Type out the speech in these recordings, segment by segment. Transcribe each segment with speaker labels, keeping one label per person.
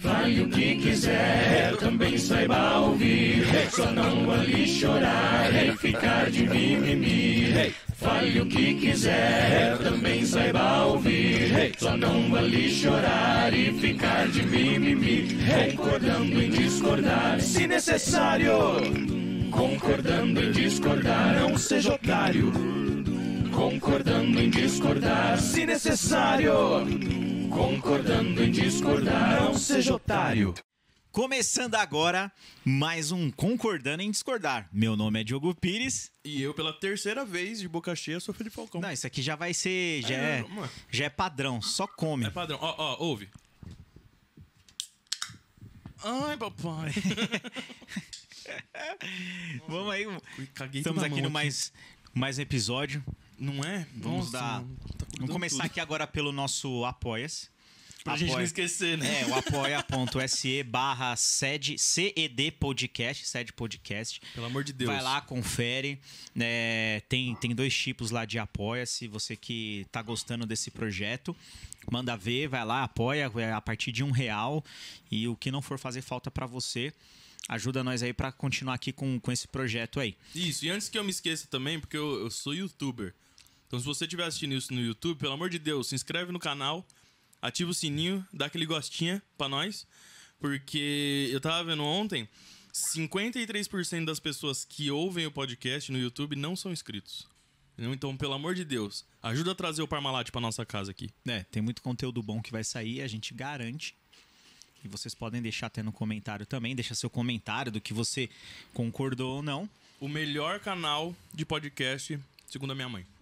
Speaker 1: Fale o que quiser, também saiba ouvir. Só não ali chorar, nem ficar de mimimi. Fale o que quiser, também saiba ouvir. Só não ali chorar e ficar de mimimi. Concordando em discordar, se necessário. Concordando em discordar, não seja otário. Concordando em discordar, se necessário. Concordando em discordar, não seja otário.
Speaker 2: Começando agora mais um Concordando em Discordar. Meu nome é Diogo Pires.
Speaker 3: E eu, pela terceira vez de boca cheia, sou Felipe Falcão.
Speaker 2: Não, isso aqui já vai ser. Já é,
Speaker 3: mano.
Speaker 2: já é padrão, só come.
Speaker 3: É padrão. Ó, ó, ouve. Ai, papai.
Speaker 2: Vamos aí.
Speaker 3: Caguei
Speaker 2: Estamos aqui no mais, mais um episódio.
Speaker 3: Não é?
Speaker 2: Vamos
Speaker 3: Nossa,
Speaker 2: dar.
Speaker 3: mano, tá
Speaker 2: Vamos começar
Speaker 3: tudo.
Speaker 2: aqui agora pelo nosso Apoia-se.
Speaker 3: Pra gente não
Speaker 2: Apoia-
Speaker 3: esquecer, né?
Speaker 2: É, o apoia.se barra sede CED Podcast, sede podcast.
Speaker 3: Pelo amor de Deus.
Speaker 2: Vai lá, confere. né? tem, tem dois tipos lá de apoia-se. Você que tá gostando desse projeto, manda ver, vai lá, apoia é a partir de um real. E o que não for fazer falta pra você, ajuda nós aí pra continuar aqui com, com esse projeto aí.
Speaker 3: Isso, e antes que eu me esqueça também, porque eu, eu sou youtuber. Então, se você estiver assistindo isso no YouTube, pelo amor de Deus, se inscreve no canal, ativa o sininho, dá aquele gostinha pra nós. Porque eu tava vendo ontem, 53% das pessoas que ouvem o podcast no YouTube não são inscritos. Então, pelo amor de Deus, ajuda a trazer o Parmalat pra nossa casa aqui.
Speaker 2: É, tem muito conteúdo bom que vai sair, a gente garante. E vocês podem deixar até no comentário também, deixa seu comentário do que você concordou ou não.
Speaker 3: O melhor canal de podcast, segundo a minha mãe.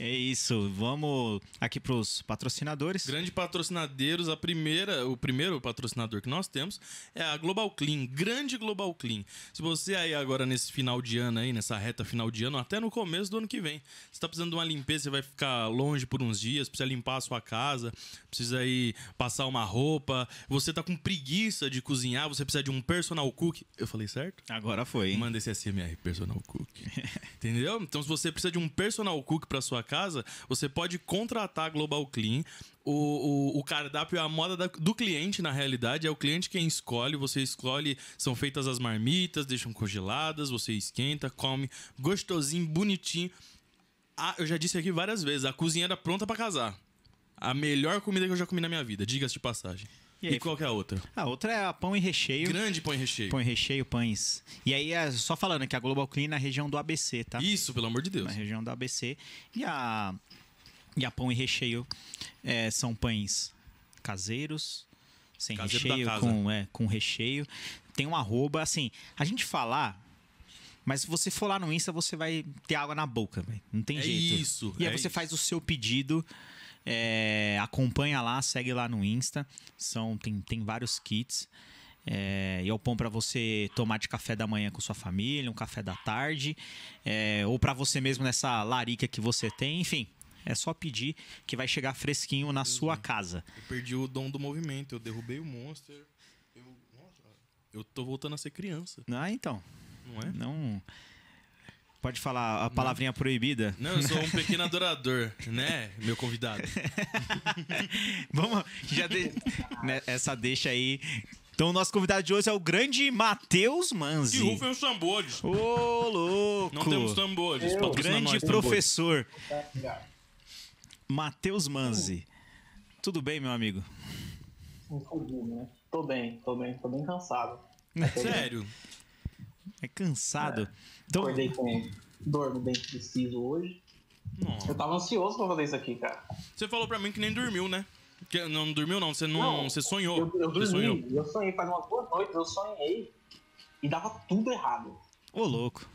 Speaker 2: É isso, vamos aqui pros patrocinadores.
Speaker 3: Grande patrocinadores, a primeira, o primeiro patrocinador que nós temos é a Global Clean, grande Global Clean. Se você aí agora nesse final de ano aí, nessa reta final de ano, até no começo do ano que vem, você tá precisando de uma limpeza, você vai ficar longe por uns dias, precisa limpar a sua casa, precisa aí passar uma roupa, você tá com preguiça de cozinhar, você precisa de um personal cook. Eu falei certo?
Speaker 2: Agora foi, hein?
Speaker 3: Manda esse SMR, personal cook. Entendeu? Então, se você precisa de um personal cook para sua casa, você pode contratar a Global Clean. O, o, o cardápio é a moda da- do cliente, na realidade. É o cliente quem escolhe. Você escolhe, são feitas as marmitas, deixam congeladas, você esquenta, come gostosinho, bonitinho. Ah, eu já disse aqui várias vezes: a cozinha era pronta para casar. A melhor comida que eu já comi na minha vida, diga-se de passagem.
Speaker 2: E
Speaker 3: E,
Speaker 2: aí,
Speaker 3: qual que é a outra?
Speaker 2: A outra é a pão e recheio.
Speaker 3: Grande pão e recheio.
Speaker 2: Pão e recheio, pães. E aí, é só falando que a Global Clean é na região do ABC, tá?
Speaker 3: Isso, pelo amor de Deus.
Speaker 2: Na região do ABC. E a, e a pão e recheio é, são pães caseiros, sem
Speaker 3: Caseiro
Speaker 2: recheio, com, é, com recheio. Tem um arroba, assim, a gente falar. Mas se você for lá no Insta, você vai ter água na boca, velho. Não tem
Speaker 3: É
Speaker 2: jeito.
Speaker 3: isso,
Speaker 2: E aí
Speaker 3: é
Speaker 2: você
Speaker 3: isso.
Speaker 2: faz o seu pedido. É, acompanha lá, segue lá no Insta. São, tem, tem vários kits. É, e é o pão para você tomar de café da manhã com sua família, um café da tarde, é, ou para você mesmo nessa larica que você tem, enfim. É só pedir que vai chegar fresquinho na sua casa.
Speaker 3: Eu perdi o dom do movimento, eu derrubei o monster. Eu, eu tô voltando a ser criança,
Speaker 2: Ah, então.
Speaker 3: não é?
Speaker 2: Não. Pode falar a palavrinha proibida?
Speaker 3: Não, eu sou um pequeno adorador, né, meu convidado?
Speaker 2: Vamos, já de... né, essa deixa aí. Então, o nosso convidado de hoje é o grande Matheus Manzi.
Speaker 3: Que rufem os tambores.
Speaker 2: Ô, louco!
Speaker 3: Não temos tambores.
Speaker 4: Eu.
Speaker 3: patrocina
Speaker 2: Grande professor Matheus Manzi. Tudo bem, meu amigo?
Speaker 4: Não fodido, né? Tô bem, tô bem, tô bem cansado.
Speaker 3: Sério?
Speaker 2: É cansado. Então,
Speaker 4: Acordei com dor no dente do siso hoje.
Speaker 3: Nossa.
Speaker 4: Eu tava ansioso pra fazer isso aqui, cara.
Speaker 3: Você falou pra mim que nem dormiu, né? Que não dormiu, não. Você não.
Speaker 4: Não,
Speaker 3: você sonhou.
Speaker 4: Eu, eu dormi,
Speaker 3: sonhou.
Speaker 4: eu sonhei, faz umas duas noites, eu sonhei e dava tudo errado.
Speaker 2: ô louco.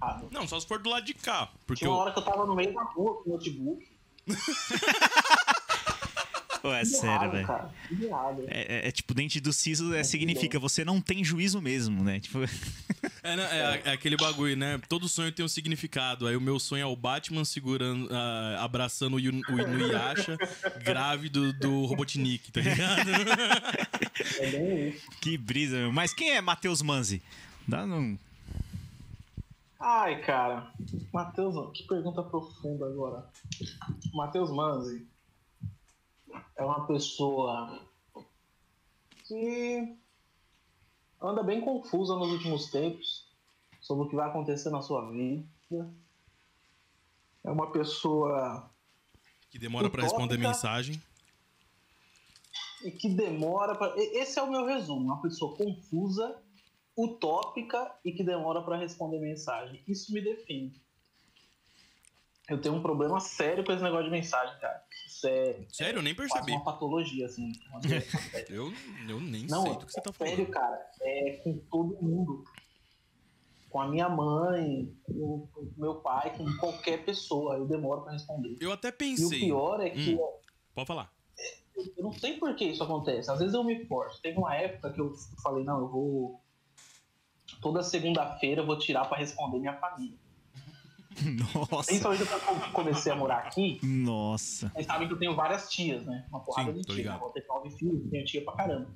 Speaker 4: errado.
Speaker 3: Não, só se for do lado de cá. Porque
Speaker 4: Tinha uma
Speaker 3: eu.
Speaker 4: hora que eu tava no meio da rua com o notebook.
Speaker 2: Pô, é sério, velho. É, é- é tipo, dente do siso é, significa você não tem juízo mesmo, né? Tipo,
Speaker 3: É, né, é, é aquele bagulho, né? Todo sonho tem um significado. Aí o meu sonho é o Batman segurando, ah, abraçando o, Yu- o Inuyasha, grávido do Robotnik, tá ligado?
Speaker 4: É bem isso.
Speaker 2: que brisa, meu. Mas quem é Matheus Manzi? Dá um...
Speaker 4: Ai, cara. Matheus, que pergunta profunda agora. Matheus Manzi. É uma pessoa que anda bem confusa nos últimos tempos sobre o que vai acontecer na sua vida. É uma pessoa
Speaker 3: Que demora pra responder mensagem.
Speaker 4: e que demora para. Esse é o meu resumo. Uma pessoa confusa, utópica e que demora para responder mensagem. Isso me define. Eu tenho um problema sério com esse negócio de mensagem, cara. Isso é
Speaker 3: Sério, eu nem percebi.
Speaker 4: uma patologia, assim. Uma.
Speaker 3: Eu, eu nem
Speaker 4: Não,
Speaker 3: sei do que você tá
Speaker 4: é sério,
Speaker 3: falando.
Speaker 4: cara. É com todo mundo. Com a minha mãe, com com o meu pai, com qualquer pessoa. Eu demoro para responder.
Speaker 3: Eu até
Speaker 4: E o
Speaker 3: pensei.
Speaker 4: pior é que
Speaker 3: Hum. Pode falar.
Speaker 4: eu não sei por que isso acontece. Às vezes eu me forço. Teve uma época que eu falei, não, eu vou. Toda segunda-feira eu vou tirar pra responder minha família.
Speaker 2: Nossa.
Speaker 4: Principalmente quando eu comecei a morar aqui,
Speaker 2: Nossa.
Speaker 4: vocês sabem que eu tenho várias tias, né? Uma porrada
Speaker 3: Sim,
Speaker 4: de tias. vou ter nove filhos, tenho tia pra caramba.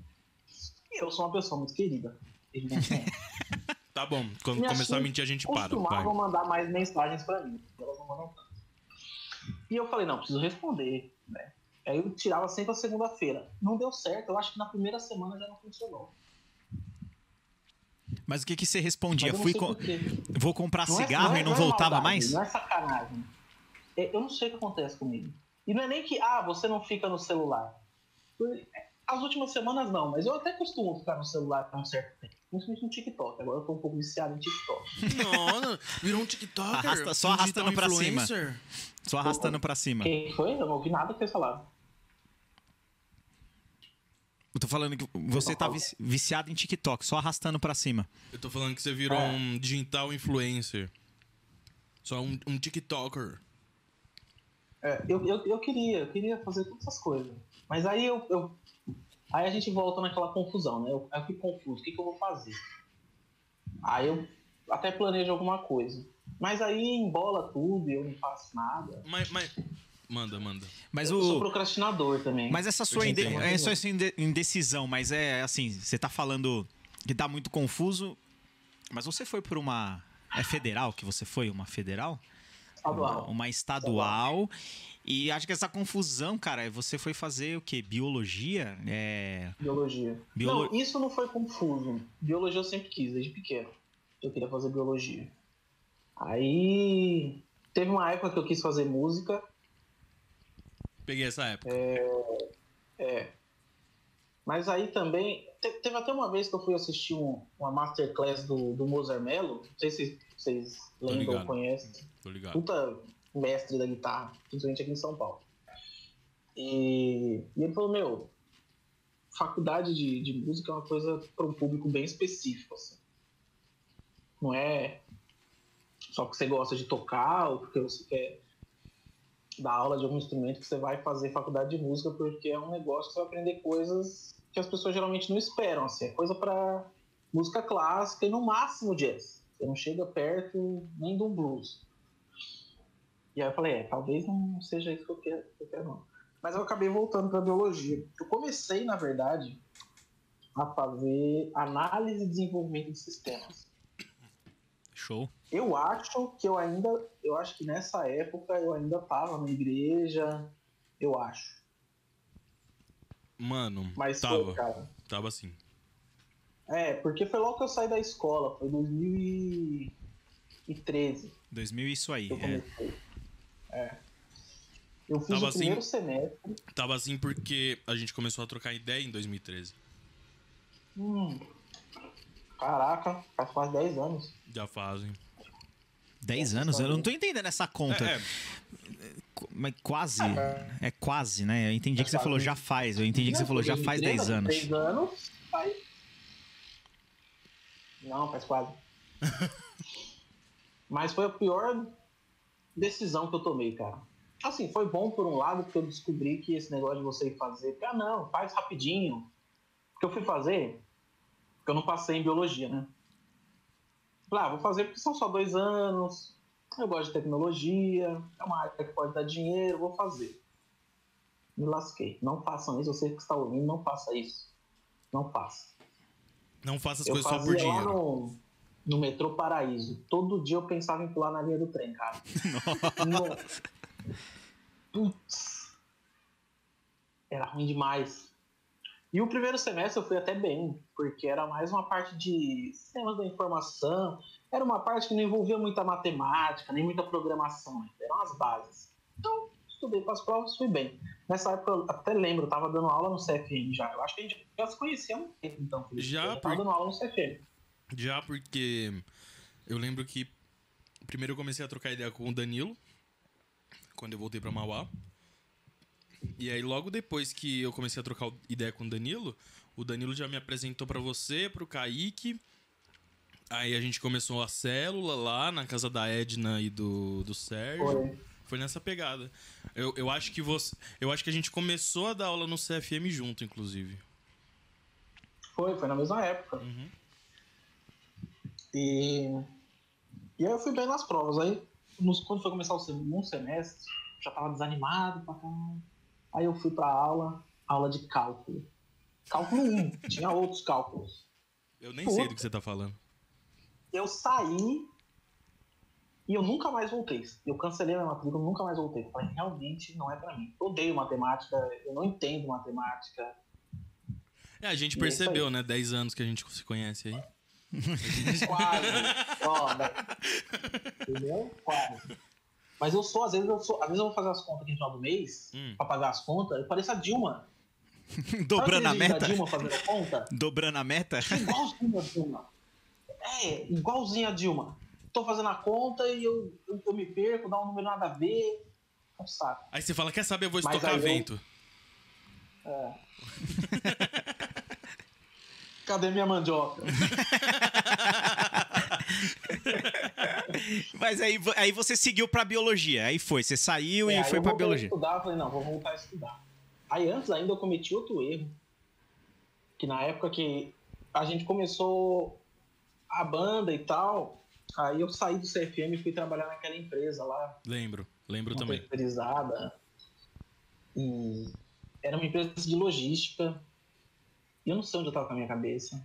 Speaker 4: E eu sou uma pessoa muito querida.
Speaker 3: Tá bom. Quando
Speaker 4: Minhas
Speaker 3: começar a mentir, a gente para. Vai.
Speaker 4: mandar mais mensagens pra mim. Elas não mandam tanto. E eu falei, não, preciso responder, né? Aí eu tirava sempre a segunda-feira. Não deu certo, eu acho que na primeira semana já não funcionou.
Speaker 2: Mas o que, que você respondia?
Speaker 4: Não
Speaker 2: Fui com-. Vou comprar
Speaker 4: Não é-
Speaker 2: cigarro
Speaker 4: não é-
Speaker 2: e não,
Speaker 4: é
Speaker 2: voltava
Speaker 4: maldade,
Speaker 2: mais?
Speaker 4: Não é sacanagem. É, Eu não sei o que acontece comigo. E não é nem que, ah, você não fica no celular. As últimas semanas não, mas eu até costumo ficar no celular por um certo tempo. Principalmente no TikTok. Agora eu tô um pouco viciado em TikTok.
Speaker 3: Não, virou um TikToker.
Speaker 2: Arrasta- só arrastando pra cima. Só arrastando pra cima.
Speaker 4: Quem foi? Eu não ouvi nada que vocês falaram.
Speaker 2: Eu tô falando que você tá vici- viciado em TikTok, só arrastando pra cima.
Speaker 3: Eu tô falando que você virou
Speaker 4: É.
Speaker 3: um digital influencer. Só um, um TikToker.
Speaker 4: É, eu, eu, eu queria, eu queria fazer todas essas coisas. Mas aí eu, eu- Aí a gente volta naquela confusão, né? Eu, eu fico confuso, o que, que eu vou fazer? Aí eu até planejo alguma coisa. Mas aí embola tudo e eu não faço nada.
Speaker 3: Mas, mas... Manda, manda.
Speaker 2: Mas
Speaker 4: Eu sou
Speaker 2: o.
Speaker 4: procrastinador também.
Speaker 2: Mas essa sua, inde- é essa inde- indecisão, mas é assim, você tá falando que tá muito confuso, mas você foi por uma. É federal que você foi? Uma federal?
Speaker 4: Estadual.
Speaker 2: Uma, uma estadual. E acho que essa confusão, cara, você foi fazer o quê? Biologia? É.
Speaker 4: Biologia.
Speaker 2: Biolo-
Speaker 4: Não, isso não foi confuso. Biologia eu sempre quis, desde pequeno. Eu queria fazer biologia. Aí teve uma época que eu quis fazer música.
Speaker 3: Peguei essa época.
Speaker 4: É. Mas aí também. te- teve até uma vez que eu fui assistir um- uma masterclass do, do Mozart Mello. Não sei se vocês lembram ou conhecem.
Speaker 3: Tô ligado.
Speaker 4: Puta mestre da guitarra, principalmente aqui em São Paulo. E, e ele falou: Meu, faculdade de, de música é uma coisa para um público bem específico. Assim. Não é só porque você gosta de tocar ou porque você quer dar aula de algum instrumento que você vai fazer faculdade de música, porque é um negócio que você vai aprender coisas que as pessoas geralmente não esperam. Assim. É coisa para música clássica e no máximo jazz. Você não chega perto nem do blues. E aí eu falei, é, talvez não seja isso que eu quero, que eu quero não. Mas eu acabei voltando para biologia. Eu comecei, na verdade, a fazer análise e desenvolvimento de sistemas.
Speaker 2: Show.
Speaker 4: Eu acho que eu ainda, eu acho que nessa época eu ainda tava na igreja, eu acho.
Speaker 3: Mano,
Speaker 4: Mas
Speaker 3: tava.
Speaker 4: foi, cara.
Speaker 3: Tava assim.
Speaker 4: É, porque foi logo que eu saí da escola, foi 2013
Speaker 2: 2000 isso aí.
Speaker 4: eu
Speaker 2: É.
Speaker 4: comecei. É. Eu fiz
Speaker 3: Tava
Speaker 4: o
Speaker 3: assim-
Speaker 4: primeiro semestre.
Speaker 3: Tava assim porque a gente começou a trocar ideia em 2013.
Speaker 4: Hum, caraca, faz quase 10 anos.
Speaker 3: Já fazem.
Speaker 2: 10 anos? Eu não tô entendendo essa conta.
Speaker 3: É, é,
Speaker 2: Mas quase. É quase, né? Eu entendi que você falou já faz. Eu entendi que você falou já faz 10 anos.
Speaker 4: 10 anos, faz. Não, faz quase. Mas foi a pior decisão que eu tomei, cara. Assim, foi bom por um lado, porque eu descobri que esse negócio de você ir fazer. Ah, não, faz rapidinho. Porque eu fui fazer, porque eu não passei em biologia, né? Falei, ah, vou fazer porque são só dois anos. Eu gosto de tecnologia, é uma área que pode dar dinheiro, vou fazer. Me lasquei. Não façam isso, você que está ouvindo, não faça isso. Não faça.
Speaker 3: não faça as
Speaker 4: Eu
Speaker 3: coisas só por
Speaker 4: lá
Speaker 3: dinheiro.
Speaker 4: no, no metrô Paraíso. Todo dia eu pensava em pular na linha do trem, cara. Nossa. Putz. Era ruim demais. E o primeiro semestre eu fui até bem, porque era mais uma parte de sistemas da informação, era uma parte que não envolvia muita matemática, nem muita programação, eram as bases. Então, estudei para as provas, fui bem. Nessa época, eu até lembro, eu estava dando aula no CFM já. Eu acho que a gente já se conhecia há um tempo, então, Felipe.
Speaker 3: Já,
Speaker 4: eu
Speaker 3: por-
Speaker 4: dando aula no CFM.
Speaker 3: Já porque eu lembro que primeiro eu comecei a trocar ideia com o Danilo, quando eu voltei pra Mauá. E aí logo depois que eu comecei a trocar ideia com o Danilo, o Danilo já me apresentou pra você, pro Kaique. Aí a gente começou a célula lá na casa da Edna e do, do Sérgio.
Speaker 4: Foi.
Speaker 3: Foi nessa pegada. Eu, eu acho que você. Eu acho que a gente começou a dar aula no CFM junto, inclusive.
Speaker 4: Foi, foi na mesma época.
Speaker 3: Uhum.
Speaker 4: E, e aí eu fui bem nas provas. Aí, nos- quando foi começar o segundo semestre, já tava desanimado pra caramba. Aí eu fui pra aula, aula de cálculo. Cálculo 1, tinha outros cálculos.
Speaker 3: Eu nem sei do que você tá falando.
Speaker 4: Eu saí e eu nunca mais voltei. Eu cancelei a minha matrícula, nunca mais voltei. Eu Falei, realmente não é pra mim. Eu odeio matemática, eu não entendo matemática.
Speaker 3: É, a gente
Speaker 4: E é
Speaker 3: percebeu,
Speaker 4: aí.
Speaker 3: né? 10 anos que a gente se conhece aí.
Speaker 4: Quase. Ó, né? Entendeu? Quase. Mas eu sou, às vezes eu sou, às vezes eu vou fazer as contas aqui no final do mês,
Speaker 3: Hum.
Speaker 4: pra pagar as contas, eu pareço a Dilma.
Speaker 2: Dobrando a meta?
Speaker 4: Dilma fazendo a conta?
Speaker 2: Dobrando a meta?
Speaker 4: Igualzinho a Dilma. É, igualzinho a Dilma. Tô fazendo a conta e eu, eu, eu me perco, dá um número nada a ver. É um saco.
Speaker 3: Aí você fala, quer saber, eu vou estocar
Speaker 4: eu-
Speaker 3: vento.
Speaker 4: É. Cadê minha mandioca?
Speaker 2: Mas aí, aí você seguiu pra biologia. Aí foi, você saiu
Speaker 4: É,
Speaker 2: e foi pra biologia.
Speaker 4: estudar, eu falei, não, vou voltar a estudar. Aí antes ainda eu cometi outro erro. Que na época que a gente começou a banda e tal, aí eu saí do CFM e fui trabalhar naquela empresa lá,
Speaker 3: Lembro, lembro
Speaker 4: uma
Speaker 3: também.
Speaker 4: terceirizada. E era uma empresa de logística. E eu não sei onde eu tava com a minha cabeça.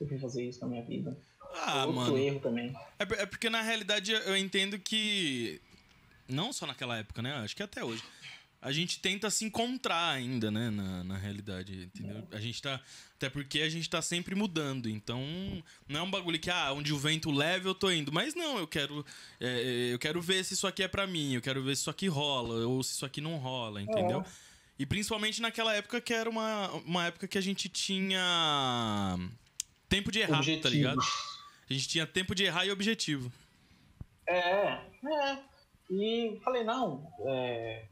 Speaker 4: Eu fui fazer isso na minha vida.
Speaker 3: Ah,
Speaker 4: outro
Speaker 3: mano.
Speaker 4: erro também.
Speaker 3: É, é porque na realidade eu entendo que. Não só naquela época, né? Acho que até hoje. A gente tenta se encontrar ainda, né? Na, na realidade, entendeu? A gente tá. Até porque a gente tá sempre mudando. Então, não é um bagulho que, ah, onde o vento leva eu tô indo. Mas não, eu quero. é, eu quero ver se isso aqui é pra mim. Eu quero ver se isso aqui rola. Ou se isso aqui não rola, entendeu? E principalmente naquela época que era uma, uma época que a gente tinha. Tempo de errar, tá ligado? A gente tinha tempo de errar e objetivo.
Speaker 4: É, é. E falei, não, é,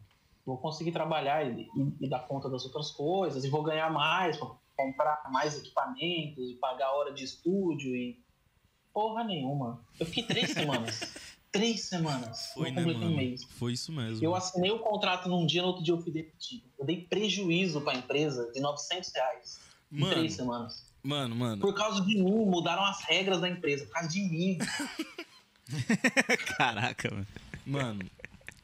Speaker 4: vou conseguir trabalhar e, e- e dar conta das outras coisas, e vou ganhar mais, pra comprar mais equipamentos, e pagar hora de estúdio e. Porra nenhuma. Eu fiquei três semanas. três semanas.
Speaker 3: Foi,
Speaker 4: não
Speaker 3: né,
Speaker 4: um mês.
Speaker 3: Foi isso mesmo.
Speaker 4: Eu assinei o contrato num dia, no outro dia eu fui demitido. Eu dei prejuízo pra empresa de 900 reais. Em
Speaker 3: Mano.
Speaker 4: três semanas.
Speaker 3: Mano, mano.
Speaker 4: Por causa de mim, mudaram as regras da empresa. Por causa de mim.
Speaker 2: Caraca, mano.
Speaker 3: Mano.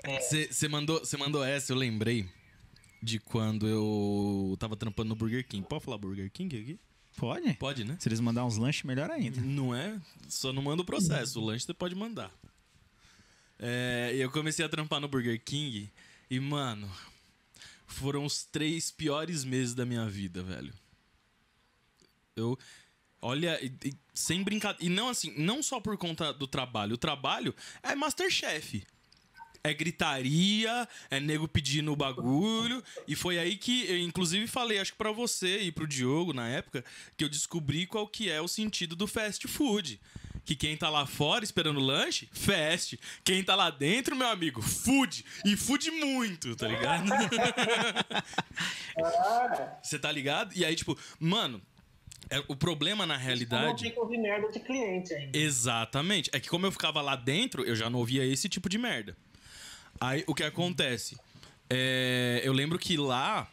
Speaker 4: É.
Speaker 3: Você mandou, cê mandou essa, eu lembrei de quando eu tava trampando no Burger King. Pode falar Burger King aqui?
Speaker 2: Pode?
Speaker 3: Pode, né?
Speaker 2: Se eles mandar uns lanches, melhor ainda.
Speaker 3: Não é? Só não manda o processo. O lanche você pode mandar. É, e eu comecei a trampar no Burger King e, mano, foram os três piores meses da minha vida, velho. Eu. Olha, e- e sem brincadeira. E não assim, não só por conta do trabalho. O trabalho é Masterchef. É gritaria, é nego pedindo o bagulho. E foi aí que eu, inclusive, falei, acho que pra você e pro Diogo na época, que eu descobri qual que é o sentido do fast food. Que quem tá lá fora esperando lanche, fast. Quem tá lá dentro, meu amigo, food. E food muito, tá ligado? Você tá ligado? E aí, tipo, mano, é- o problema na
Speaker 4: Eu não
Speaker 3: realidade.
Speaker 4: que ouvir merda de cliente ainda.
Speaker 3: Exatamente. É que como eu ficava lá dentro, eu já não ouvia esse tipo de merda. Aí o que acontece? É, eu lembro que lá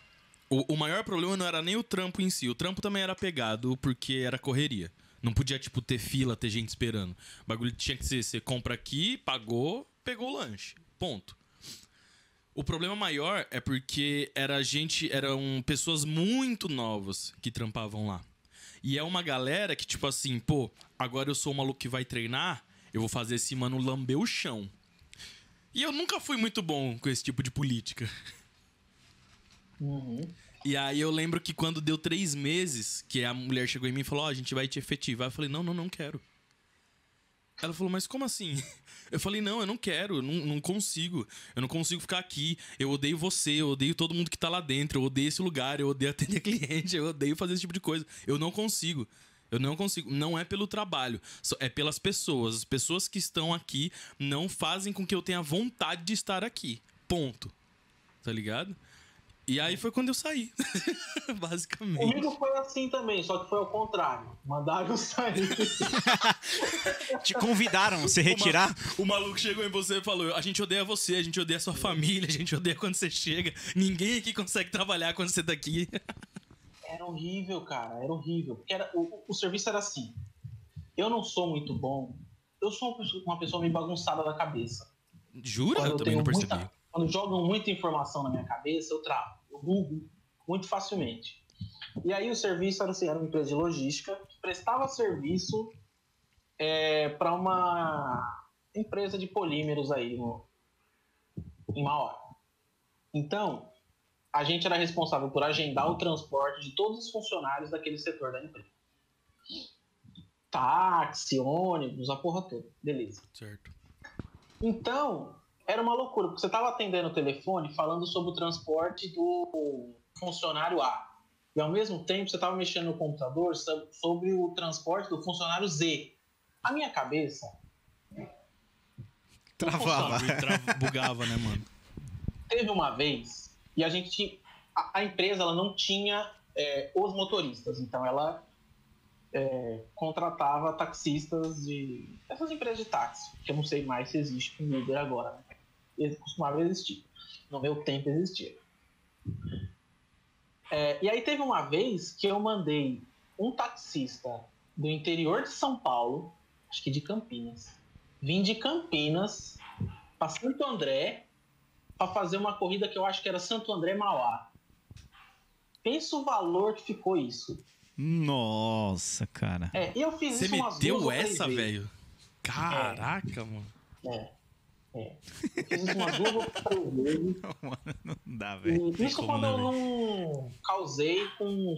Speaker 3: o, o maior problema não era nem o trampo em si. O trampo também era pegado porque era correria. Não podia, tipo, ter fila, ter gente esperando. O bagulho tinha que ser: você compra aqui, pagou, pegou o lanche. Ponto. O problema maior é porque era gente, eram pessoas muito novas que trampavam lá. E é uma galera que, tipo assim, pô, agora eu sou o maluco que vai treinar, eu vou fazer esse mano lamber o chão. E eu nunca fui muito bom com esse tipo de política.
Speaker 4: Uhum.
Speaker 3: E aí eu lembro que quando deu três meses, que a mulher chegou em mim e falou, ó, a gente vai te efetivar. Eu falei, não, não, não quero. Ela falou, mas como assim? Eu falei, não, eu não quero, eu não, não consigo. Eu não consigo ficar aqui. Eu odeio você, eu odeio todo mundo que tá lá dentro, eu odeio esse lugar, eu odeio atender cliente, eu odeio fazer esse tipo de coisa. Eu não consigo. Eu não consigo. Não é pelo trabalho, é pelas pessoas. As pessoas que estão aqui não fazem com que eu tenha vontade de estar aqui. Ponto. Tá ligado? E aí foi quando eu saí. Basicamente.
Speaker 4: Comigo foi assim também, só que foi ao contrário. Mandaram eu sair.
Speaker 2: Te convidaram a se retirar?
Speaker 3: O maluco chegou em você e falou: A gente odeia você, a gente odeia sua família, a gente odeia quando você chega. Ninguém aqui consegue trabalhar quando você tá aqui.
Speaker 4: Era horrível, cara, era horrível. Porque era, o, o- serviço era assim. Eu não sou muito bom. Eu sou uma pessoa, meio bagunçada da cabeça.
Speaker 3: Jura?
Speaker 4: Quando
Speaker 3: Eu também não
Speaker 4: tenho
Speaker 3: percebi.
Speaker 4: muita- quando jogam muita informação na minha cabeça, eu travo. Eu bugo muito facilmente. E aí o serviço era assim, era uma empresa de logística que prestava serviço para uma empresa de polímeros aí no, em Mauá. Então, a gente era responsável por agendar o transporte de todos os funcionários daquele setor da empresa. Táxi, ônibus, a porra toda. Beleza.
Speaker 3: Certo.
Speaker 4: Então, era uma loucura, porque você estava atendendo o telefone falando sobre o transporte do funcionário A. E ao mesmo tempo você estava mexendo no computador so- sobre o transporte do funcionário Z. A minha cabeça
Speaker 2: Travava.
Speaker 3: Tra- Bugava, né, mano?
Speaker 4: teve uma vez e a gente a, a empresa ela não tinha é, os motoristas então ela é, contratava taxistas de essas empresas de táxi que eu não sei mais se existe com Uber agora né? Ele costumava existir no meu tempo existia É, e aí teve uma vez que eu mandei um taxista do interior de São Paulo acho que de Campinas vim de Campinas para Santo André para fazer uma corrida que eu acho que era Santo André Mauá. Pensa o valor que ficou isso.
Speaker 2: Nossa, cara.
Speaker 4: É, eu fiz
Speaker 3: Você
Speaker 4: isso umas ou três
Speaker 3: essa, velho? Caraca, mano.
Speaker 4: É. É. Eu fiz umas duas três vezes.
Speaker 2: Não dá, velho.
Speaker 4: Isso quando eu não causei com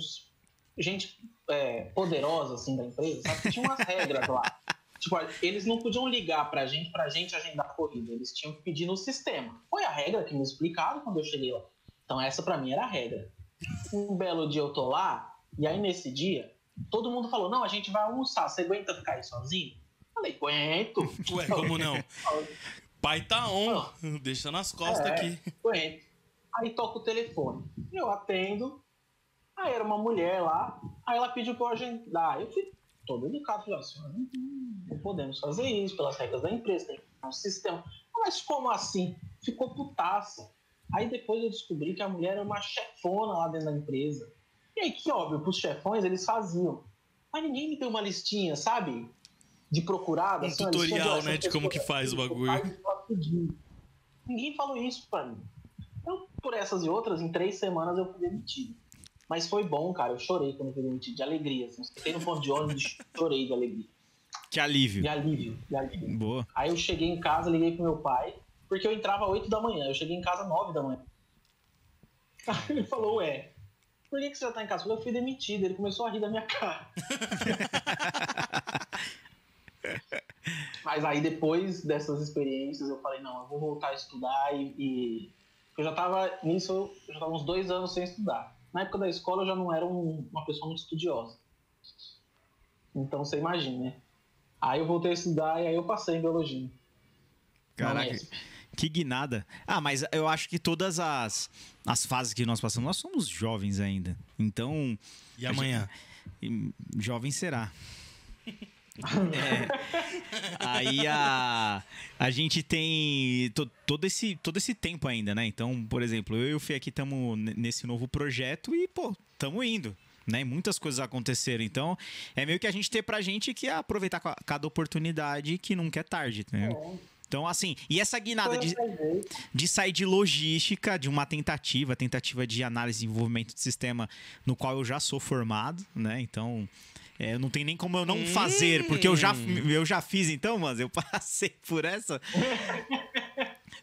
Speaker 4: gente é, poderosa assim da empresa, sabe? Tinha umas regras lá. Tipo, eles não podiam ligar pra gente, pra gente agendar a corrida. Eles tinham que pedir no sistema. Foi a regra que me explicaram quando eu cheguei lá. Então essa pra mim era a regra. Um belo dia eu tô lá, e aí nesse dia, todo mundo falou, não, a gente vai almoçar, você aguenta ficar aí sozinho? Falei, aguento.
Speaker 3: Ué, como não? Pai tá on. Deixa nas costas
Speaker 4: É.
Speaker 3: aqui.
Speaker 4: Aguento. Aí toca o telefone. Eu atendo. Aí era uma mulher lá. Aí ela pediu pra eu agendar. Eu fui todo educado. Falei, assim, não, não podemos fazer isso pelas regras da empresa. Tem que ter um sistema. Mas como assim? Ficou putaça. Aí depois eu descobri que a mulher era uma chefona lá dentro da empresa. E aí, que óbvio, pros chefões eles faziam. Mas ninguém me deu uma listinha, sabe? De procurada.
Speaker 3: Um
Speaker 4: assim,
Speaker 3: tutorial, né, de como que faz o bagulho.
Speaker 4: Ninguém falou isso pra mim. Então, por essas e outras, em três semanas eu fui demitido. Mas foi bom, cara. Eu chorei quando eu fui demitido, de alegria. Assim. Fiquei no ponto de ônibus chorei de alegria.
Speaker 2: Que alívio.
Speaker 4: De alívio, de alívio.
Speaker 2: Boa.
Speaker 4: Aí eu cheguei em casa, liguei pro meu pai, porque eu entrava às 8 da manhã. Eu cheguei em casa às 9 da manhã. Aí ele falou, ué, por que, que você já tá em casa? Eu falei, eu fui demitido. Ele começou a rir da minha cara. Mas aí depois dessas experiências eu falei, não, eu vou voltar a estudar e. e... Eu já tava nisso, eu já tava uns dois anos sem estudar. Na época da escola eu já não era um- uma pessoa muito estudiosa. Então você imagina, né? Aí eu voltei a estudar e aí eu passei em biologia.
Speaker 2: Caraca, que guinada. Ah, mas eu acho que todas as, as fases que nós passamos, nós somos jovens ainda. Então,
Speaker 3: E amanhã?
Speaker 2: e jovem será. É. Aí a, a gente tem to- todo, esse, todo esse tempo ainda, né? Então, por exemplo, eu e o Fê aqui estamos nesse novo projeto e, pô, estamos indo. Né? Muitas coisas aconteceram. Então, é meio que a gente ter pra gente que é aproveitar ca- cada oportunidade que nunca é tarde, né? Então, assim, e essa guinada de, de sair de logística, de uma tentativa, tentativa de análise e desenvolvimento de sistema no qual eu já sou formado, né? Então, é, não tem nem como eu não fazer, porque eu já, eu já fiz, então, mas eu passei por essa.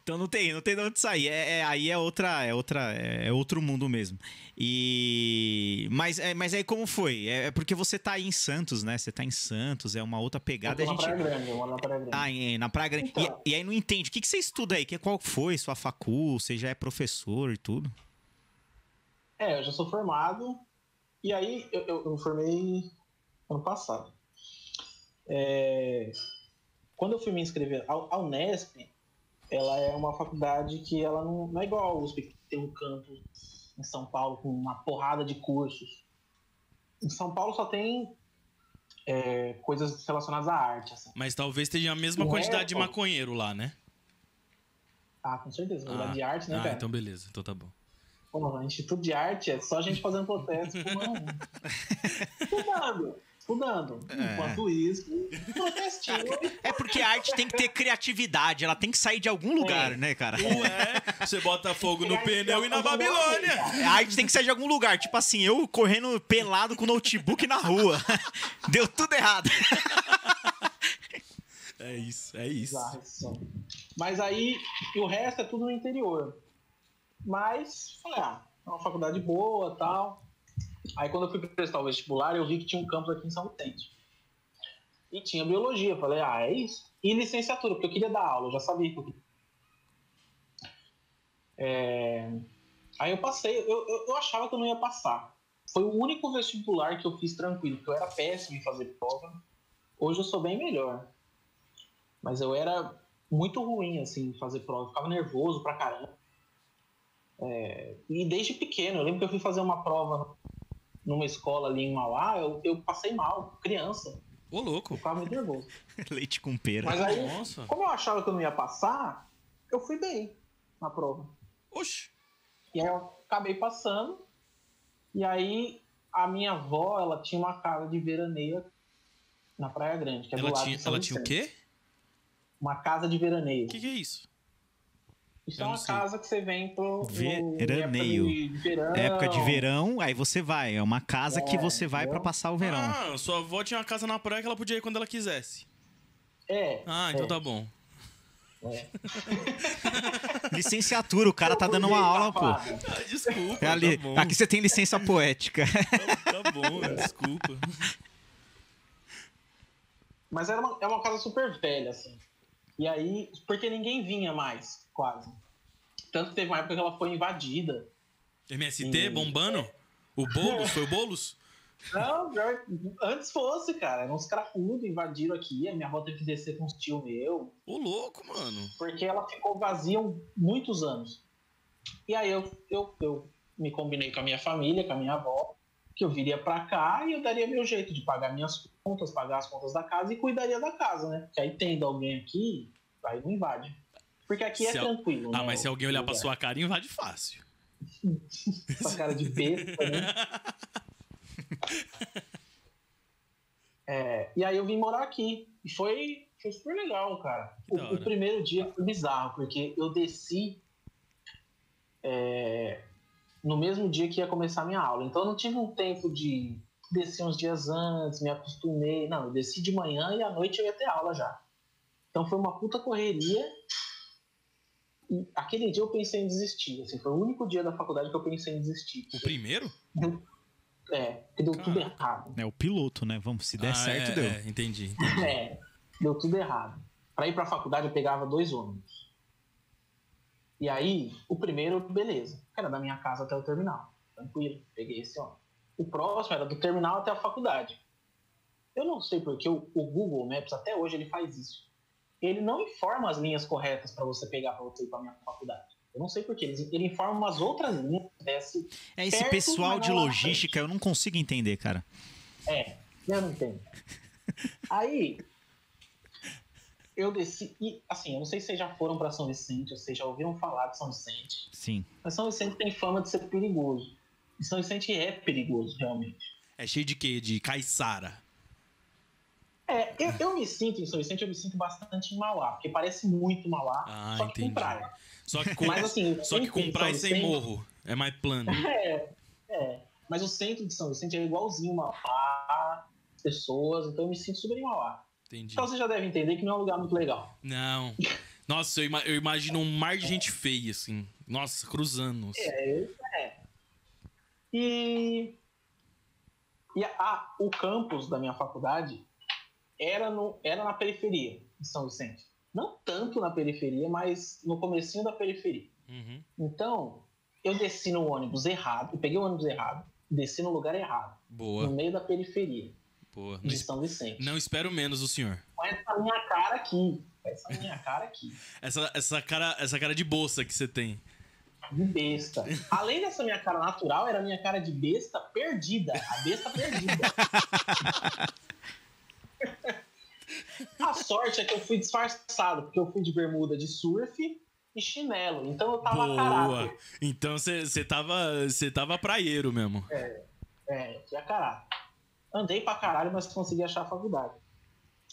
Speaker 2: Então não tem, não tem de onde sair. É, é- aí é outra, é outra, é, é outro mundo mesmo. E mas, é, mas aí como foi? É, é porque você tá aí em Santos, né? Você tá em Santos, é uma outra
Speaker 4: Eu
Speaker 2: pegada.
Speaker 4: tô
Speaker 2: A
Speaker 4: na
Speaker 2: gente
Speaker 4: Praia Grande, eu moro na Praia Grande.
Speaker 2: ah, em- na Praia Grande. E-
Speaker 4: Então.
Speaker 2: E, aí não entende. O que, que você estuda aí? Que, qual foi sua facul? Você já é professor e tudo?
Speaker 4: É, eu já sou formado. E aí, eu, eu, eu formei ano passado. É, quando eu fui me inscrever, a, a Unesp, ela é uma faculdade que ela não, não é igual a USP, que tem um campus em São Paulo com uma porrada de cursos. Em São Paulo só tem é, coisas relacionadas à arte. Assim.
Speaker 3: Mas talvez tenha a mesma
Speaker 4: é,
Speaker 3: quantidade de maconheiro lá, né?
Speaker 4: Ah, com certeza.
Speaker 3: Ah,
Speaker 4: de arte, né,
Speaker 3: ah,
Speaker 4: cara?
Speaker 3: então beleza. Então tá bom.
Speaker 4: Pô, Instituto de Arte é só gente fazendo protesto fumando. estudando, estudando.
Speaker 2: É.
Speaker 4: Enquanto isso, protestinho.
Speaker 2: É porque a arte tem que ter criatividade, ela tem que sair de algum lugar, né, cara?
Speaker 3: Ué, você bota fogo no pneu e na Babilônia.
Speaker 2: A arte tem que sair de algum lugar. Tipo assim, eu correndo pelado com notebook na rua. Deu tudo errado.
Speaker 3: É isso, é isso.
Speaker 4: Mas aí, o resto é tudo no interior. Mas, falei, ah, é uma faculdade boa tal. Aí quando eu fui prestar o vestibular, eu vi que tinha um campus aqui em São Vicente. E tinha biologia. Falei, ah, é isso? E licenciatura, porque eu queria dar aula, eu já sabia que eu queria. É, Aí eu passei, eu, eu, eu achava que eu não ia passar. Foi o único vestibular que eu fiz tranquilo, porque eu era péssimo em fazer prova. Hoje eu sou bem melhor. Mas eu era muito ruim, assim, em fazer prova. Eu ficava nervoso pra caramba. É, E desde pequeno, eu lembro que eu fui fazer uma prova numa escola ali em Mauá, eu, eu passei mal, criança.
Speaker 3: Ô,
Speaker 4: Eu
Speaker 3: louco.
Speaker 4: ficava muito nervoso.
Speaker 2: Leite com pera.
Speaker 4: Mas aí,
Speaker 3: Nossa.
Speaker 4: como eu achava que eu não ia passar, eu fui bem na prova.
Speaker 3: Oxi.
Speaker 4: E aí eu acabei passando. E aí a minha avó, ela tinha uma casa de veraneio na Praia Grande, que é do
Speaker 3: Ela
Speaker 4: lado
Speaker 3: tinha,
Speaker 4: de São
Speaker 3: ela tinha o quê?
Speaker 4: Uma casa de veraneio.
Speaker 3: O que, que é isso?
Speaker 4: Isso é uma casa que você vem pro
Speaker 2: Veraneio.
Speaker 4: Época de, verão.
Speaker 2: Época de verão, aí você vai. É uma casa que
Speaker 4: É,
Speaker 2: você vai pra
Speaker 4: entendeu?
Speaker 2: passar o verão.
Speaker 3: Ah, sua avó tinha uma casa na praia que ela podia ir quando ela quisesse.
Speaker 4: É.
Speaker 3: Ah, então
Speaker 4: é,
Speaker 3: tá bom.
Speaker 4: é.
Speaker 2: Licenciatura, o cara tá dando uma aula, pô.
Speaker 3: Ah, desculpa,
Speaker 2: É ali-
Speaker 3: tá bom.
Speaker 2: Aqui você tem licença poética.
Speaker 3: Tá bom, desculpa.
Speaker 4: Mas era uma, é uma casa super velha, assim. E aí, porque ninguém vinha mais, quase. Tanto que teve uma época que ela foi invadida.
Speaker 3: MST
Speaker 4: Sim.
Speaker 3: bombando? O Boulos? Foi o Boulos?
Speaker 4: Não, antes fosse, cara. Eram uns cracudos invadiram aqui. A minha avó teve que descer com uns tio meu.
Speaker 3: Ô, louco, mano.
Speaker 4: Porque ela ficou vazia muitos anos. E aí eu, eu, eu me combinei com a minha família, com a minha avó, que eu viria pra cá e eu daria meu jeito de pagar minhas contas, pagar as contas da casa e cuidaria da casa, né? Porque aí tendo alguém aqui, aí não invade. Porque aqui é
Speaker 3: Se al-
Speaker 4: tranquilo,
Speaker 3: Ah,
Speaker 4: né?
Speaker 3: mas se alguém olhar pra
Speaker 4: lugar.
Speaker 3: sua cara, invade fácil.
Speaker 4: Essa cara de besta, né? É, e aí eu vim morar aqui. E foi, foi super legal, cara. O, o primeiro dia foi bizarro, porque eu desci é, no mesmo dia que ia começar a minha aula. Então eu não tive um tempo de descer uns dias antes, me acostumei. Não, eu desci de manhã e à noite eu ia ter aula já. Então foi uma puta correria. E aquele dia eu pensei em desistir. Assim, foi o único dia da faculdade que eu pensei em desistir.
Speaker 3: O primeiro?
Speaker 4: É, porque deu tudo errado.
Speaker 2: É o piloto, né? Vamos, se der
Speaker 3: Ah,
Speaker 2: certo,
Speaker 3: é,
Speaker 2: deu.
Speaker 3: É, entendi.
Speaker 4: É, deu tudo errado. Pra ir pra faculdade eu pegava dois ônibus. E aí, o primeiro, beleza. Era da minha casa até o terminal. Tranquilo, peguei esse ônibus. O próximo era do terminal até a faculdade. Eu não sei porque o, o Google Maps, até hoje, ele faz isso. Ele não informa as linhas corretas pra você pegar pra você ir pra minha faculdade. Eu não sei porquê. Ele, ele informa umas outras linhas que desce.
Speaker 2: É esse
Speaker 4: Perto,
Speaker 2: pessoal de
Speaker 4: na
Speaker 2: logística, eu não consigo entender, cara.
Speaker 4: É, eu não entendo. Aí, eu desci. E, assim, eu não sei se vocês já foram pra São Vicente, ou vocês já ouviram falar de São Vicente.
Speaker 2: Sim.
Speaker 4: Mas São Vicente tem fama de ser perigoso. E São Vicente é perigoso, realmente.
Speaker 3: É cheio de quê? De caiçara.
Speaker 4: É, eu, eu me sinto em São Vicente, eu me sinto bastante em Mauá, porque parece muito Mauá,
Speaker 3: Ah,
Speaker 4: só que
Speaker 3: entendi.
Speaker 4: com praia.
Speaker 3: Só que com,
Speaker 4: Mas assim, o
Speaker 3: só que com praia sem
Speaker 4: Vicente-
Speaker 3: morro. É mais plano.
Speaker 4: É, é. Mas o centro de São Vicente é igualzinho Mauá, pessoas, então eu me sinto super em Mauá.
Speaker 3: Entendi.
Speaker 4: Então você já deve entender que não é um lugar muito legal.
Speaker 3: Não. Nossa, eu, ima- eu imagino um mar de gente feia, assim. Nossa, cruzando.
Speaker 4: É, é. E, e a- o campus da minha faculdade era, no, era na periferia de São Vicente. Não tanto na periferia, mas no comecinho da periferia.
Speaker 3: Uhum.
Speaker 4: Então, eu desci no ônibus errado, eu peguei o ônibus errado, desci no lugar errado,
Speaker 3: Boa,
Speaker 4: no meio da periferia
Speaker 3: boa. Não,
Speaker 4: de
Speaker 3: es-
Speaker 4: São Vicente.
Speaker 3: não espero menos do senhor.
Speaker 4: Com essa minha cara aqui, com essa minha cara aqui,
Speaker 3: Essa, essa, cara, essa cara de bolsa que você tem.
Speaker 4: de besta. Além dessa minha cara natural, era a minha cara de besta perdida, a besta perdida. A sorte é que eu fui disfarçado, porque eu fui de bermuda de surf e chinelo. Então eu tava
Speaker 3: Boa.
Speaker 4: caráter.
Speaker 3: Então você você tava, você tava praieiro mesmo.
Speaker 4: É, eu fui a caráter. Andei pra caralho, mas consegui achar a faculdade.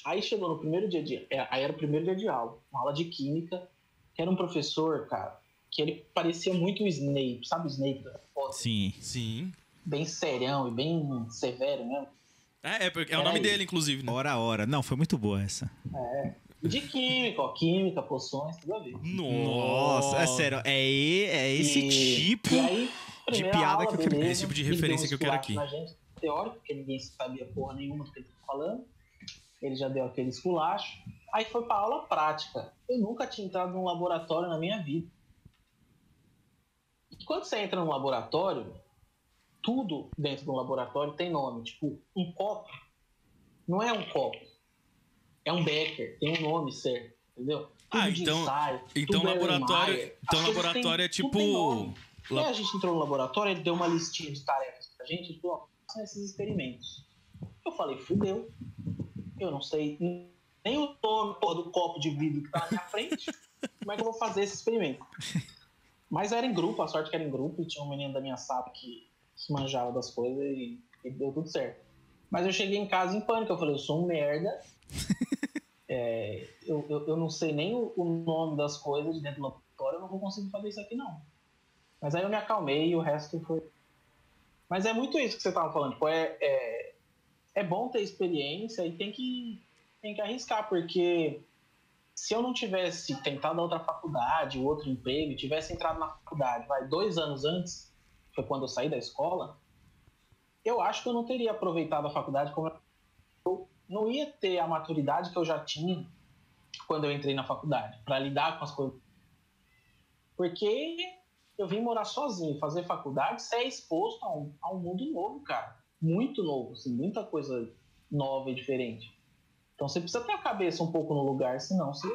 Speaker 4: Aí chegou no primeiro dia de. é, Aí era o primeiro dia de aula, uma aula de química, que era um professor, cara, que ele parecia muito o Snape, sabe o Snape? da foto?
Speaker 2: Sim.
Speaker 3: Sim.
Speaker 4: Bem serião e bem severo mesmo.
Speaker 3: É, é, porque é o
Speaker 4: Peraí.
Speaker 3: nome dele, inclusive, né?
Speaker 2: Hora a hora. Não, foi muito boa essa.
Speaker 4: E de química, ó, química, poções, tudo a ver.
Speaker 2: Nossa, é sério. É, é esse
Speaker 4: E-
Speaker 2: tipo.
Speaker 4: e aí, primeira
Speaker 2: piada
Speaker 4: aula,
Speaker 2: que eu quero-
Speaker 4: beleza,
Speaker 3: esse tipo de
Speaker 4: ele deu
Speaker 3: referência que eu quero
Speaker 4: esculacho
Speaker 3: aqui.
Speaker 4: Na gente, teórico, porque ninguém sabia porra nenhuma do que ele estava falando. Ele já deu aquele esculacho. Aí foi pra aula prática. Eu nunca tinha entrado num laboratório na minha vida. E quando você entra num laboratório, tudo dentro do laboratório tem nome. Tipo, um copo não é um copo. É um becker. Tem um nome certo. Entendeu? Tudo
Speaker 3: Ah, então-
Speaker 4: ensaio,
Speaker 3: Então
Speaker 4: tudo
Speaker 3: laboratório, então laboratório é tipo
Speaker 4: tem nome.
Speaker 3: la-
Speaker 4: Quando a gente entrou no laboratório, ele deu uma listinha de tarefas pra gente e falou: ó, façam esses experimentos. Eu falei: fudeu. Eu não sei nem o nome do copo de vidro que tá na minha frente. Como é que eu vou fazer esse experimento? Mas era em grupo, a sorte que era em grupo, e tinha um menino da minha sala que se manjava das coisas e, e deu tudo certo. Mas eu cheguei em casa em pânico, eu falei: eu sou um merda. É, eu, eu, eu não sei nem o, o nome das coisas de dentro do laboratório, eu não vou conseguir fazer isso aqui não. Mas aí eu me acalmei e o resto foi. Mas é muito isso que você tava falando. Tipo, é, é, é bom ter experiência e tem que, tem que arriscar, porque se eu não tivesse tentado outra faculdade, outro emprego, e tivesse entrado na faculdade, vai, dois anos antes, foi quando eu saí da escola, eu acho que eu não teria aproveitado a faculdade como eu não ia ter a maturidade que eu já tinha quando eu entrei na faculdade, para lidar com as coisas. Porque eu vim morar sozinho, fazer faculdade, você é exposto a um, a um mundo novo, cara. Muito novo, assim, muita coisa nova e diferente. Então você precisa ter a cabeça um pouco no lugar, senão você.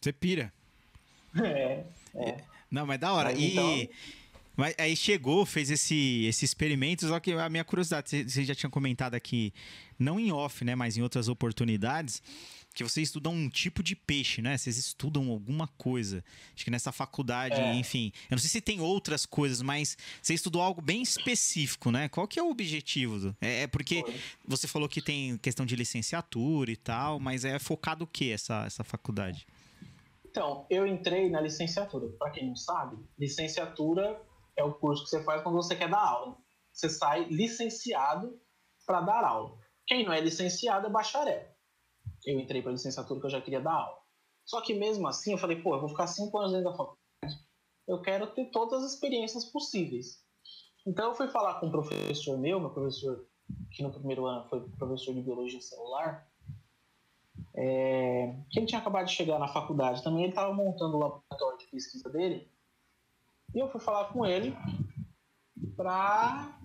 Speaker 2: Você pira.
Speaker 4: É,
Speaker 2: Não, mas da hora.
Speaker 4: Mas
Speaker 2: e.
Speaker 4: então-
Speaker 2: Mas aí chegou, fez esse, esse experimento, só que a minha curiosidade, você- já tinha comentado aqui, não em off, né, mas em outras oportunidades, que vocês estudam um tipo de peixe, né? Vocês estudam alguma coisa. Acho que nessa faculdade,
Speaker 4: É.
Speaker 2: enfim. Eu não sei se tem outras coisas, mas você estudou algo bem específico, né? Qual que é o objetivo? É, é porque
Speaker 4: Foi.
Speaker 2: você falou que tem questão de licenciatura e tal, mas é focado o que essa, essa faculdade?
Speaker 4: Então, eu entrei na licenciatura. Para quem não sabe, licenciatura é o curso que você faz quando você quer dar aula. Você sai licenciado para dar aula. Quem não é licenciado é bacharel. Eu entrei para licenciatura porque eu já queria dar aula. Só que mesmo assim, eu falei, pô, eu vou ficar cinco anos dentro da faculdade. Eu quero ter todas as experiências possíveis. Então, eu fui falar com um professor meu, meu professor, que no primeiro ano foi professor de biologia celular, é, que ele tinha acabado de chegar na faculdade também, ele estava montando o laboratório de pesquisa dele. E eu fui falar com ele para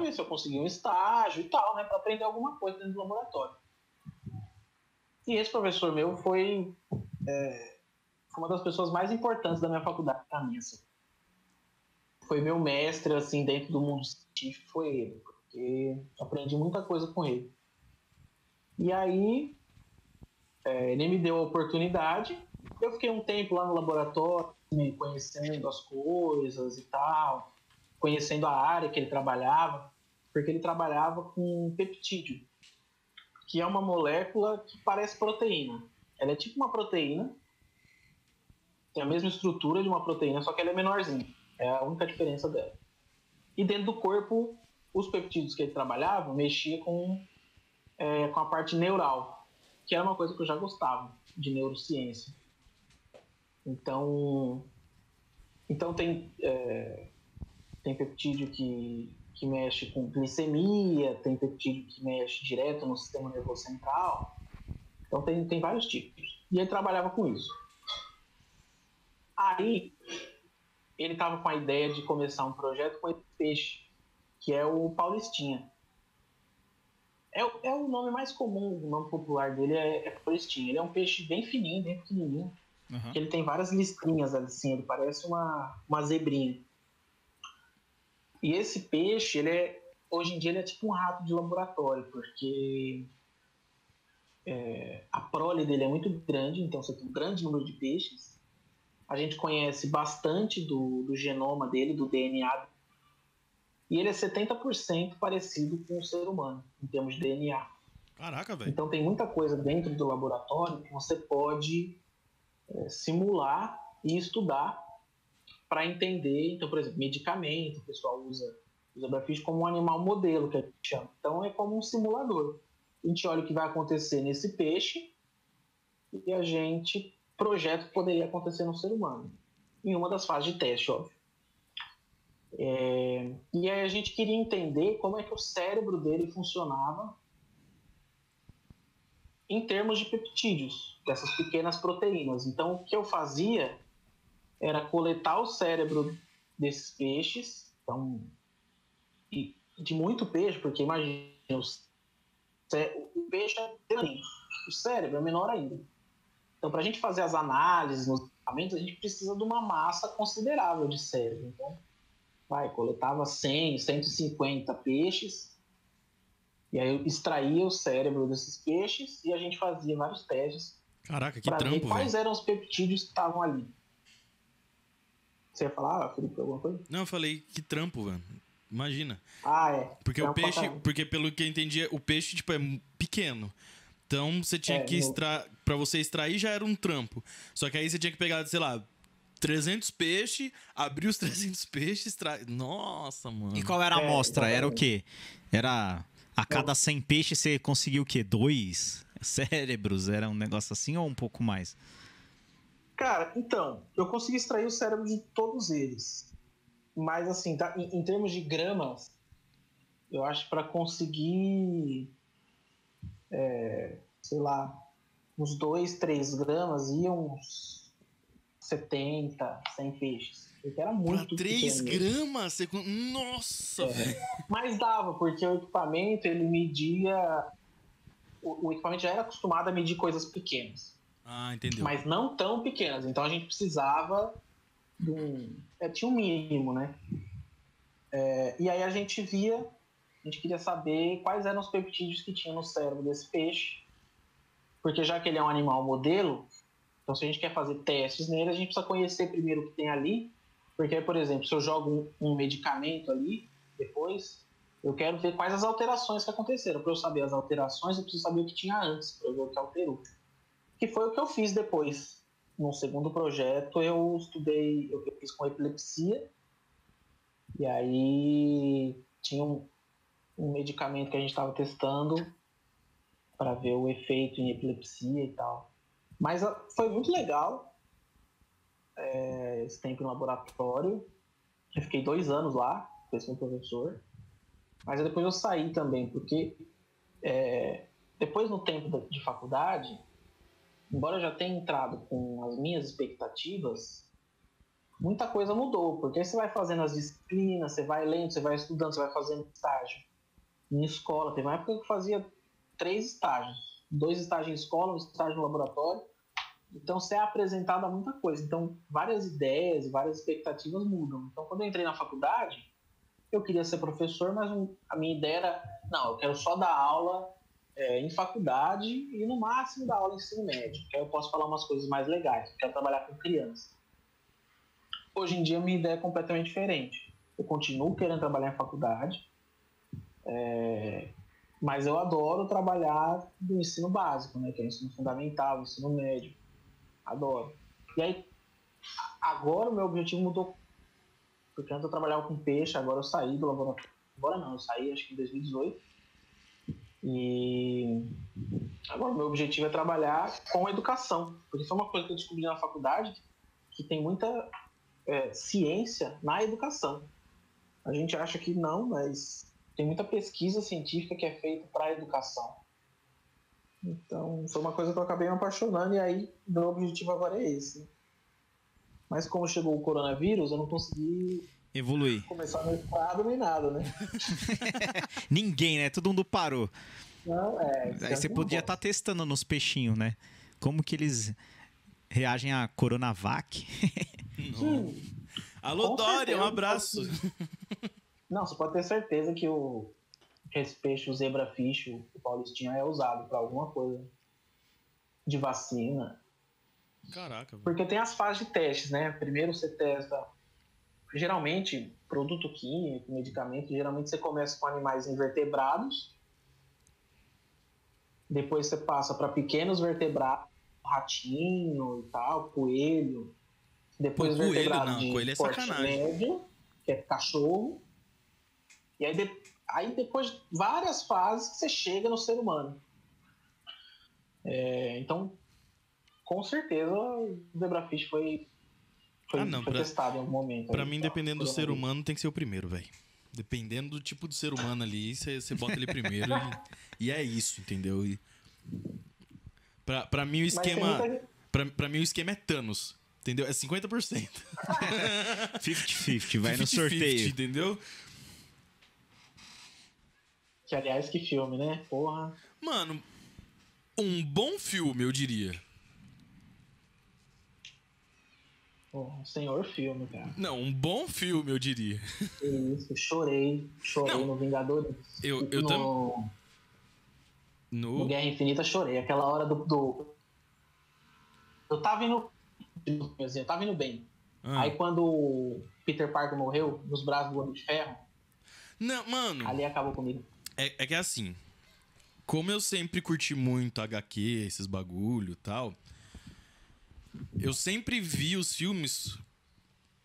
Speaker 4: ver se eu conseguia um estágio e tal, né, para aprender alguma coisa dentro do laboratório. E esse professor meu foi, é, uma das pessoas mais importantes da minha faculdade para mim. Assim. Foi meu mestre assim dentro do mundo científico, foi ele, porque aprendi muita coisa com ele. E aí é, ele me deu a oportunidade. Eu fiquei um tempo lá no laboratório, me conhecendo as coisas e tal, conhecendo a área que ele trabalhava, porque ele trabalhava com peptídeo, que é uma molécula que parece proteína. Ela é tipo uma proteína, tem a mesma estrutura de uma proteína, só que ela é menorzinha. É a única diferença dela. E dentro do corpo, os peptídeos que ele trabalhava mexia com, é, com a parte neural, que era uma coisa que eu já gostava. de neurociência. Então, então tem, é, tem peptídeo que, que mexe com glicemia, tem peptídeo que mexe direto no sistema nervoso central. Então tem, tem vários tipos. E ele trabalhava com isso. Aí ele estava com a ideia de começar um projeto com esse peixe, que é o Paulistinha. É, é o nome mais comum, o nome popular dele é, é Paulistinha. Ele é um peixe bem fininho, bem pequenininho. Uhum. Ele tem várias listrinhas assim, ele parece uma, uma zebrinha. E esse peixe, ele é, hoje em dia, ele é tipo um rato de laboratório, porque é, a prole dele é muito grande, então você tem um grande número de peixes. A gente conhece bastante do, do genoma dele, do DNA. E ele é 70% parecido com o ser humano, em termos de DNA.
Speaker 3: Caraca, velho.
Speaker 4: Então tem muita coisa dentro do laboratório que você pode é, simular e estudar para entender. Então, por exemplo, medicamento, o pessoal usa o zebrafish como um animal modelo, que a gente chama. Então é como um simulador. A gente olha o que vai acontecer nesse peixe e a gente projeta o que poderia acontecer no ser humano. Em uma das fases de teste, óbvio. É, e aí a gente queria entender como é que o cérebro dele funcionava em termos de peptídeos, dessas pequenas proteínas. Então, o que eu fazia era coletar o cérebro desses peixes, então, e de muito peixe, porque imagina, o peixe é pequeno, o cérebro é menor ainda. Então, para a gente fazer as análises nos equipamentos, a gente precisa de uma massa considerável de cérebro. Então, vai, coletava 100, 150 peixes, e aí eu extraía o cérebro desses peixes e a gente fazia vários testes.
Speaker 3: Caraca, que trampo,
Speaker 4: ver quais eram os peptídeos que estavam ali. Você ia falar, Felipe, alguma coisa?
Speaker 3: Não, eu falei que trampo, velho. Imagina.
Speaker 4: Ah, é.
Speaker 3: Porque o peixe, porque pelo que eu entendi, o peixe tipo é pequeno. Então você tinha é, que extrair, para você extrair já era um trampo. Só que aí você tinha que pegar, sei lá, 300 peixes, abrir os 300 peixes, extrair. Nossa, mano.
Speaker 2: E qual era a é, amostra? Era o quê? Era a cada 100 peixes você conseguiu o quê? Dois cérebros? Era um negócio assim ou um pouco mais?
Speaker 4: Cara, então, eu consegui extrair o cérebro de todos eles. Mas, assim, tá, em, em termos de gramas, eu acho para conseguir, é, sei lá, uns 2, 3 gramas e uns 70, 100 peixes. Porque era muito
Speaker 3: pra 3 gramas? Nossa, é.
Speaker 4: Mas dava, porque o equipamento, ele media... O, o equipamento já era acostumado a medir coisas pequenas.
Speaker 3: Ah, entendeu.
Speaker 4: Mas não tão pequenas. Então a gente precisava de um. É, tinha um mínimo, né? É, e aí a gente via, a gente queria saber quais eram os peptídeos que tinha no cérebro desse peixe. Porque já que ele é um animal modelo, então se a gente quer fazer testes nele, a gente precisa conhecer primeiro o que tem ali. Porque, por exemplo, se eu jogo um, um medicamento ali, depois, eu quero ver quais as alterações que aconteceram. Para eu saber as alterações, eu preciso saber o que tinha antes, para ver o que alterou que foi o que eu fiz depois. No segundo projeto, eu estudei, eu fiz com epilepsia, e aí tinha um, um medicamento que a gente estava testando para ver o efeito em epilepsia e tal. Mas ah, foi muito legal é, esse tempo no laboratório. Eu fiquei dois anos lá, com meu professor. Mas depois eu saí também, porque é, depois no tempo de faculdade, embora eu já tenha entrado com as minhas expectativas, muita coisa mudou, porque você vai fazendo as disciplinas, você vai lendo, você vai estudando, você vai fazendo estágio em escola. Teve uma época que eu fazia três estágios, dois estágios em escola, um estágio no laboratório. Então você é apresentado a muita coisa. Então várias ideias várias expectativas mudam. Então quando eu entrei na faculdade, eu queria ser professor, mas a minha ideia era, não, eu quero só dar aula é, em faculdade e no máximo dar aula em ensino médio, que aí eu posso falar umas coisas mais legais, quero trabalhar com criança. Hoje em dia minha ideia é completamente diferente. Eu continuo querendo trabalhar em faculdade, é, mas eu adoro trabalhar no ensino básico, né, que é o ensino fundamental, o ensino médio. Adoro. E aí, agora o meu objetivo mudou. Porque antes eu trabalhava com peixe, agora eu saí do laboratório. Agora não, eu saí acho que em 2018 E agora o meu objetivo é trabalhar com educação, porque foi uma coisa que eu descobri na faculdade que tem muita é, ciência na educação. A gente acha que não, mas tem muita pesquisa científica que é feita para a educação. Então, foi uma coisa que eu acabei me apaixonando e aí meu objetivo agora é esse. Mas como chegou o coronavírus, eu não consegui
Speaker 2: Evoluir.
Speaker 4: começar no estado nem nada, né?
Speaker 2: Ninguém, né? Todo mundo parou.
Speaker 4: Não, é,
Speaker 2: Aí você podia estar testando nos peixinhos, né? Como que eles reagem à Coronavac.
Speaker 4: Hum,
Speaker 3: Alô,
Speaker 4: Com
Speaker 3: Dória, um abraço.
Speaker 4: Não, você pode ter certeza que o esse peixe, o zebrafish, o paulistinha é usado para alguma coisa de vacina.
Speaker 3: Caraca, velho.
Speaker 4: Porque tem as fases de testes, né? Primeiro você testa. Geralmente, produto químico, medicamento, geralmente você começa com animais invertebrados. Depois você passa para pequenos vertebrados, ratinho e tal, coelho. Depois
Speaker 3: Pô, coelho
Speaker 4: vertebrados
Speaker 3: não,
Speaker 4: de
Speaker 3: coelho é
Speaker 4: porte
Speaker 3: sacanagem.
Speaker 4: médio, que é cachorro. E aí, de- aí depois de várias fases que você chega no ser humano. É, então, com certeza, o zebrafish foi, foi,
Speaker 3: Ah, não,
Speaker 4: foi
Speaker 3: pra-
Speaker 4: testado em algum momento.
Speaker 3: Pra
Speaker 4: aí,
Speaker 3: mim,
Speaker 4: tá?
Speaker 3: dependendo do ser
Speaker 4: Coronavírus.
Speaker 3: humano, tem que ser o primeiro, velho. Dependendo do tipo do ser humano ali, você bota ele primeiro. e, e é isso, entendeu? E pra, pra mim, o esquema.
Speaker 4: muita
Speaker 3: Pra, pra mim, o esquema é Thanos. Entendeu? É 50%.
Speaker 2: 50-50, vai no
Speaker 3: 50-50,
Speaker 2: sorteio.
Speaker 3: entendeu?
Speaker 4: Que, aliás, que filme, né? Porra.
Speaker 3: Mano, um bom filme, eu diria.
Speaker 4: Um senhor filme, cara.
Speaker 3: Não, um bom filme, eu diria.
Speaker 4: Isso, chorei. Chorei
Speaker 3: Não,
Speaker 4: no Vingadores.
Speaker 3: eu- eu
Speaker 4: no, no
Speaker 3: No.
Speaker 4: Guerra Infinita chorei. Aquela hora do. do... Eu tava indo. Eu tava indo bem.
Speaker 3: Ah.
Speaker 4: Aí quando o Peter Parker morreu, nos braços do Homem de Ferro,
Speaker 3: Não, mano.
Speaker 4: ali acabou comigo.
Speaker 3: É, é que é assim, como eu sempre curti muito HQ, esses bagulho e tal, eu sempre vi os filmes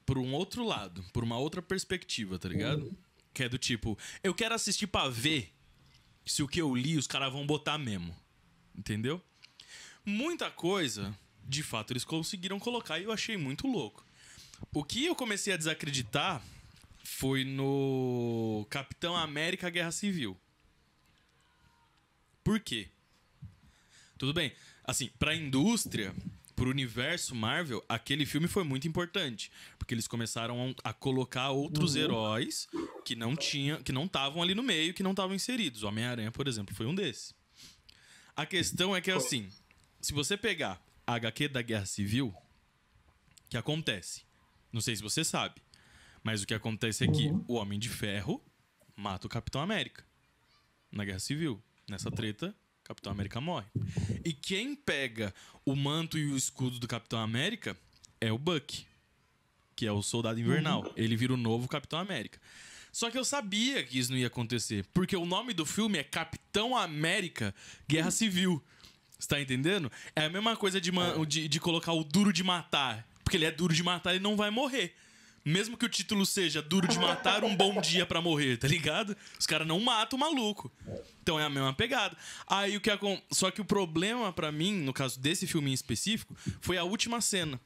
Speaker 3: por um outro lado, por uma outra perspectiva, tá ligado? Que é do tipo, eu quero assistir pra ver se o que eu li os caras vão botar mesmo. Entendeu? Muita coisa, de fato, eles conseguiram colocar e eu achei muito louco. O que eu comecei a desacreditar foi no Capitão América Guerra Civil. Por quê? Tudo bem. Assim, pra indústria, pro universo Marvel, aquele filme foi muito importante, porque eles começaram a colocar outros heróis que não tinham, que não estavam ali no meio, que não estavam inseridos. O Homem-Aranha, por exemplo, foi um desses. A questão é que assim, se você pegar a HQ da Guerra Civil, o que acontece? Não sei se você sabe, mas o que acontece é que o Homem de Ferro mata o Capitão América na Guerra Civil. Nessa treta, Capitão América morre. E quem pega o manto e o escudo do Capitão América é o Buck, que é o soldado invernal. Ele vira o novo Capitão América. Só que eu sabia que isso não ia acontecer, porque o nome do filme é Capitão América Guerra Civil. Você tá entendendo? É a mesma coisa de, man- de, de colocar o duro de matar. Porque ele é duro de matar, ele não vai morrer. Mesmo que o título seja Duro de Matar, um bom dia pra morrer, tá ligado? Os caras não matam o maluco. Então é a mesma pegada. Aí o que acon... Só que o problema pra mim, no caso desse filme em específico, foi a última cena.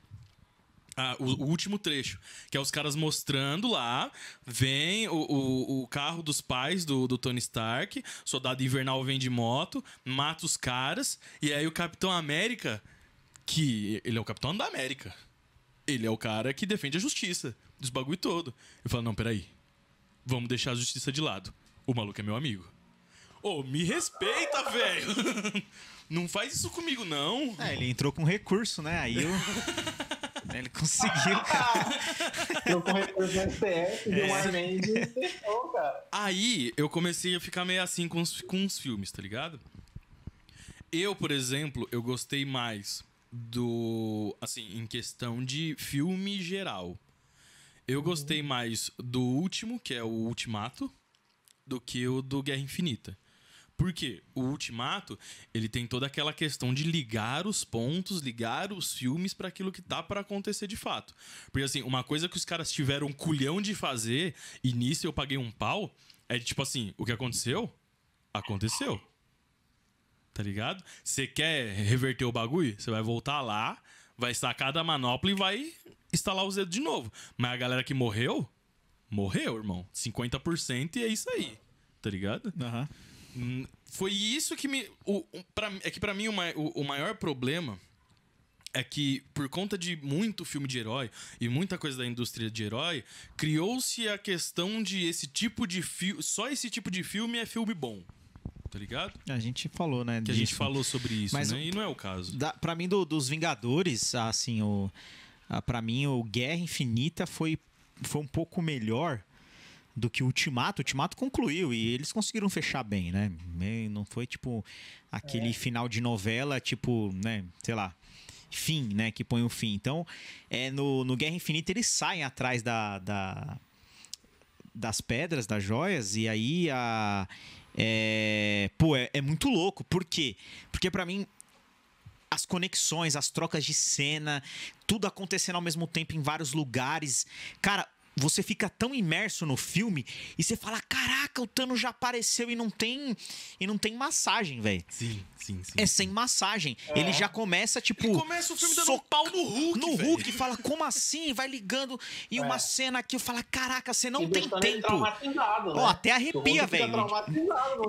Speaker 3: Ah, o, o último trecho, que é os caras mostrando lá, vem o, o, o carro dos pais do, do Tony Stark, soldado invernal vem de moto, mata os caras, e aí o Capitão América, que ele é o Capitão da América, ele é o cara que defende a justiça dos bagulho todo. Eu falo, não, peraí, vamos deixar a justiça de lado, o maluco é meu amigo. Ô, me respeita, velho! Não faz isso comigo, não.
Speaker 2: É, ele entrou com recurso, né? Aí eu... ele conseguiu, cara.
Speaker 4: Eu com recurso no STF,
Speaker 3: É.
Speaker 4: deu um Armende e fechou, cara.
Speaker 3: Aí eu comecei a ficar meio assim com os, com os filmes, tá ligado? Eu, por exemplo, eu gostei mais do. Assim, em questão de filme geral. Eu gostei mais do último, que é o Ultimato, do que o do Guerra Infinita. Por quê? O Ultimato, ele tem toda aquela questão de ligar os pontos, ligar os filmes para aquilo que tá para acontecer de fato. Porque assim, uma coisa que os caras tiveram um culhão de fazer, e nisso eu paguei um pau, é de, tipo assim, o que aconteceu? Aconteceu. Tá ligado? Você quer reverter o bagulho? Você vai voltar lá, vai sacar da manopla e vai instalar os dedos de novo. Mas a galera que morreu, morreu, irmão. 50% e é isso aí. Tá ligado?
Speaker 2: Aham.
Speaker 3: Hum, Foi isso que me. O, o- pra, é que pra mim o, o- o maior problema é que, por conta de muito filme de herói e muita coisa da indústria de herói, criou-se a questão de esse tipo de filme. Só esse tipo de filme é filme bom. Tá ligado?
Speaker 2: A gente falou, né?
Speaker 3: Que a gente
Speaker 2: disso.
Speaker 3: falou sobre isso,
Speaker 2: Mas
Speaker 3: né? E não é o caso.
Speaker 2: Da, pra mim, do- dos Vingadores, assim, o, ah, pra mim, o Guerra Infinita foi, foi um pouco melhor do que o Ultimato. O Ultimato concluiu e eles conseguiram fechar bem, né? Não foi, tipo, aquele final de novela, tipo, né? Sei lá. Fim, né? Que põe o fim. Então, é, no, no Guerra Infinita eles saem atrás da, da, das pedras, das joias, e aí a. É, pô, é, é muito louco. Por quê? Porque pra mim, as conexões, as trocas de cena, tudo acontecendo ao mesmo tempo em vários lugares. Cara, você fica tão imerso no filme e você fala: caraca, o Thanos já apareceu e não tem. E não tem massagem, velho.
Speaker 3: Sim, sim, sim.
Speaker 2: É sem massagem. Ele já começa, tipo.
Speaker 3: Ele começa o filme dando um pau no Hulk.
Speaker 2: no
Speaker 3: velho.
Speaker 2: Hulk, fala, como assim? Vai ligando. E uma
Speaker 4: É.
Speaker 2: cena aqui, eu falo, caraca, você não
Speaker 4: E
Speaker 2: tem tempo.
Speaker 4: traumatizado, né?
Speaker 2: Ó, até arrepia, velho.
Speaker 4: não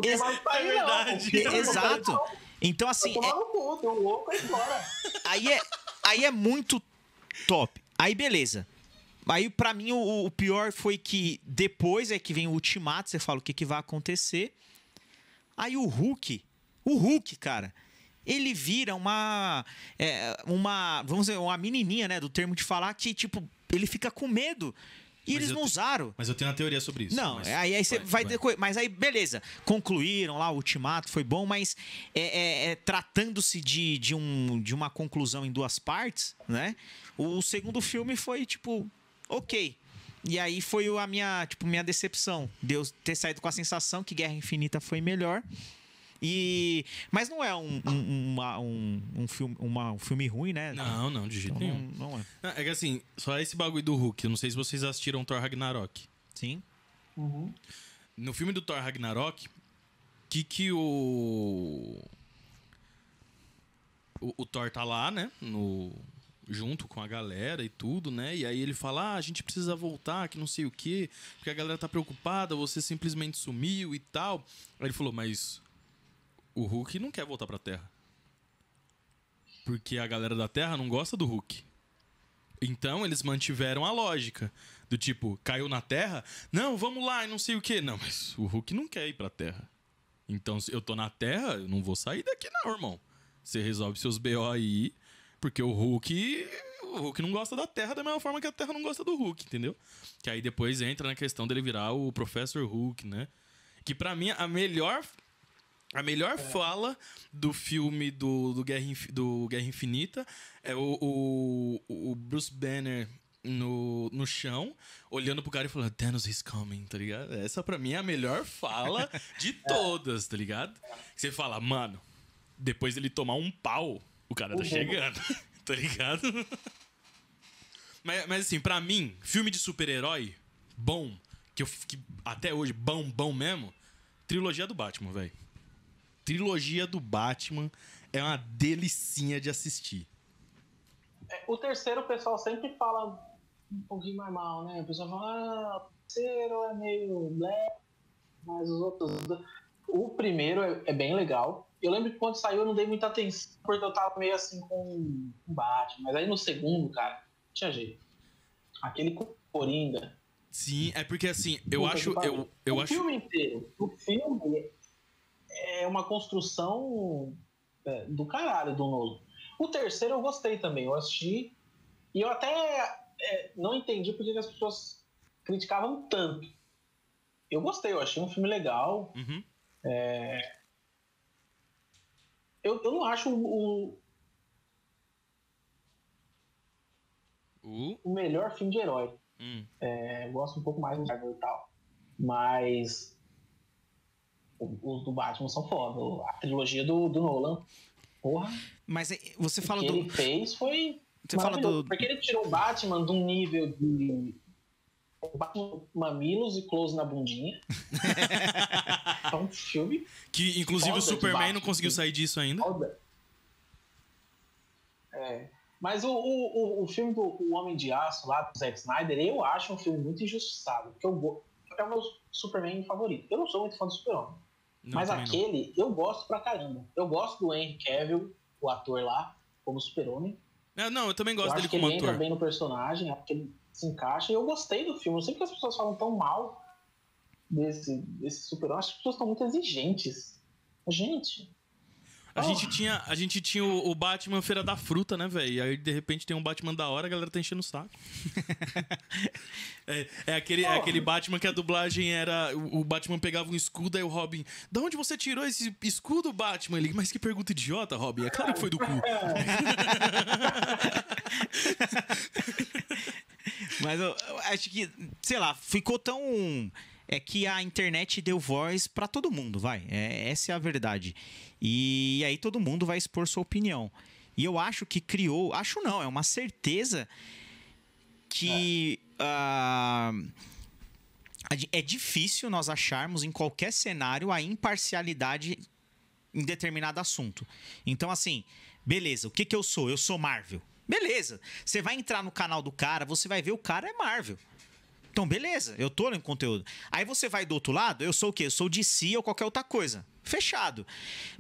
Speaker 2: Ex-
Speaker 3: é verdade.
Speaker 4: não.
Speaker 3: É
Speaker 2: Exato. Então, assim, é-
Speaker 4: tem um louco aí fora.
Speaker 2: aí, é, aí é muito top. Aí, beleza. Aí, pra mim, o, o pior foi que depois é que vem o ultimato, você fala o que, que vai acontecer. Aí o Hulk, o Hulk, cara, ele vira uma. é, uma. Vamos dizer, uma menininha, né? Do termo de falar que, tipo, ele fica com medo. E
Speaker 3: Mas
Speaker 2: eles não usaram.
Speaker 3: Mas eu tenho uma teoria sobre isso.
Speaker 2: Não,
Speaker 3: mas-
Speaker 2: aí, aí você vai, deco- Mas aí, beleza. Concluíram lá o ultimato, foi bom, mas é, é- é, tratando-se de, de, um, de uma conclusão em duas partes, né? O segundo filme foi, tipo, ok. E aí foi a minha, tipo, minha decepção. Deus ter saído com a sensação que Guerra Infinita foi melhor. E. Mas não é um, um, uma- um, um filme, uma- um filme ruim, né?
Speaker 3: Não, não, de jeito
Speaker 2: Então,
Speaker 3: nenhum.
Speaker 2: não, não é.
Speaker 3: Não, é que assim, só esse bagulho do Hulk. Eu não sei se vocês assistiram Thor Ragnarok.
Speaker 2: Sim.
Speaker 3: No filme do Thor Ragnarok, que que o... o. O Thor tá lá, né? No. Junto com a galera e tudo, né? E aí ele fala: ah, a gente precisa voltar, que não sei o quê, porque a galera tá preocupada, você simplesmente sumiu e tal. Aí ele falou: mas o Hulk não quer voltar pra Terra. Porque a galera da Terra não gosta do Hulk. Então eles mantiveram a lógica. Do tipo, caiu na Terra? Não, vamos lá e não sei o quê. Não, mas o Hulk não quer ir pra Terra. Então, se eu tô na Terra, eu não vou sair daqui, não, irmão. Você resolve seus BO aí, porque o Hulk. O Hulk não gosta da Terra da mesma forma que a Terra não gosta do Hulk, entendeu? Que aí depois entra na questão dele virar o Professor Hulk, né? Que pra mim a melhor. A melhor fala do filme do, do, Guerra, do Guerra Infinita é o, o, o Bruce Banner no, no chão, olhando pro cara e falando, Thanos is coming, tá ligado? Essa pra mim é a melhor fala de todas, tá ligado? Você fala, mano, depois dele tomar um pau, o cara tá chegando, tá ligado? Mas, mas assim, pra mim, filme de super-herói bom, que, eu, que até hoje, bom, bom mesmo, trilogia do Batman, velho. Trilogia do Batman é uma delicinha de assistir.
Speaker 4: É, O terceiro, o pessoal sempre fala um pouquinho mais mal, né? O pessoal fala, ah, o terceiro é meio black, mas os outros. O primeiro é, é bem legal. Eu lembro que quando saiu eu não dei muita atenção, porque eu tava meio assim com o Batman. Mas aí no segundo, cara, tinha jeito. Aquele Coringa.
Speaker 3: Sim, é porque assim, eu
Speaker 4: Puta
Speaker 3: acho. Eu, eu
Speaker 4: o
Speaker 3: acho.
Speaker 4: filme inteiro. O filme é uma construção é, do caralho do Nolan. O terceiro eu gostei também. Eu assisti e eu até é, não entendi porque que as pessoas criticavam tanto. Eu gostei, eu achei um filme legal.
Speaker 3: Uhum.
Speaker 4: Eu, eu não acho o,
Speaker 3: O.
Speaker 4: o melhor filme de herói.
Speaker 3: Hum.
Speaker 4: É, eu gosto um pouco mais do Marvel e tal. Mas o- os do Batman são foda. A trilogia do, do Nolan, porra,
Speaker 2: Mas você fala
Speaker 4: o que
Speaker 2: do.
Speaker 4: ele fez foi
Speaker 2: Você fala do-
Speaker 4: Porque ele tirou o Batman de um nível de, Batman Mamilos e Close na bundinha. é um filme
Speaker 3: Que inclusive o Superman não conseguiu sair disso ainda.
Speaker 4: foda. É. Mas o, o, o, filme do o Homem de Aço lá do Zack Snyder, eu acho um filme muito injustiçado. Porque eu é o meu Superman favorito. Eu não sou muito fã do Super-Homem.
Speaker 3: Não,
Speaker 4: Mas
Speaker 3: também não.
Speaker 4: aquele, eu gosto pra caramba. Eu gosto do Henry Cavill, o ator lá, como Super-Homem.
Speaker 3: É, não, eu também gosto
Speaker 4: eu
Speaker 3: dele
Speaker 4: acho que
Speaker 3: como
Speaker 4: ele entra
Speaker 3: ator.
Speaker 4: bem no personagem, acho que ele se encaixa. E eu gostei do filme. Eu sei que as pessoas falam tão mal desse, desse Super-Homem. Acho que as pessoas estão muito exigentes. Gente,
Speaker 3: A
Speaker 4: Oh.
Speaker 3: gente tinha, a gente tinha o, o Batman Feira da Fruta, né, velho? E aí, de repente, tem um Batman da hora, a galera tá enchendo o saco. é, é aquele, é
Speaker 4: Oh.
Speaker 3: aquele Batman que a dublagem era. O, o Batman pegava um escudo, aí o Robin. Da onde você tirou esse escudo, Batman? Ele, mas que pergunta idiota, Robin. É claro que foi do cu.
Speaker 2: Mas eu, eu acho que, sei lá, ficou tão. É que a internet deu voz pra todo mundo, vai. É, essa é a verdade. E aí todo mundo vai expor sua opinião. E eu acho que criou. Acho não, é uma certeza que. a di- é difícil nós acharmos em qualquer cenário a imparcialidade em determinado assunto. Então, assim, beleza, o que, que eu sou? Eu sou Marvel. Beleza. Você vai entrar no canal do cara, você vai ver o cara é Marvel. Então, beleza, eu tô no conteúdo. Aí você vai do outro lado, eu sou o quê? Eu sou DC ou qualquer outra coisa. Fechado.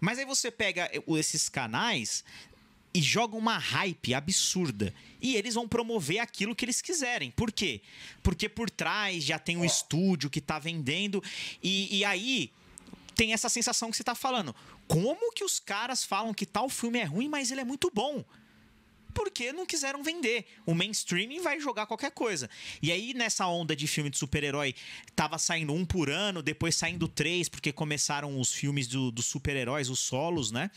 Speaker 2: Mas aí você pega esses canais e joga uma hype absurda. E eles vão promover aquilo que eles quiserem. Por quê? Porque por trás já tem um estúdio que tá vendendo. E, e aí tem essa sensação que você tá falando. Como que os caras falam que tal filme é ruim, mas ele é muito bom? Porque não quiseram vender. O mainstream vai jogar qualquer coisa. E aí, nessa onda de filme de super-herói, tava saindo um por ano, depois saindo três, porque começaram os filmes do- dos super-heróis, os solos, né?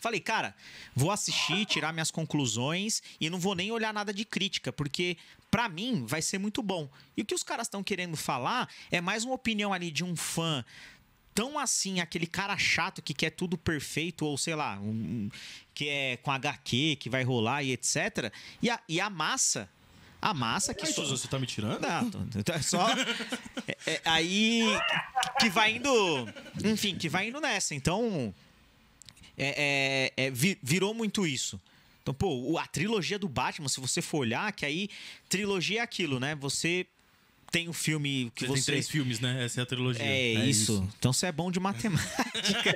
Speaker 2: Falei, cara, vou assistir, tirar minhas conclusões e não vou nem olhar nada de crítica, porque pra mim vai ser muito bom. E o que os caras estão querendo falar é mais uma opinião ali de um fã tão assim, aquele cara chato que quer tudo perfeito, ou sei lá, um- um- que é com HQ, que vai rolar e etc. E a, e a massa, a massa que
Speaker 3: Isso,
Speaker 2: só-
Speaker 3: você tá me tirando?
Speaker 2: não, tô- tô- é só. é- é aí que vai indo. Enfim, que vai indo nessa. Então. É, é- é, vi- virou muito isso. Então, pô, a trilogia do Batman, se você for olhar, que aí trilogia é aquilo, né? Você tem o filme que
Speaker 3: Você
Speaker 2: você.
Speaker 3: tem três filmes, né? Essa é a trilogia.
Speaker 2: É, isso. Então você é bom de matemática.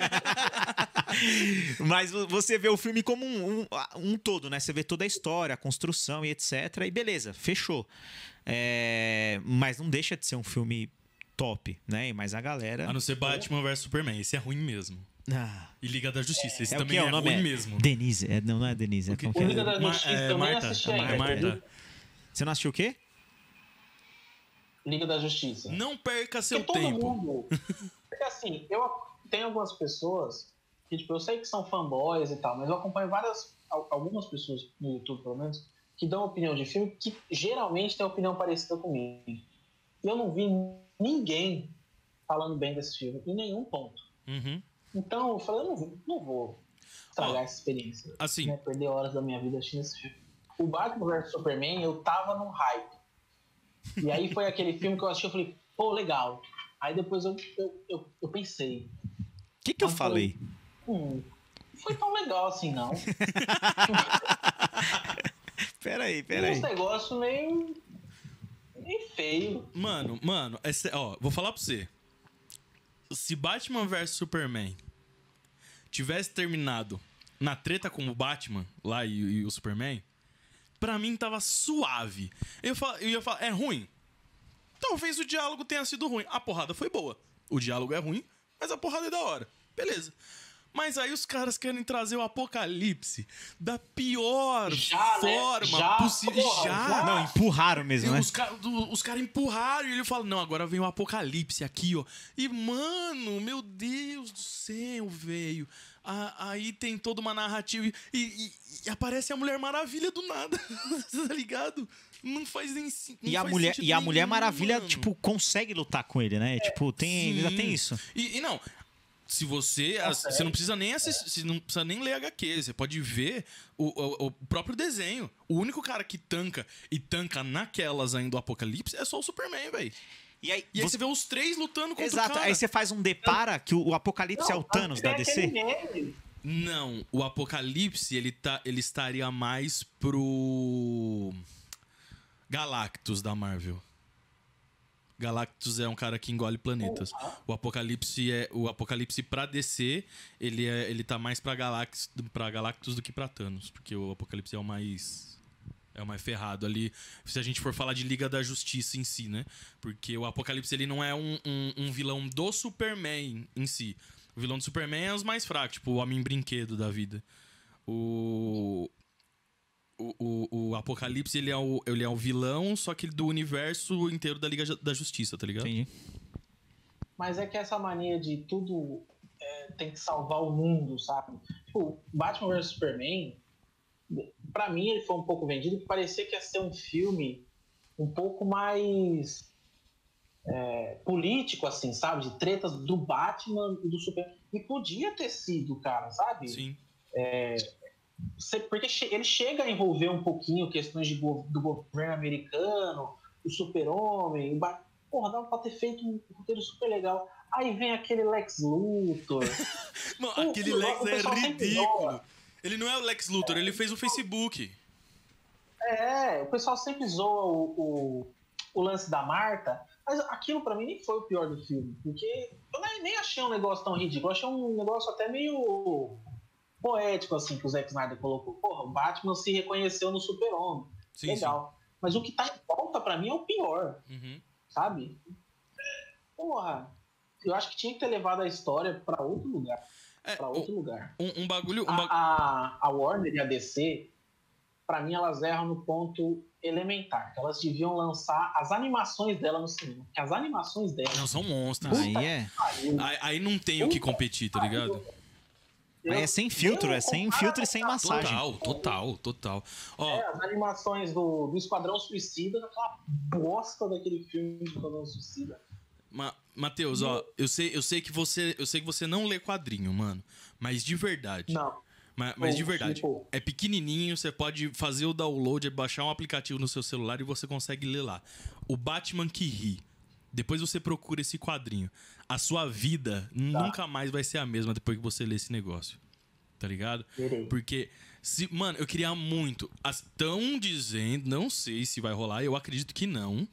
Speaker 2: Mas vo- você vê o filme como um, um, um todo, né? Você vê toda a história, a construção e etc. E beleza, fechou. É, mas não deixa de ser um filme top, né? Mas a galera.
Speaker 3: A não ser Batman vs Superman. Esse é ruim mesmo.
Speaker 2: Ah,
Speaker 3: E Liga da Justiça. Esse
Speaker 2: é
Speaker 3: também
Speaker 2: que
Speaker 3: é,
Speaker 2: o nome
Speaker 3: ruim
Speaker 2: é?
Speaker 3: mesmo.
Speaker 2: Denise. É, não, não é Denise. É como que
Speaker 4: O
Speaker 2: é?
Speaker 4: Liga da
Speaker 3: Ma-
Speaker 4: Justiça
Speaker 3: é,
Speaker 4: também
Speaker 3: Marta, é. Marta.
Speaker 2: Você não assistiu o quê?
Speaker 4: Liga da Justiça.
Speaker 3: Não perca seu
Speaker 4: Porque todo
Speaker 3: tempo.
Speaker 4: mundo. Porque assim, eu tenho algumas pessoas que, tipo, eu sei que são fanboys e tal, mas eu acompanho várias, al- algumas pessoas no YouTube, pelo menos, que dão opinião de filme que geralmente tem opinião parecida comigo. E eu não vi ninguém falando bem desse filme em nenhum ponto.
Speaker 3: Uhum.
Speaker 4: Então eu falei, eu não, vou- não vou estragar essa experiência.
Speaker 3: Assim,
Speaker 4: né, perder horas da minha vida assistindo esse filme. O Batman vs Superman, eu tava num hype. E aí foi aquele filme que eu assisti, eu falei, pô, legal. Aí depois eu, eu, eu, eu pensei,
Speaker 2: O que, que eu
Speaker 4: Mas
Speaker 2: falei?
Speaker 4: hum, não foi tão legal assim, não.
Speaker 2: Peraí, peraí.
Speaker 4: uns negócios meio, meio feio.
Speaker 3: mano, mano, sé- ó, vou falar pra você. Se Batman vs Superman tivesse terminado na treta com o Batman lá e, e o Superman, pra mim tava suave. Eu, fal- eu ia falar, é ruim? Talvez o diálogo tenha sido ruim. A porrada foi boa. O diálogo é ruim, mas a porrada é da hora. Beleza. Mas aí os caras querem trazer o apocalipse da pior
Speaker 4: Já, né?
Speaker 3: forma
Speaker 4: Já,
Speaker 3: possível.
Speaker 4: porra,
Speaker 3: já.
Speaker 4: já.
Speaker 2: Não, empurraram
Speaker 3: E
Speaker 2: mesmo, né?
Speaker 3: os caras os cara empurraram e ele fala: Não, agora vem o apocalipse aqui, ó. E, mano, meu Deus do céu, velho. A- Aí tem toda uma narrativa e, e- e aparece a Mulher Maravilha do nada. tá ligado? Não faz nem não
Speaker 2: E a,
Speaker 3: faz
Speaker 2: mulher,
Speaker 3: sentido
Speaker 2: e a Mulher
Speaker 3: nenhum,
Speaker 2: Maravilha,
Speaker 3: mano.
Speaker 2: tipo, consegue lutar com ele, né? tipo, tem, ainda tem isso.
Speaker 3: E, e não. Se você.
Speaker 4: Ah,
Speaker 3: ass- você não precisa nem assistir. Você não precisa nem ler HQ. Você pode ver o, o- o próprio desenho. O único cara que tanca e tanca naquelas ainda do Apocalipse é só o Superman, velho.
Speaker 2: E aí,
Speaker 3: E aí
Speaker 2: você-
Speaker 3: você vê os três lutando contra o
Speaker 2: Exato,
Speaker 3: cara.
Speaker 2: aí você faz um depara que o, o Apocalipse é o
Speaker 4: Não,
Speaker 2: Thanos da DC.
Speaker 3: Não, o Apocalipse ele, tá, ele estaria mais pro. Galactus da Marvel. Galactus é um cara que engole planetas. O Apocalipse é o Apocalipse pra DC, ele é ele tá mais pra Galactus, pra Galactus do que pra Thanos, porque o Apocalipse é o mais é o mais ferrado ali, se a gente for falar de Liga da Justiça em si, né? Porque o Apocalipse ele não é um, um, um vilão do Superman em si. O vilão do Superman é os mais fracos, tipo o Homem Brinquedo da vida. O, o, o, o Apocalipse ele é o, ele é o vilão, só que do universo inteiro da Liga da Justiça, tá ligado?
Speaker 2: Entendi.
Speaker 4: Mas é que essa mania de tudo é, tem que salvar o mundo, sabe? Tipo, Batman vs Superman, pra mim ele foi um pouco vendido, que parecia que ia ser um filme um pouco mais é, político, assim, sabe? De tretas do Batman e do Superman. E podia ter sido, cara, sabe?
Speaker 3: Sim.
Speaker 4: Cê- porque ele chega a envolver um pouquinho questões de go- do governo americano, o super-homem, o porra, dava pra ter feito um roteiro super legal. Aí vem aquele Lex Luthor.
Speaker 3: Mano, aquele Lex é ridículo. Ele não é o Lex Luthor, ele fez o Facebook.
Speaker 4: É, o pessoal sempre zoa o, o, o lance da Marta, mas aquilo pra mim nem foi o pior do filme, porque eu nem, nem achei um negócio tão ridículo, eu achei um negócio até meio poético, assim, que o Zack Snyder colocou. Porra, o Batman se reconheceu no super-homem.
Speaker 3: Sim,
Speaker 4: Legal. Mas o que tá em volta pra mim é o pior,
Speaker 3: sim. Uhum.
Speaker 4: sabe? Porra, eu acho que tinha que ter levado a história pra outro lugar.
Speaker 3: É,
Speaker 4: Pra outro lugar.
Speaker 3: um, um bagulho. Um
Speaker 4: A,
Speaker 3: ba-
Speaker 4: a, a Warner e a DC, pra mim, elas erram no ponto elementar. que Elas deviam lançar as animações dela no cinema. Porque as animações dela.
Speaker 3: Não, são monstros.
Speaker 2: Aí é.
Speaker 3: Aí, aí não tem o que competir, tá ligado?
Speaker 2: Aí é sem filtro, é sem filtro e sem massagem.
Speaker 3: Total, total, total. Ó,
Speaker 4: É, as animações do, do Esquadrão Suicida, aquela bosta daquele filme do Esquadrão Suicida.
Speaker 3: Ma Matheus, ó, eu sei, eu sei que você, eu sei que você não lê quadrinho, mano, mas de verdade.
Speaker 4: Não.
Speaker 3: Ma- Mas, de
Speaker 4: Tipo,
Speaker 3: verdade, é pequenininho, você pode fazer o download, baixar um aplicativo no seu celular e você consegue ler lá. O Batman que ri. Depois você procura esse quadrinho. A sua vida nunca mais vai ser a mesma depois que você ler esse negócio. Tá ligado? Porque, se, mano, eu queria muito. Estão dizendo, não sei se vai rolar, eu acredito que não.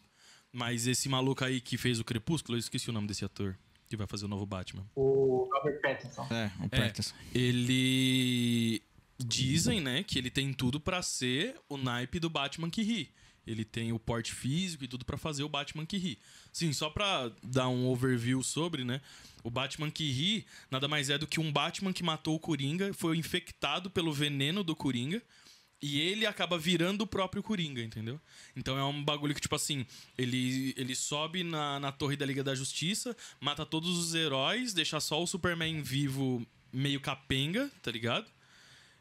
Speaker 3: Mas esse maluco aí que fez o Crepúsculo, eu esqueci o nome desse ator, que vai fazer o novo Batman.
Speaker 4: O Robert Pattinson.
Speaker 2: É, o Practice.
Speaker 3: Ele. Dizem, né, que ele tem tudo pra ser o naipe do Batman que ri. Ele tem o porte físico e tudo pra fazer o Batman que ri. Sim, só pra dar um overview sobre, né? O Batman que ri nada mais é do que um Batman que matou o Coringa, foi infectado pelo veneno do Coringa. E ele acaba virando o próprio Coringa, entendeu? Então é um bagulho que, tipo assim, ele, ele sobe na, na Torre da Liga da Justiça, mata todos os heróis, deixa só o Superman vivo meio capenga, tá ligado?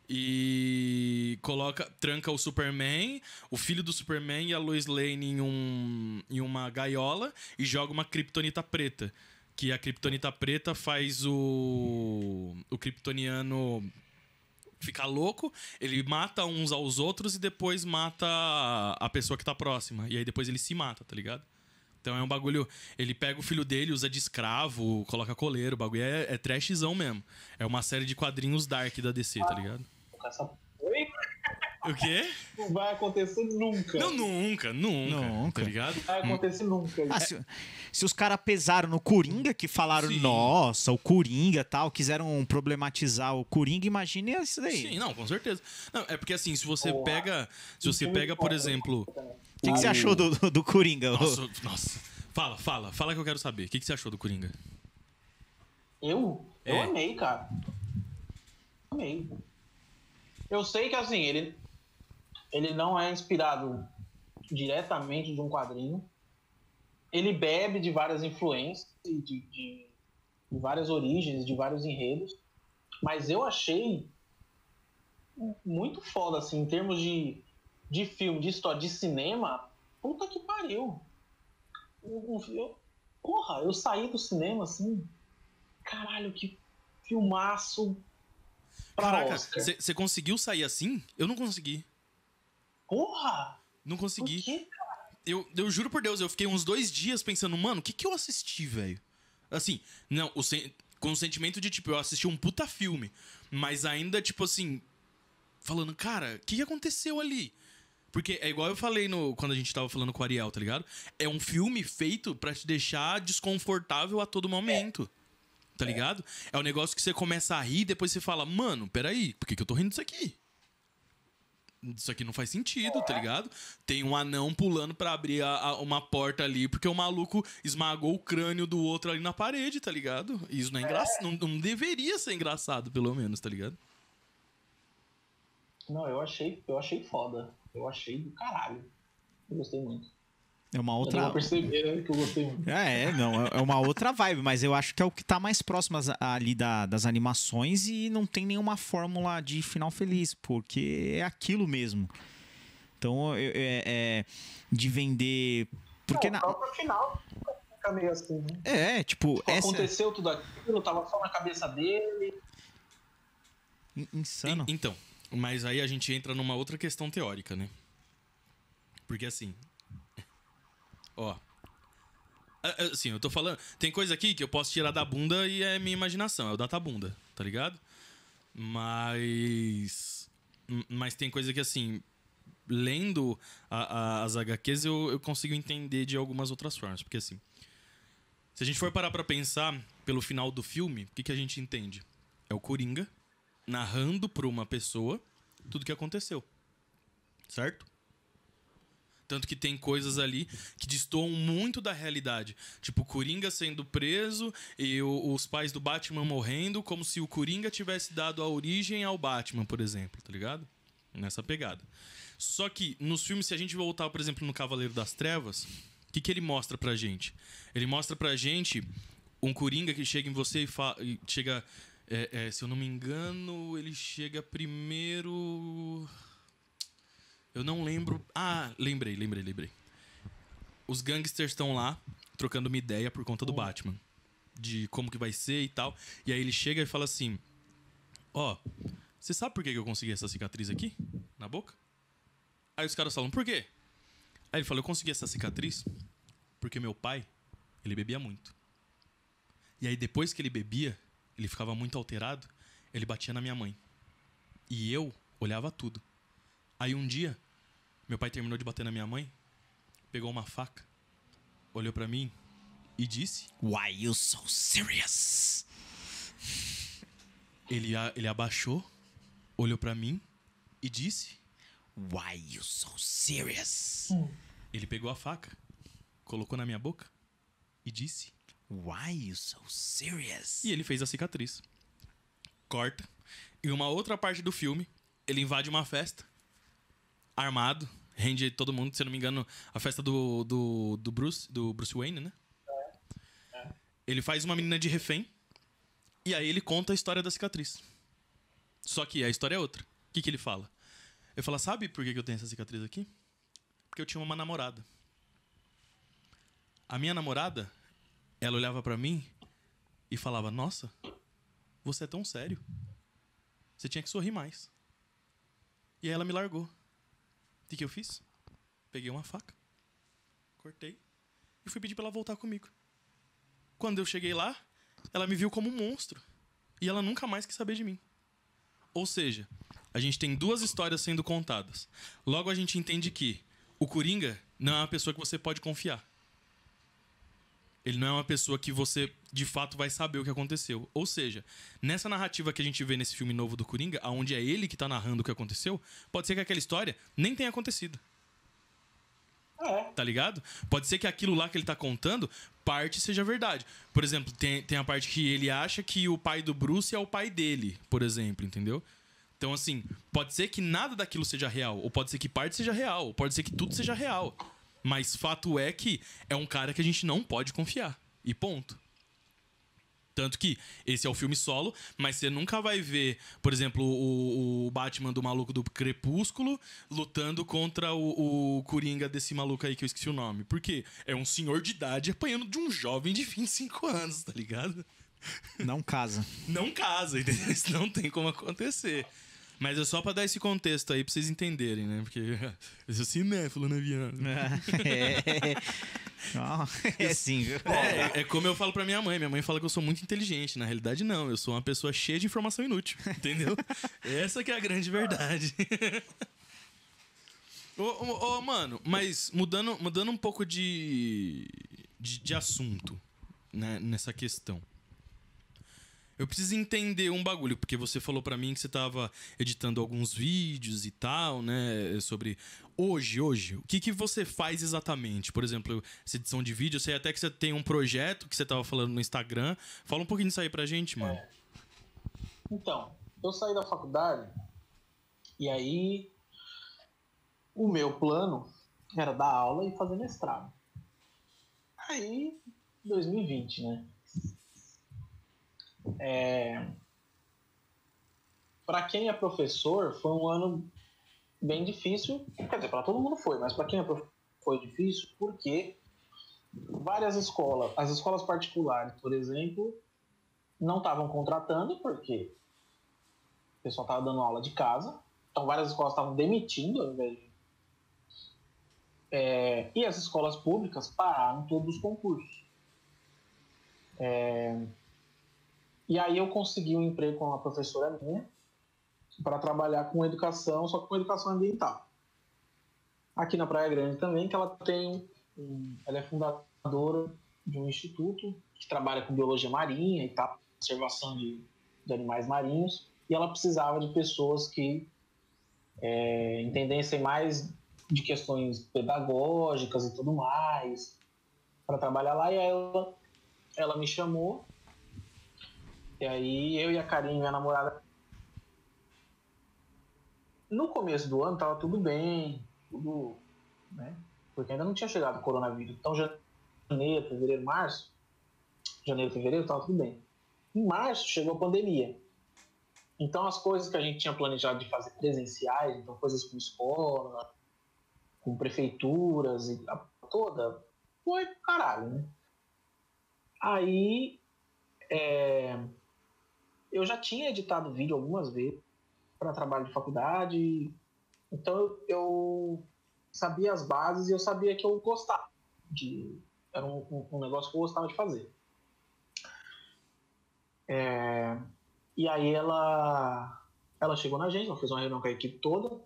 Speaker 3: E coloca, tranca o Superman, o filho do Superman e a Lois Lane em, um, em uma gaiola e joga uma kryptonita preta. Que a kryptonita preta faz o, o kryptoniano ficar louco, ele mata uns aos outros e depois mata a pessoa que tá próxima. E aí depois ele se mata, tá ligado? Então é um bagulho. Ele pega o filho dele, usa de escravo, coloca coleiro. O bagulho é, é trashzão mesmo. É uma série de quadrinhos dark da DC, tá ligado?
Speaker 4: Essa...
Speaker 3: O quê?
Speaker 4: Não vai acontecer nunca.
Speaker 3: Não, nunca, nunca.
Speaker 2: Nunca.
Speaker 3: Tá ligado?
Speaker 4: Não vai acontecer nunca.
Speaker 2: Ah, se, se os caras pesaram no Coringa, que falaram,
Speaker 3: Sim.
Speaker 2: nossa, o Coringa e tal, quiseram problematizar o Coringa, imagine isso daí.
Speaker 3: Sim, não, com certeza. Não, é porque assim, se você
Speaker 4: Boa.
Speaker 3: pega. Se você pega, por exemplo.
Speaker 2: O que, que você achou do, do, do Coringa?
Speaker 3: Nossa, nossa. Fala, fala, fala que eu quero saber. O que, que você achou do Coringa?
Speaker 4: Eu? Eu
Speaker 3: É.
Speaker 4: amei, cara. Amei. Eu sei que assim, ele, ele não é inspirado diretamente de um quadrinho. Ele bebe de várias influências, de, de, de várias origens, de vários enredos. Mas eu achei muito foda, assim, em termos de, de filme, de história, de cinema. Puta que pariu. Eu- eu- porra, eu saí do cinema assim. Caralho, que filmaço pra
Speaker 3: Caraca, você conseguiu sair assim? Eu não consegui.
Speaker 4: Porra!
Speaker 3: Não
Speaker 4: Por
Speaker 3: consegui.
Speaker 4: quê?
Speaker 3: Eu, eu juro por Deus, eu fiquei uns dois dias pensando, mano, o que, que eu assisti, velho? Assim, não, o sen- com o sentimento de, tipo, eu assisti um puta filme. Mas ainda, tipo assim, falando, cara, o que, que aconteceu ali? Porque é igual eu falei no, quando a gente tava falando com o Ariel, tá ligado? É um filme feito pra te deixar desconfortável a todo momento. Tá ligado? É um negócio que você começa a rir e depois você fala, mano, peraí, por que, que eu tô rindo disso aqui? Isso aqui não faz sentido, tá ligado? Tem um anão pulando pra abrir a- a- uma porta ali, porque o maluco esmagou o crânio do outro ali na parede, tá ligado? E Isso não é engraçado. Não, não deveria ser engraçado, pelo menos, tá ligado?
Speaker 4: Não, eu achei, eu achei foda. Eu achei do caralho. Eu gostei muito.
Speaker 2: É uma
Speaker 4: Eu
Speaker 2: outra.
Speaker 4: não perceber né, que eu gostei muito.
Speaker 2: É, não, é é uma outra vibe, mas eu acho que é o que tá mais próximo ali da- das animações e não tem nenhuma fórmula de final feliz, porque é aquilo mesmo. Então, eu- é, é de vender. Porque
Speaker 4: Não,
Speaker 2: na.
Speaker 4: O final fica meio assim, né?
Speaker 2: É, tipo, essa.
Speaker 4: Aconteceu tudo aquilo, tava só na cabeça dele.
Speaker 2: In- Insano.
Speaker 3: En- Então, mas aí a gente entra numa outra questão teórica, né? Porque assim. Ó. Assim, eu tô falando. Tem coisa aqui que eu posso tirar da bunda e é minha imaginação, é o databunda, tá ligado? Mas. m- Mas tem coisa que assim. Lendo a- a- as HQs, eu, eu consigo entender de algumas outras formas. Porque assim. Se a gente for parar pra pensar pelo final do filme, o que, que a gente entende? É o Coringa narrando pra uma pessoa tudo que aconteceu. Certo? Tanto que tem coisas ali que destoam muito da realidade. Tipo, o Coringa sendo preso e o- os pais do Batman morrendo, como se o Coringa tivesse dado a origem ao Batman, por exemplo, tá ligado? Nessa pegada. Só que nos filmes, se a gente voltar, por exemplo, no Cavaleiro das Trevas, o que, que ele mostra pra gente? Ele mostra pra gente um Coringa que chega em você e, fa- e chega. é, é, se eu não me engano, ele chega primeiro. Eu não lembro. Ah, lembrei, lembrei, lembrei. Os gangsters estão lá trocando uma ideia por conta do Batman. De como que vai ser e tal. E aí ele chega e fala assim: Ó, você sabe por que que eu consegui essa cicatriz aqui? Na boca? Aí os caras falam: Por quê? Aí ele fala: Eu consegui essa cicatriz porque meu pai, ele bebia muito. E aí depois que ele bebia, ele ficava muito alterado, ele batia na minha mãe. E eu olhava tudo. Aí um dia, meu pai terminou de bater na minha mãe, pegou uma faca, olhou pra mim e disse:
Speaker 2: Why you so serious?
Speaker 3: ele, a- ele abaixou, olhou pra mim e disse:
Speaker 2: Why you so serious?
Speaker 3: ele pegou a faca, colocou na minha boca e disse:
Speaker 2: Why you so serious?
Speaker 3: E ele fez a cicatriz. Corta. E uma outra parte do filme, ele invade uma festa, armado, rende todo mundo, se eu não me engano, a festa do, do, do Bruce, do Bruce Wayne, né? Ele faz uma menina de refém, e aí ele conta a história da cicatriz. Só que a história é outra. O que, que ele fala? Ele fala, sabe por que que eu tenho essa cicatriz aqui? Porque eu tinha uma namorada. A minha namorada, ela olhava pra mim e falava: Nossa, você é tão sério. Você tinha que sorrir mais. E aí ela me largou. Que, que eu fiz? Peguei uma faca, cortei e fui pedir pra ela voltar comigo. Quando eu cheguei lá, ela me viu como um monstro. E ela nunca mais quis saber de mim. Ou seja, a gente tem duas histórias sendo contadas. Logo a gente entende que o Coringa não é uma pessoa que você pode confiar. Ele não é uma pessoa que você de fato vai saber o que aconteceu. Ou seja, nessa narrativa que a gente vê nesse filme novo do Coringa, onde é ele que tá narrando o que aconteceu, pode ser que aquela história nem tenha acontecido.
Speaker 4: É.
Speaker 3: Tá ligado? Pode ser que aquilo lá que ele tá contando, parte seja verdade. Por exemplo, tem, tem a parte que ele acha que o pai do Bruce é o pai dele, por exemplo, entendeu? Então, assim, pode ser que nada daquilo seja real, ou pode ser que parte seja real, ou pode ser que tudo seja real. Mas fato é que é um cara que a gente não pode confiar. E ponto. Tanto que esse é o filme solo, mas você nunca vai ver, por exemplo, o, o Batman do maluco do Crepúsculo lutando contra o, o Coringa desse maluco aí que eu esqueci o nome. Por quê? É um senhor de idade apanhando de um jovem de 25 anos, tá ligado?
Speaker 2: Não casa.
Speaker 3: Não casa, entendeu? Isso não tem como acontecer. Mas é só pra dar esse contexto aí pra vocês entenderem, né? Porque eu sou cinéfilo, né, viado?
Speaker 2: É, é sim, viu?
Speaker 3: É, é como eu falo pra minha mãe. Minha mãe fala que eu sou muito inteligente. Na realidade, não. Eu sou uma pessoa cheia de informação inútil, entendeu? Essa que é a grande verdade. Ô, ô, ô, mano, mas mudando, mudando um pouco de, de, de assunto né, nessa questão. Eu preciso entender um bagulho, porque você falou pra mim que você tava editando alguns vídeos e tal, né? Sobre. Hoje, hoje, o que, que você faz exatamente? Por exemplo, essa edição de vídeo, eu sei até que você tem um projeto que você tava falando no Instagram. Fala um pouquinho disso aí pra gente, mano.
Speaker 4: Então, eu saí da faculdade e aí o meu plano era dar aula e fazer mestrado. Aí, 2020, né? É... Para quem é professor, foi um ano bem difícil. Quer dizer, para todo mundo foi, mas para quem é professor foi difícil porque várias escolas, as escolas particulares, por exemplo, não estavam contratando porque o pessoal estava dando aula de casa. Então, várias escolas estavam demitindo ao invés de é, e as escolas públicas pararam todos os concursos. É, e aí eu consegui um emprego com uma professora minha para trabalhar com educação, só com educação ambiental. Aqui na Praia Grande também, que ela tem, ela é fundadora de um instituto que trabalha com biologia marinha e tal, conservação de, de animais marinhos, e ela precisava de pessoas que é, entendessem mais de questões pedagógicas e tudo mais para trabalhar lá e aí ela, ela me chamou e aí eu e a Karine, minha namorada no começo do ano tava tudo bem tudo né? Porque ainda não tinha chegado o coronavírus. Então janeiro, fevereiro, março janeiro, fevereiro tava tudo bem. Em março chegou a pandemia. Então as coisas que a gente tinha planejado de fazer presenciais então coisas com escola com prefeituras e toda, foi caralho, né? Aí é, eu já tinha editado vídeo algumas vezes para trabalho de faculdade, então eu, sabia as bases e eu sabia que eu gostava de. Era um, um, um negócio que eu gostava de fazer. É, e aí ela, ela chegou na gente, ela fez uma reunião com a equipe toda,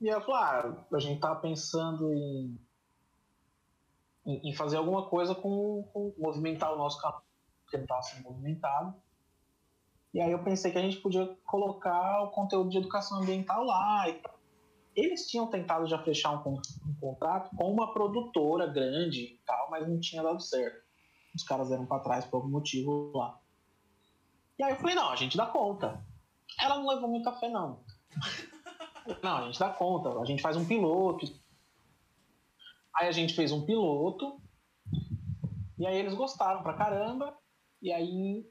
Speaker 4: e ela falou: ah, a gente tá pensando em, em, em fazer alguma coisa com, com, movimentar o nosso canal, porque ele estava sendo movimentado. E aí eu pensei que a gente podia colocar o conteúdo de educação ambiental lá. Eles tinham tentado já fechar um, um contrato com uma produtora grande e tal, mas não tinha dado certo. Os caras deram para trás por algum motivo lá. E aí eu falei, não, a gente dá conta. Ela não levou muito café, não. Não, a gente dá conta, a gente faz um piloto. Aí a gente fez um piloto, e aí eles gostaram pra caramba, e aí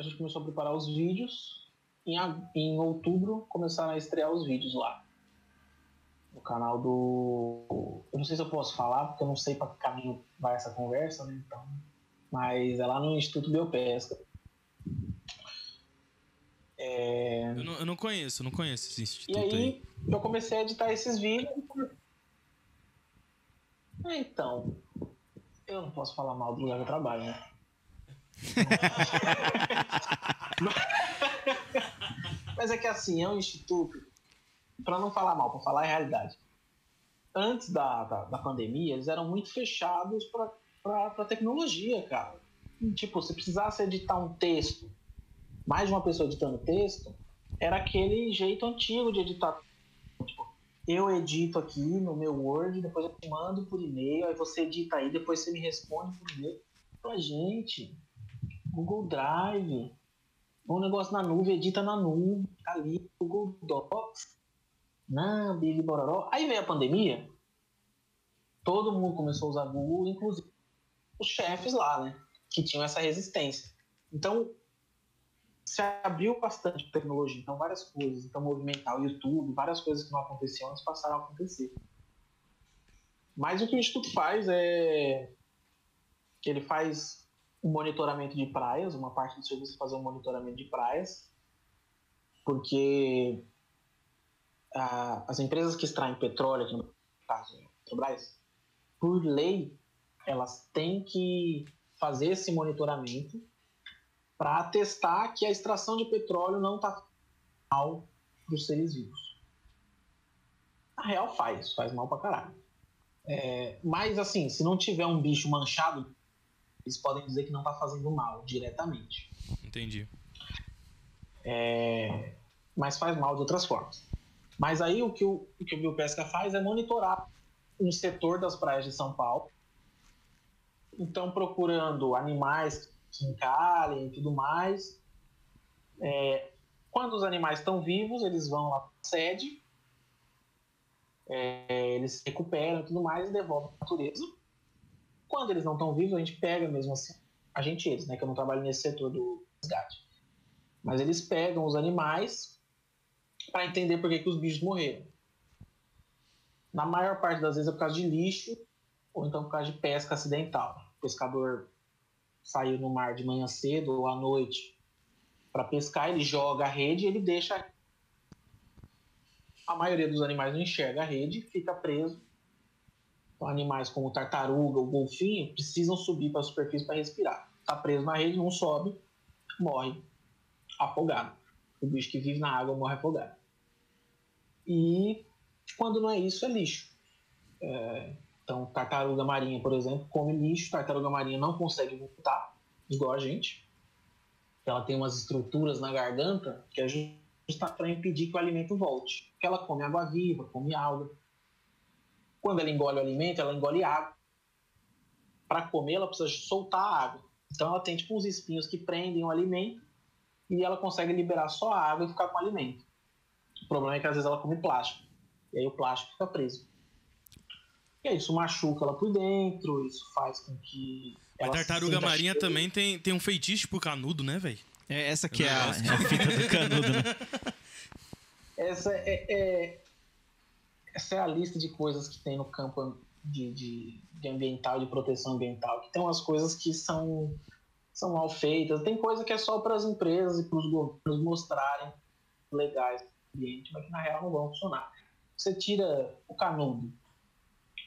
Speaker 4: a gente começou a preparar os vídeos. Em, em outubro começaram a estrear os vídeos lá. No canal do. Eu não sei se eu posso falar, porque eu não sei para que caminho vai essa conversa, né? Então, mas é lá no Instituto Biopesca. É...
Speaker 3: Eu, não, eu não conheço, não conheço esse instituto
Speaker 4: E aí,
Speaker 3: aí.
Speaker 4: eu comecei a editar esses vídeos. É, Então, eu não posso falar mal do lugar que eu trabalho, né? Mas é que assim, é um instituto, para não falar mal, para falar a realidade. Antes da, da, da pandemia, eles eram muito fechados para tecnologia, cara. Tipo, se precisasse editar um texto mais de uma pessoa editando texto, era aquele jeito antigo de editar. Tipo, eu edito aqui no meu Word, depois eu te mando por e-mail, aí você edita aí, depois você me responde por e-mail. Pra gente, Google Drive, um negócio na nuvem, edita na nuvem, tá ali, Google Docs, não, Big Bororó. Aí veio a pandemia, todo mundo começou a usar Google, inclusive os chefes lá, né, que tinham essa resistência. Então, se abriu bastante tecnologia, então várias coisas, então movimentar o YouTube, várias coisas que não aconteciam antes passaram a acontecer. Mas o que o Instituto faz é que ele faz um monitoramento de praias, uma parte do serviço é fazer um monitoramento de praias, porque ah, as empresas que extraem petróleo, aqui no caso Petrobras, por lei, elas têm que fazer esse monitoramento para atestar que a extração de petróleo não está mal para os seres vivos. Na real, faz, faz mal para caralho. É, mas, assim, se não tiver um bicho manchado, eles podem dizer que não está fazendo mal diretamente.
Speaker 3: Entendi.
Speaker 4: É, mas faz mal de outras formas. Mas aí o que o, o que o Biopesca faz é monitorar um setor das praias de São Paulo. Então, procurando animais que encalhem e tudo mais. É, quando os animais estão vivos, eles vão lá para a sede, é, eles se recuperam e tudo mais e devolvem à natureza. Quando eles não estão vivos, a gente pega mesmo assim, a gente eles, né, que eu não trabalho nesse setor do resgate. Mas eles pegam os animais para entender por que, que os bichos morreram. Na maior parte das vezes é por causa de lixo ou então por causa de pesca acidental. O pescador saiu no mar de manhã cedo ou à noite para pescar, ele joga a rede e ele deixa. A maioria dos animais não enxerga a rede, fica preso. Animais como tartaruga ou golfinho precisam subir para a superfície para respirar. Está preso na rede, não sobe, morre afogado. O bicho que vive na água morre afogado. E quando não é isso, é lixo. É, então, tartaruga marinha, por exemplo, come lixo. Tartaruga marinha não consegue voltar, igual a gente. Ela tem umas estruturas na garganta que é justa para impedir que o alimento volte. Porque ela come água viva, come alga. Quando ela engole o alimento, ela engole água. Para comer, ela precisa soltar a água. Então, ela tem tipo uns espinhos que prendem o alimento e ela consegue liberar só a água e ficar com o alimento. O problema é que às vezes ela come plástico. E aí o plástico fica preso. E aí isso machuca ela por dentro, isso faz com que.
Speaker 3: A tartaruga marinha cheia. também tem, tem um feitiço pro canudo, né, velho?
Speaker 2: É essa que é a, é a, fita do canudo, né?
Speaker 4: Essa é, é, essa é a lista de coisas que tem no campo de, de, de ambiental, de proteção ambiental. Que tem umas coisas que são, são mal feitas, tem coisa que é só para as empresas e para os governos mostrarem legais no ambiente, mas que na real não vão funcionar. Você tira o canudo,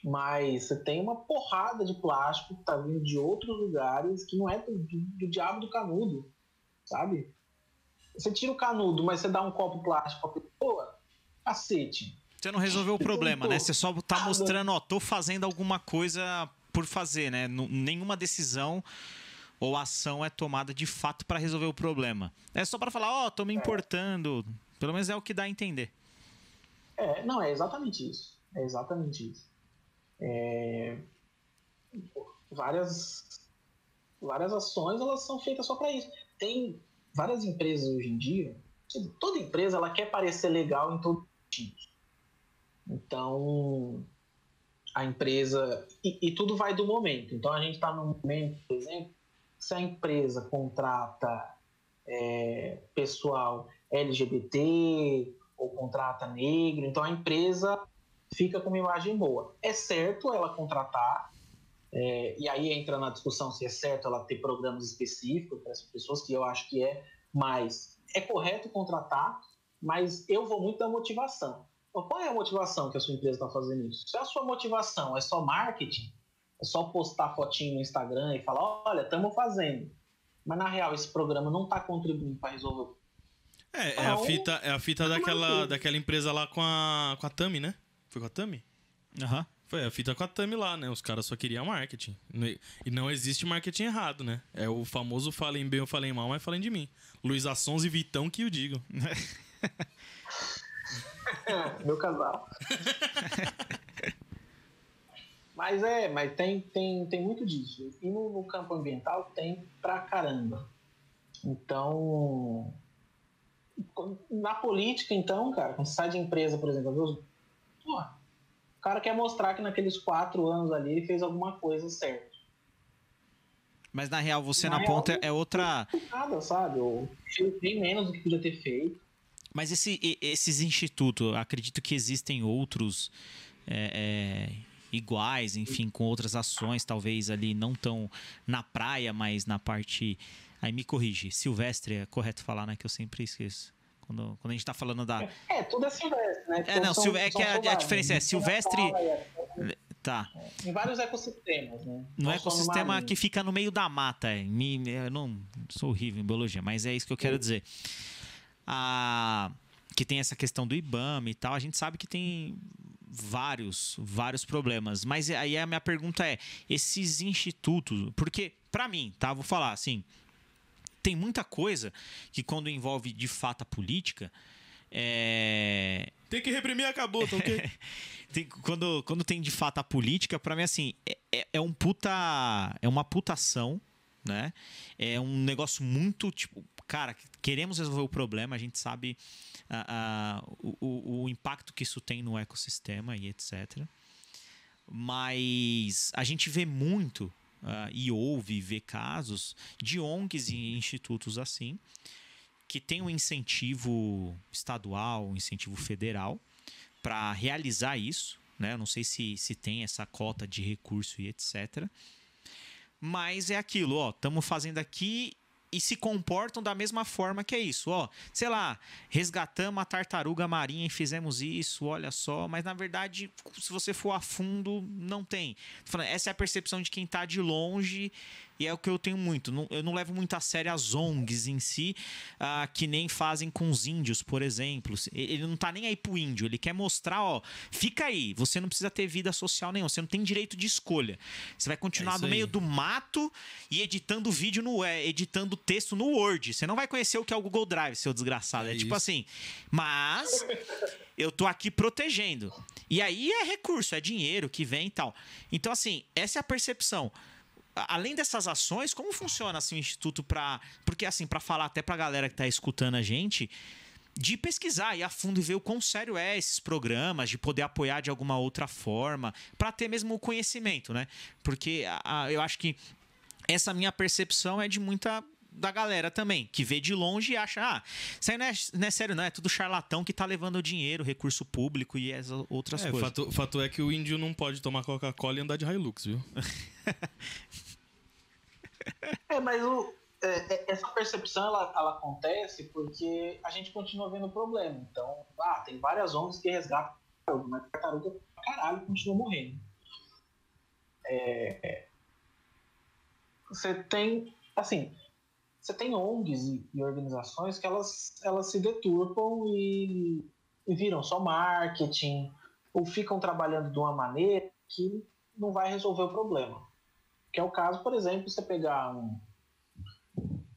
Speaker 4: mas você tem uma porrada de plástico que tá vindo de outros lugares que não é do, do, do diabo do canudo, sabe? Você tira o canudo, mas você dá um copo plástico pra pessoa, cacete.
Speaker 2: Você não resolveu o problema, né? Você só tá mostrando, ó, tô fazendo alguma coisa por fazer, né? Nenhuma decisão ou ação é tomada de fato para resolver o problema. É só para falar, ó, oh, tô me importando. Pelo menos é o que dá a entender.
Speaker 4: É, não, é exatamente isso. É exatamente isso. É, várias, várias ações elas são feitas só para isso. Tem várias empresas hoje em dia, toda empresa ela quer parecer legal em sentidos. Então, a empresa. E, e, tudo vai do momento. Então, a gente está num momento, por exemplo, se a empresa contrata é, pessoal LGBT ou contrata negro, então a empresa fica com uma imagem boa. É certo ela contratar, é, e aí entra na discussão se é certo ela ter programas específicos para essas pessoas, que eu acho que é, mas é correto contratar, mas eu vou muito da motivação. Então, qual é a motivação que a sua empresa está fazendo isso? Se a sua motivação é só marketing, é só postar fotinho no Instagram e falar, olha, estamos fazendo. Mas na real, esse programa não está contribuindo para resolver.
Speaker 3: É, é a fita, é a fita daquela, daquela empresa lá com a, com a Tami, né? Foi com a Tami?
Speaker 2: Aham. Uhum.
Speaker 3: Foi a fita com a Tami lá, né? Os caras só queriam marketing. E não existe marketing errado, né? É o famoso falem bem ou falem mal, mas falem de mim. Luiz Assons e Vitão que o digo.
Speaker 4: Meu casal. mas é, mas tem, tem, tem muito disso. E no, no campo ambiental tem pra caramba. Então, na política, então, cara, quando você sai de empresa, por exemplo, Pô, o cara quer mostrar que naqueles quatro anos ali ele fez alguma coisa certa.
Speaker 2: Mas na real, você na, na real, ponta é outra.
Speaker 4: Nada, sabe? Eu fiz bem menos do que podia ter feito.
Speaker 2: Mas esse, esses institutos, acredito que existem outros é, é, iguais, enfim, com outras ações, talvez ali não tão na praia, mas na parte. Aí me corrige, silvestre é correto falar, né? Que eu sempre esqueço. Quando, quando a gente tá falando da.
Speaker 4: É, tudo é silvestre, né?
Speaker 2: É, não,
Speaker 4: são-
Speaker 2: silve- é
Speaker 4: são
Speaker 2: que a- a diferença é
Speaker 4: na
Speaker 2: silvestre- Tá.
Speaker 4: Em vários ecossistemas, né?
Speaker 2: No
Speaker 4: no
Speaker 2: ecossistema que fica no meio da mata. é. Me- Eu não sou horrível em biologia, mas é isso que eu quero dizer. A, que tem essa questão do IBAMA e tal, a gente sabe que tem vários, vários problemas. Mas aí a minha pergunta é: esses institutos. Porque, pra mim, tá? Vou falar assim. Tem muita coisa que, quando envolve de fato a política, é,
Speaker 3: Tem que reprimir, acabou, tá ok?
Speaker 2: tem- quando, quando tem de fato a política, pra mim, assim, é, é, é um puta. É uma putação, né? É um negócio muito, tipo, cara, queremos resolver o problema, a gente sabe ah, ah, o, o, impacto que isso tem no ecossistema e etc. Mas a gente vê muito ah, e ouve, vê casos de ONGs e institutos assim, que tem um incentivo estadual, um incentivo federal, para realizar isso, né? Eu não sei se, se tem essa cota de recurso e etc. Mas é aquilo, ó, estamos fazendo aqui e se comportam da mesma forma que é isso, ó. Sei lá, resgatamos a tartaruga marinha e fizemos isso, olha só, mas na verdade, se você for a fundo, não tem. Essa é a percepção de quem tá de longe e é o que eu tenho muito. Não- eu não levo muito a sério as ONGs em si, ah, que nem fazem com os índios, por exemplo. Ele não tá nem aí pro índio, ele quer mostrar, ó, fica aí, você não precisa ter vida social nenhuma, você não tem direito de escolha. Você vai continuar
Speaker 3: É
Speaker 2: no meio
Speaker 3: aí.
Speaker 2: do mato e editando vídeo no é, editando texto no Word. Você não vai conhecer o que é o Google Drive, seu desgraçado. É,
Speaker 3: É
Speaker 2: tipo
Speaker 3: isso.
Speaker 2: assim, mas eu tô aqui protegendo. E aí é recurso, é dinheiro que vem e tal. Então, assim, essa é a percepção. A- Além dessas ações, como funciona assim, o Instituto para. Porque, assim, para falar até pra galera que tá escutando a gente, de pesquisar, ir a fundo e ver o quão sério é esses programas, de poder apoiar de alguma outra forma, para ter mesmo o conhecimento, né? Porque a- a- eu acho que essa minha percepção é de muita da galera também, que vê de longe e acha, ah, isso aí não é, não é sério, não, é tudo charlatão que tá levando dinheiro, recurso público e as outras
Speaker 3: É,
Speaker 2: coisas.
Speaker 3: fato, fato é que o índio não pode tomar Coca-Cola e andar de Hilux, viu?
Speaker 4: É, mas o- é, é, essa percepção ela, ela acontece porque a gente continua vendo o problema. Então, ah, tem várias ONGs que resgatam tartaruga, mas tartaruga pra caralho continua morrendo. É, é, você tem, assim, você tem ONGs e, e organizações que elas, elas se deturpam e, e viram só marketing ou ficam trabalhando de uma maneira que não vai resolver o problema. Que é o caso, por exemplo, você pegar um,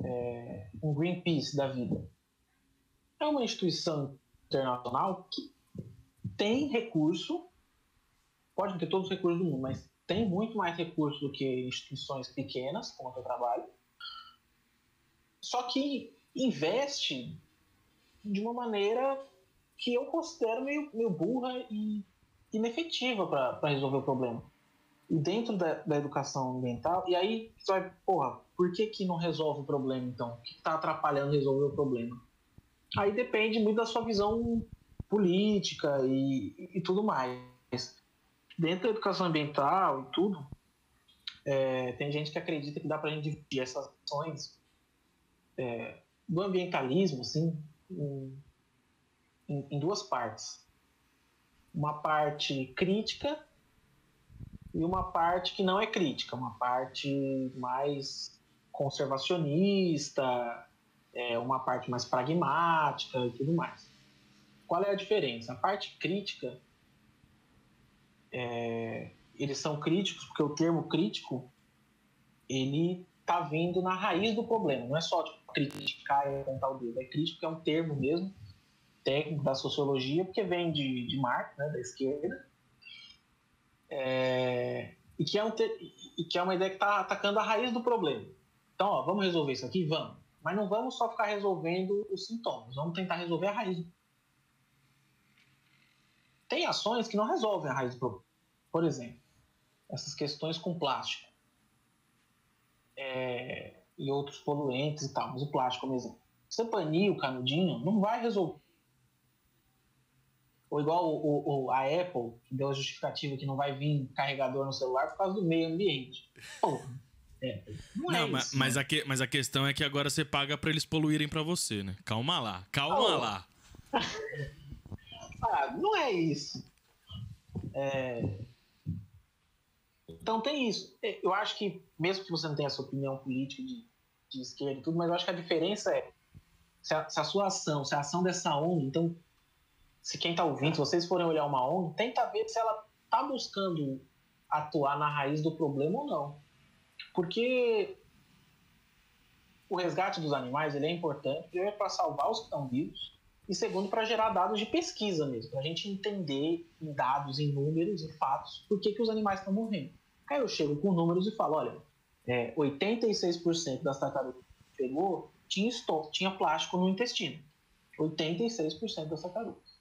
Speaker 4: é, um Greenpeace da vida. É uma instituição internacional que tem recurso, pode ter todos os recursos do mundo, mas tem muito mais recurso do que instituições pequenas, como eu trabalho. Só que investe de uma maneira que eu considero meio, meio burra e inefetiva para resolver o problema e dentro da, da educação ambiental, e aí você vai, porra, por que, que não resolve o problema então? O que está atrapalhando resolver o problema? Aí depende muito da sua visão política e, e tudo mais. Dentro da educação ambiental e tudo, é, tem gente que acredita que dá para a gente dividir essas ações é, do ambientalismo assim, em, em, em duas partes. Uma parte crítica e uma parte que não é crítica, uma parte mais conservacionista, é, uma parte mais pragmática e tudo mais. Qual é a diferença? A parte crítica, é, eles são críticos porque o termo crítico ele está vindo na raiz do problema, não é só tipo, criticar e apontar o dedo, é crítico é um termo mesmo técnico da sociologia, porque vem de, de Marx, né, da esquerda, é, e, que é um e que é uma ideia que está atacando a raiz do problema. Então, ó, vamos resolver isso aqui? Vamos. Mas não vamos só ficar resolvendo os sintomas, vamos tentar resolver a raiz. Tem ações que não resolvem a raiz do problema. Por exemplo, essas questões com plástico é, e outros poluentes e tal, mas o plástico, como exemplo. Você banir o canudinho não vai resolver. Ou igual o, o, a Apple, que deu a justificativa que não vai vir carregador no celular por causa do meio ambiente. Pô, é, não, é
Speaker 3: Não, mas,
Speaker 4: isso,
Speaker 3: mas,
Speaker 4: né?
Speaker 3: a que- mas a questão é que agora você paga pra eles poluírem pra você, né? Calma lá, calma
Speaker 4: Oh.
Speaker 3: lá.
Speaker 4: Ah, não é isso. É, Então tem isso. É, Eu acho que, mesmo que você não tenha essa opinião política de, de esquerda e tudo, mas eu acho que a diferença é se a, se a sua ação, se a ação dessa ONG, então, se quem está ouvindo, se vocês forem olhar uma ONG, tenta ver se ela está buscando atuar na raiz do problema ou não. Porque o resgate dos animais ele é importante, primeiro para salvar os que estão vivos, e segundo para gerar dados de pesquisa mesmo, para a gente entender em dados, em números, em fatos, por que, que os animais estão morrendo. Aí eu chego com números e falo, olha, é, 86% das tartarugas que pegou tinha, estoque, tinha plástico no intestino. 86% das tartarugas.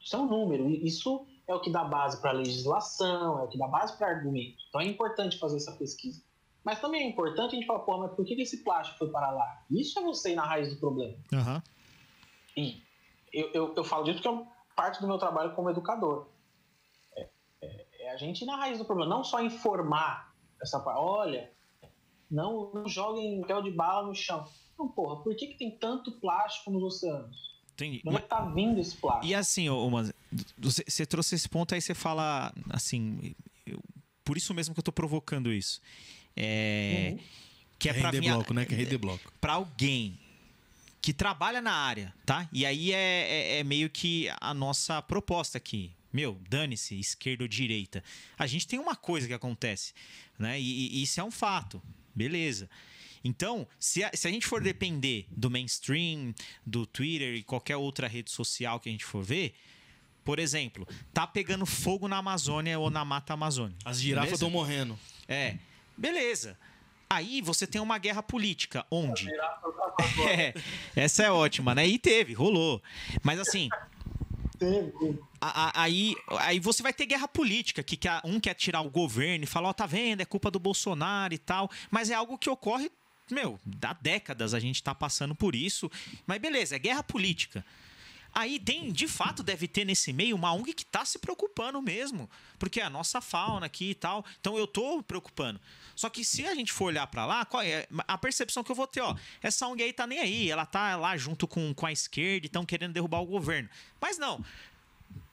Speaker 4: Isso é um número, isso é o que dá base para legislação, é o que dá base para argumento. Então é importante fazer essa pesquisa. Mas também é importante a gente falar, pô, mas por que esse plástico foi para lá? Isso é você ir na raiz do problema.
Speaker 2: Aham.
Speaker 4: E eu, eu, eu falo disso porque é parte do meu trabalho como educador. É, é- é a gente ir na raiz do problema, não só informar essa parte. Olha, não, não joguem papel de bala no chão. Não, porra, por que, que tem tanto plástico nos oceanos?
Speaker 2: Entendi.
Speaker 4: É que tá vindo esse plástico?
Speaker 2: E assim, você, você trouxe esse ponto aí, você fala assim. eu- por isso mesmo que eu tô provocando isso. É,
Speaker 4: Uhum.
Speaker 2: Que é
Speaker 3: Quer
Speaker 2: pra
Speaker 3: render
Speaker 2: mim. a-
Speaker 3: bloco, né? Quer render bloco.
Speaker 2: pra alguém que trabalha na área, tá? E aí é, é- é meio que a nossa proposta aqui. Meu, dane-se, esquerda ou direita. A gente tem uma coisa que acontece, né? E, e isso é um fato. Beleza. Então, se a, se a gente for depender do mainstream, do Twitter e qualquer outra rede social que a gente for ver, por exemplo, tá pegando fogo na Amazônia ou na Mata Amazônica.
Speaker 3: As girafas
Speaker 2: Beleza?
Speaker 3: estão morrendo.
Speaker 2: É. Beleza. Aí você tem uma guerra política. Onde? É, essa é ótima, né? E teve, rolou. Mas assim,
Speaker 4: teve, teve.
Speaker 2: Aí, aí você vai ter guerra política, que quer- um quer tirar o governo e falar, ó, tá vendo, é culpa do Bolsonaro e tal. Mas é algo que ocorre, meu, há décadas a gente tá passando por isso. Mas beleza, é guerra política. Aí tem, de fato, deve ter nesse meio uma ONG que tá se preocupando mesmo. Porque é a nossa fauna aqui e tal. Então eu tô preocupando. Só que se a gente for olhar pra lá, qual é a percepção que eu vou ter, ó? Essa ONG aí tá nem aí, ela tá lá junto com, com a esquerda e estão querendo derrubar o governo. Mas não.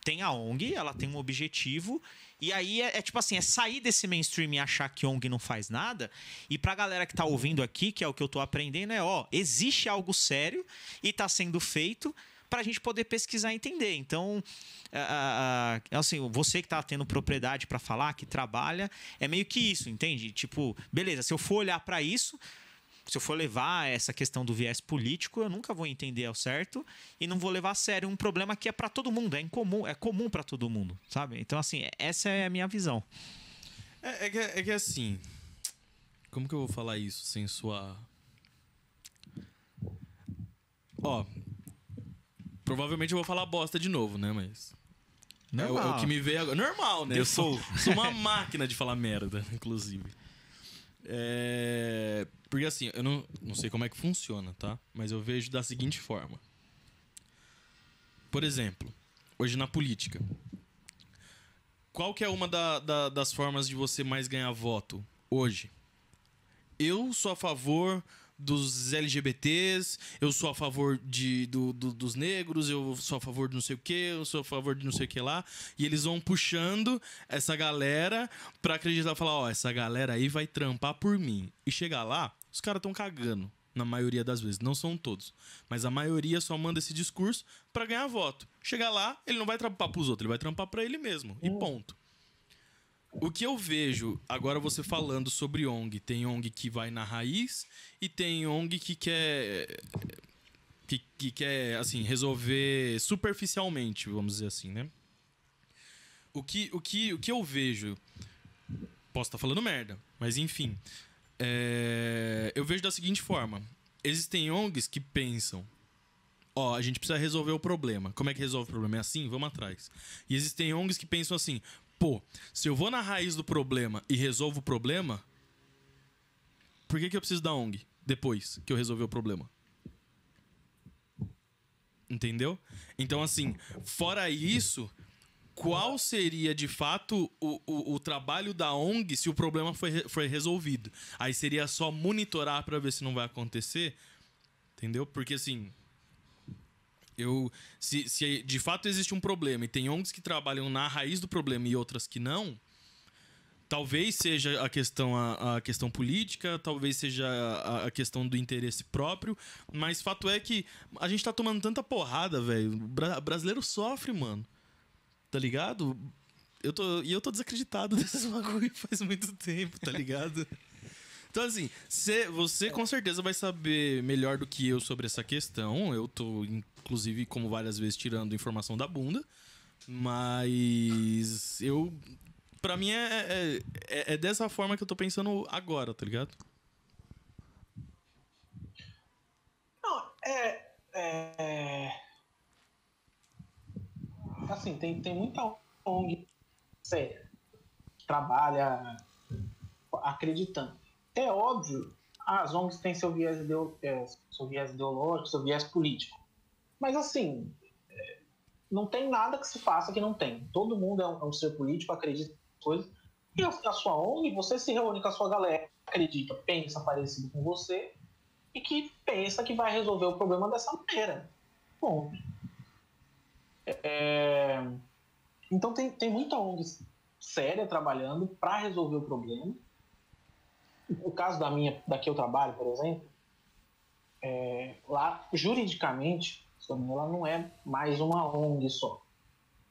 Speaker 2: Tem a ONG, ela tem um objetivo. E aí é, é tipo assim, é sair desse mainstream e achar que ONG não faz nada. E pra galera que tá ouvindo aqui, que é o que eu tô aprendendo, é ó, existe algo sério e tá sendo feito pra gente poder pesquisar e entender. Então, assim, você que tá tendo propriedade pra falar, que trabalha, é meio que isso, entende? Tipo, beleza, se eu for olhar pra isso, se eu for levar essa questão do viés político, eu nunca vou entender ao certo e não vou levar a sério um problema que é pra todo mundo, é incomum, é comum pra todo mundo, sabe? Então assim, essa é a minha visão.
Speaker 3: É, é que, é que assim. Como que eu vou falar isso sem sua. Ó. Provavelmente eu vou falar bosta de novo, né? Mas. É o, é o que me veio agora. Normal, né?
Speaker 2: Eu
Speaker 3: sou.
Speaker 2: sou
Speaker 3: uma máquina de falar merda, inclusive. É, Porque assim, eu não, não sei como é que funciona, tá? Mas eu vejo da seguinte forma. Por exemplo, hoje na política. Qual que é uma da- da- das formas de você mais ganhar voto hoje? Eu sou a favor dos LGBTs, eu sou a favor de, do- do- dos negros, eu sou a favor de não sei o que, eu sou a favor de não sei o que lá. E eles vão puxando essa galera pra acreditar, falar, ó, essa galera aí vai trampar por mim. E chegar lá, os caras tão cagando. Na maioria das vezes, não são todos. Mas a maioria só manda esse discurso pra ganhar voto. Chegar lá, ele não vai trampar pros outros, ele vai trampar pra ele mesmo. E ponto. O que eu vejo, agora você falando sobre ONG, tem ONG que vai na raiz e tem ONG que quer. que, que quer, assim, resolver superficialmente, vamos dizer assim, né? O que, o que, o que eu vejo. Posso estar falando merda, mas enfim. É, eu vejo da seguinte forma: existem ONGs que pensam. Ó, a gente precisa resolver o problema. Como é que resolve o problema? É assim? Vamos atrás. E existem ONGs que pensam assim: pô, se eu vou na raiz do problema e resolvo o problema, por que, que eu preciso da ONG depois que eu resolver o problema? Entendeu? Então, assim, fora isso, qual seria de fato o, o, o, trabalho da ONG se o problema foi, foi resolvido? Aí seria só monitorar para ver se não vai acontecer? Entendeu? Porque assim. Eu, se, se de fato existe um problema e tem ONGs que trabalham na raiz do problema e outras que não, talvez seja a questão a, a questão política, talvez seja a, a, questão do interesse próprio, mas fato é que a gente tá tomando tanta porrada, velho. Bra brasileiro sofre, mano. Tá ligado? Eu tô, e eu tô desacreditado desses bagulho faz muito tempo, tá ligado? Então, assim, cê, você com certeza vai saber melhor do que eu sobre essa questão. Eu tô, inclusive, como várias vezes, tirando informação da bunda. Mas eu Pra mim é, é, é, é dessa forma que eu tô pensando agora, tá ligado?
Speaker 4: Não, é. é... Assim, tem, tem muita ONG séria que trabalha acreditando. É óbvio, as ONGs têm viés, é, seu viés ideológico, seu viés político. Mas, assim, é, não tem nada que se faça que não tem. Todo mundo é um, é um ser político, acredita coisas. E a, sua ONG, você se reúne com a sua galera, acredita, pensa parecido com você e que pensa que vai resolver o problema dessa maneira. Bom. É... Então tem, tem muita ONG séria trabalhando para resolver o problema. No caso da minha, da que eu trabalho, por exemplo, é, lá juridicamente, ela não é mais uma ONG só.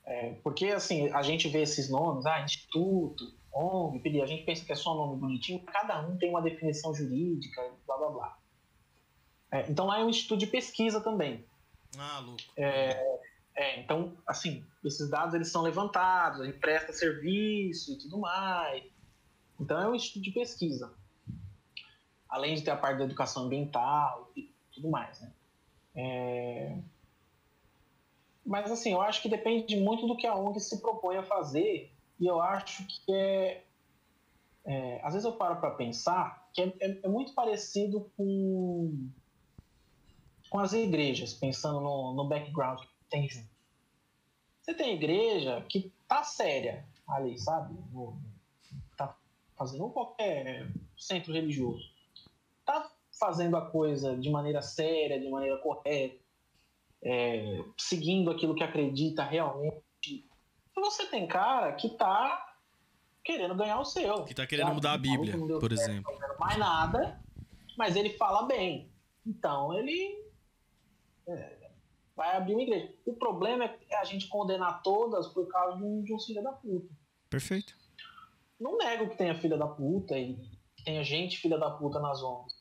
Speaker 4: É, porque, assim, a gente vê esses nomes, ah, Instituto, ONG, a gente pensa que é só um nome bonitinho, cada um tem uma definição jurídica, blá blá blá. É, então lá é um instituto de pesquisa também.
Speaker 3: Ah, louco.
Speaker 4: É, é, então, assim, esses dados eles são levantados, a gente presta serviço e tudo mais. Então é um instituto de pesquisa. Além de ter a parte da educação ambiental e tudo mais, né? É, mas assim, eu acho que depende muito do que a ONG se propõe a fazer. E eu acho que é. é às vezes eu paro para pensar que é, é, é, muito parecido com, com as igrejas, pensando no, no background que tem junto. Você tem igreja que tá séria ali, sabe? Tá fazendo qualquer centro religioso. Tá fazendo a coisa de maneira séria, de maneira correta é, seguindo aquilo que acredita realmente. Você tem cara que tá querendo ganhar o seu.
Speaker 3: Que tá querendo sabe? mudar a Bíblia, por certo, exemplo.
Speaker 4: Não mais nada, mas ele fala bem. Então ele é, vai abrir uma igreja. O problema é a gente condenar todas por causa de um, de um filho da puta.
Speaker 2: Perfeito.
Speaker 4: Não nego que tenha filha da puta e tenha gente filha da puta nas ondas.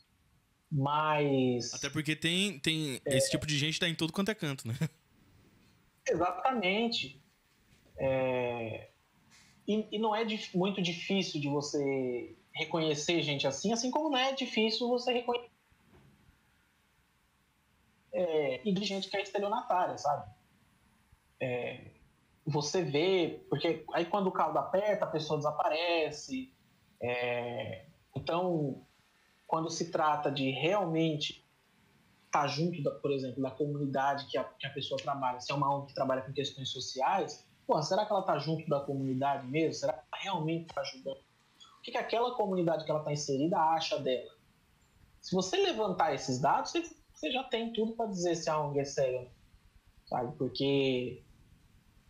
Speaker 4: Mas.
Speaker 3: Até porque tem, tem é... esse tipo de gente tá em todo quanto é canto, né?
Speaker 4: Exatamente. É... E, e, não é muito difícil de você reconhecer gente assim, assim como não é difícil você reconhecer é, e de gente que é estelionatária, sabe? É, você vê, porque aí quando o caldo aperta, a pessoa desaparece. É, então, quando se trata de realmente estar tá junto, da, por exemplo, da comunidade que a, que a pessoa trabalha, se é uma ONG que trabalha com questões sociais, será que ela está junto da comunidade mesmo? Será que ela realmente está ajudando? O que, que aquela comunidade que ela está inserida acha dela? Se você levantar esses dados, você, você já tem tudo para dizer se a ONG é séria, sabe? Porque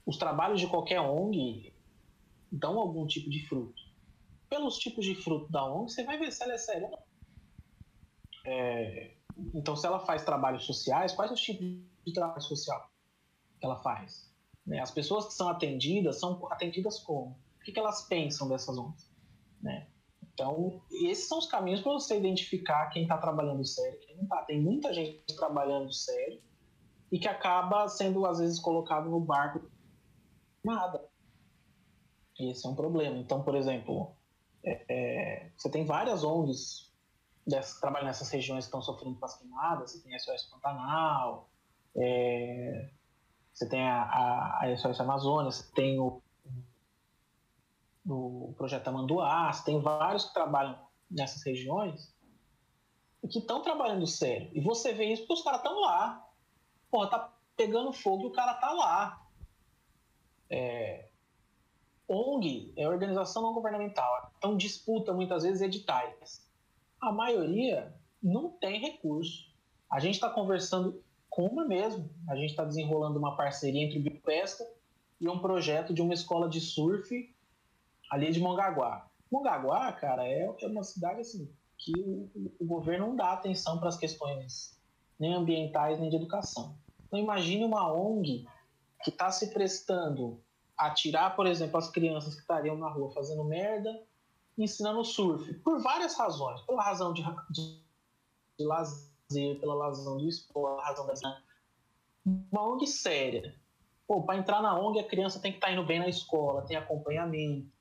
Speaker 4: os trabalhos de qualquer ONG dão algum tipo de fruto. Pelos tipos de fruto da ONG, você vai ver se ela é séria ou não. É, então, se ela faz trabalhos sociais, quais os tipos de trabalho social que ela faz? Né? As pessoas que são atendidas são atendidas como? O que, que elas pensam dessas ONGs? Né? Então, esses são os caminhos para você identificar quem está trabalhando sério quem não está. Tem muita gente trabalhando sério e que acaba sendo, às vezes, colocado no barco nada. Esse é um problema. Então, por exemplo, é, é, você tem várias ONGs dessa, trabalha nessas regiões que estão sofrendo com as queimadas, você tem a SOS Pantanal, é, você tem a, a, a SOS Amazônia, você tem o, o projeto Amanduá, você tem vários que trabalham nessas regiões e que estão trabalhando sério. E você vê isso porque os caras estão lá. Porra, tá pegando fogo e o cara tá lá. É, ONG é organização não governamental, então disputa muitas vezes editais. A maioria não tem recurso. A gente está conversando com uma mesmo. A gente está desenrolando uma parceria entre o Biopesca e um projeto de uma escola de surf ali de Mongaguá. Mongaguá, cara, é, é uma cidade assim que o, o governo não dá atenção para as questões nem ambientais nem de educação. Então imagine uma ONG que está se prestando a tirar, por exemplo, as crianças que estariam na rua fazendo merda, ensinando surf, por várias razões, pela razão de, de, de lazer, pela razão do esporte, razão da uma ONG séria. Pô, para entrar na ONG a criança tem que estar tá indo bem na escola, tem acompanhamento,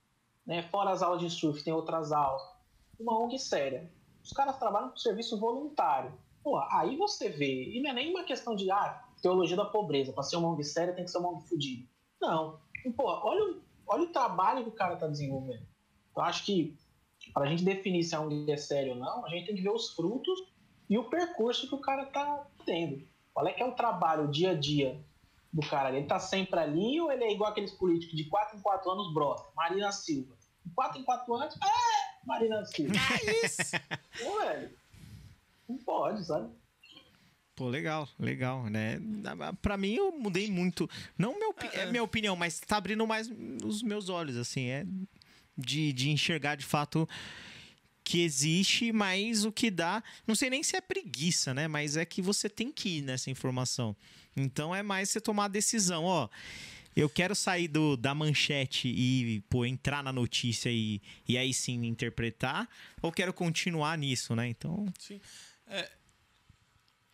Speaker 4: né? Fora as aulas de surf, tem outras aulas. Uma ONG séria. Os caras trabalham com serviço voluntário. Pô, aí você vê, e não é nem uma questão de ah, teologia da pobreza, para ser uma ONG séria tem que ser uma ONG fodida. Não. Pô, olha, olha o trabalho que o cara está desenvolvendo. Eu acho que para a gente definir se a ONG é séria ou não, a gente tem que ver os frutos e o percurso que o cara está tendo. Qual é que é o trabalho, o dia a dia do cara? Ele está sempre ali ou ele é igual aqueles políticos de 4 em 4 anos brota? Marina Silva. De 4 em 4 anos, é Marina Silva. É isso! Pô, velho. Não pode, sabe?
Speaker 2: Pô, legal, legal, né? Pra mim, eu mudei muito. Não meu, é, é minha opinião, mas tá abrindo mais os meus olhos, assim, é de, de enxergar de fato que existe, mas o que dá, não sei nem se é preguiça, né? Mas é que você tem que ir nessa informação. Então é mais você tomar a decisão, ó. Eu quero sair do, da manchete e pô, entrar na notícia e, e aí sim interpretar, ou quero continuar nisso, né? Então.
Speaker 3: Sim. É,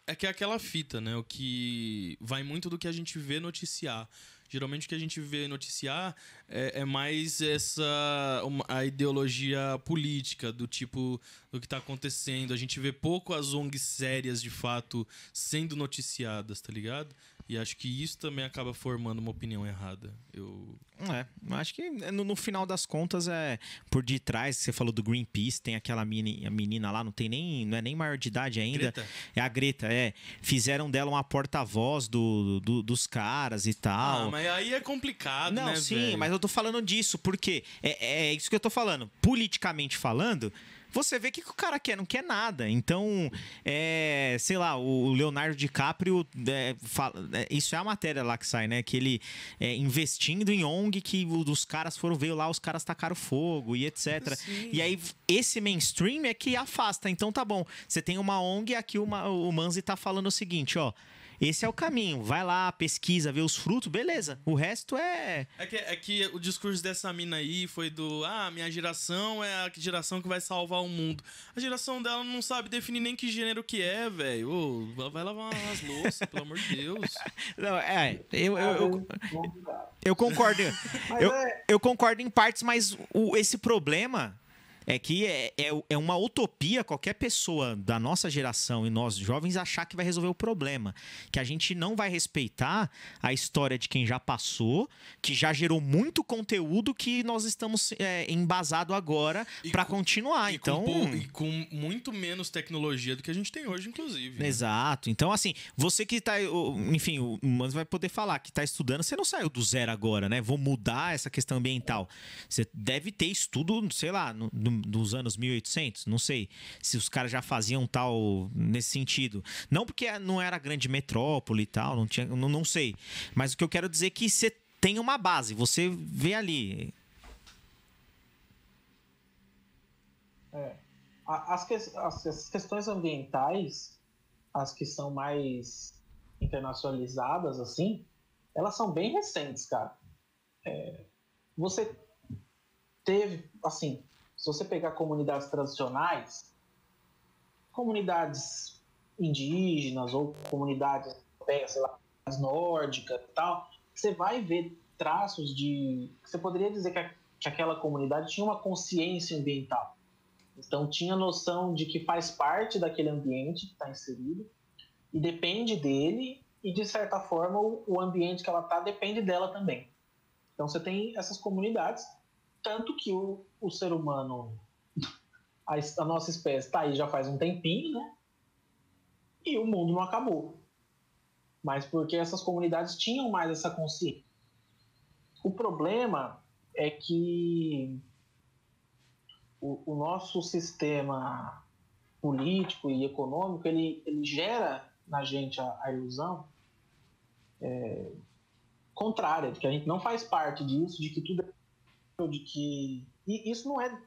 Speaker 3: é que é aquela fita, né? O que vai muito do que a gente vê noticiar. Geralmente o que a gente vê noticiar é, é mais essa uma, a ideologia política do tipo do que está acontecendo. A gente vê pouco as ONGs sérias de fato sendo noticiadas, tá ligado? E acho que isso também acaba formando uma opinião errada. Eu
Speaker 2: é, acho que é, no, no, final das contas é por detrás, você falou do Greenpeace, tem aquela mini, a menina lá, não tem nem, não é nem maior de idade ainda. Greta. É a Greta, é. Fizeram dela uma porta-voz do, do, dos caras e tal.
Speaker 3: Ah, mas aí é complicado,
Speaker 2: não,
Speaker 3: né,
Speaker 2: sim,
Speaker 3: velho?
Speaker 2: mas eu tô falando disso, porque é, é isso que eu tô falando. Politicamente falando, você vê que o cara quer, não quer nada. Então, é, sei lá, o Leonardo DiCaprio, é, fala, é, isso é a matéria lá que sai, né? Que ele é, investindo em ONG, que os caras foram ver lá, os caras tacaram fogo e etc. Sim. E aí, esse mainstream é que afasta. Então, tá bom, você tem uma ONG, aqui uma, o Manzi tá falando o seguinte, ó. Esse é o caminho. Vai lá, pesquisa, vê os frutos, beleza. O resto é.
Speaker 3: É que, é que o discurso dessa mina aí foi do. Ah, minha geração é a geração que vai salvar o mundo. A geração dela não sabe definir nem que gênero que é, velho. Oh, vai lavar umas louças, pelo amor de Deus.
Speaker 2: Não, é. Eu, eu, eu, eu concordo. Eu, é- eu concordo em partes, mas o, esse problema é que é, é, é, uma utopia qualquer pessoa da nossa geração e nós jovens achar que vai resolver o problema. Que a gente não vai respeitar a história de quem já passou, que já gerou muito conteúdo que nós estamos é, embasado agora para continuar.
Speaker 3: E
Speaker 2: então
Speaker 3: com, e com muito menos tecnologia do que a gente tem hoje, inclusive.
Speaker 2: Né? Exato. Então, assim, você que tá. Enfim, o Mano vai poder falar que tá estudando, você não saiu do zero agora, né? Vou mudar essa questão ambiental. Você deve ter estudo, sei lá, no, no dos anos 1800, não sei se os caras já faziam tal nesse sentido. Não porque não era grande metrópole e tal, não tinha, não, não sei. Mas o que eu quero dizer é que você tem uma base, você vê ali.
Speaker 4: É. As, que, as, as questões ambientais, as que são mais internacionalizadas, assim, elas são bem recentes, cara. É, você teve, assim, se você pegar comunidades tradicionais, comunidades indígenas ou comunidades sei lá, nórdicas e tal, você vai ver traços de. Você poderia dizer que, a, que aquela comunidade tinha uma consciência ambiental. Então, tinha noção de que faz parte daquele ambiente que está inserido e depende dele, e de certa forma, o, o ambiente que ela está depende dela também. Então, você tem essas comunidades tanto que o, o ser humano, a, a nossa espécie está aí já faz um tempinho, né? E o mundo não acabou. mas porque essas comunidades tinham mais essa consciência. O problema é que o, o nosso sistema político e econômico ele, ele gera na gente a, a ilusão é, contrária, de que a gente não faz parte disso, de que tudo é, de que e isso não é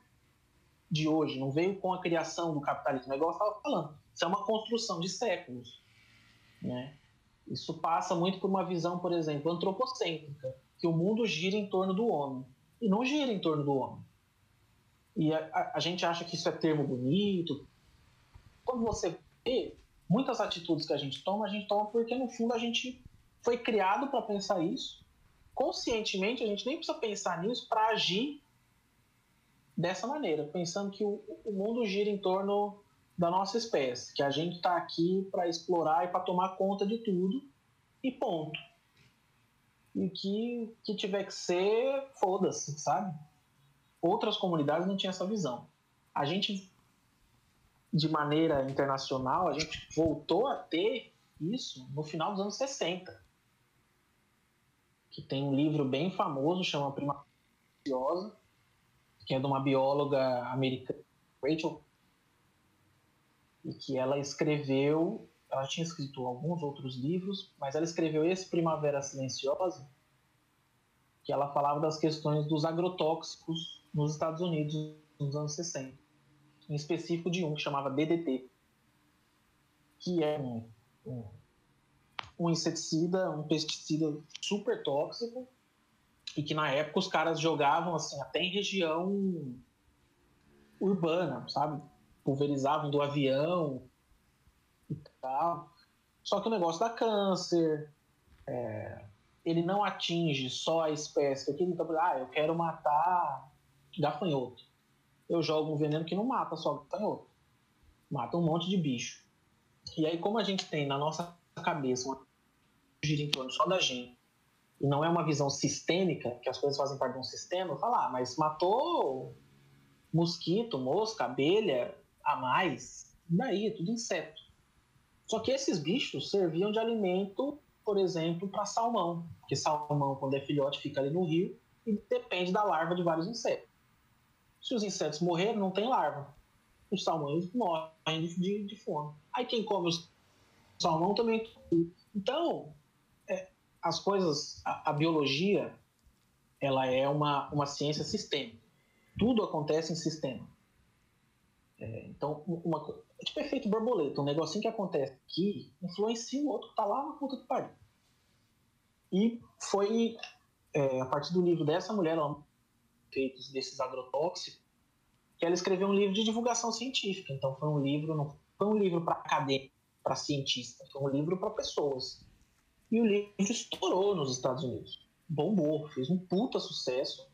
Speaker 4: de hoje, não veio com a criação do capitalismo, é igual eu estava falando, isso é uma construção de séculos, né? Isso passa muito por uma visão, por exemplo, antropocêntrica, que o mundo gira em torno do homem e não gira em torno do homem. E a, a, a gente acha que isso é termo bonito. Quando você vê muitas atitudes que a gente toma, a gente toma porque no fundo a gente foi criado para pensar isso. Conscientemente, a gente nem precisa pensar nisso para agir dessa maneira, pensando que o, o, mundo gira em torno da nossa espécie, que a gente está aqui para explorar e para tomar conta de tudo e ponto. E que, que tiver que ser, foda-se, sabe? Outras comunidades não tinham essa visão. A gente, de maneira internacional, a gente voltou a ter isso no final dos anos 60. Que tem um livro bem famoso, chama Prima que é de uma bióloga americana, Rachel, e que ela escreveu, ela tinha escrito alguns outros livros, mas ela escreveu esse Primavera Silenciosa, que ela falava das questões dos agrotóxicos nos Estados Unidos nos anos 60, em específico de um que chamava DDT, que é um, um, inseticida, um pesticida super tóxico, que na época os caras jogavam assim até em região urbana, sabe? Pulverizavam do avião e tal. Só que o negócio dá câncer, é, ele não atinge só a espécie. Aqui, então, ah, eu quero matar gafanhoto. Eu jogo um veneno que não mata só gafanhoto, mata um monte de bicho. E aí, como a gente tem na nossa cabeça uma gira em torno só da gente, e não é uma visão sistêmica, que as coisas fazem parte de um sistema, falar, ah, mas matou mosquito, mosca, abelha, a mais, daí é tudo inseto. Só que esses bichos serviam de alimento, por exemplo, para salmão, porque salmão, quando é filhote, fica ali no rio e depende da larva de vários insetos. Se os insetos morrerem, não tem larva. Os salmões morrem de, de, de fome. Aí quem come os salmão também. Então, as coisas, a, a, biologia, ela é uma, uma ciência sistêmica. Tudo acontece em sistema. É, então, uma, é tipo efeito borboleta, um negocinho que acontece aqui influencia o outro que tá lá na puta que pariu. E foi é, a partir do livro dessa mulher, feitos desses agrotóxicos, que ela escreveu um livro de divulgação científica. Então, foi um livro, não foi um livro para acadêmico, para cientista, foi um livro para pessoas. E o livro estourou nos Estados Unidos. Bombou, fez um puta sucesso.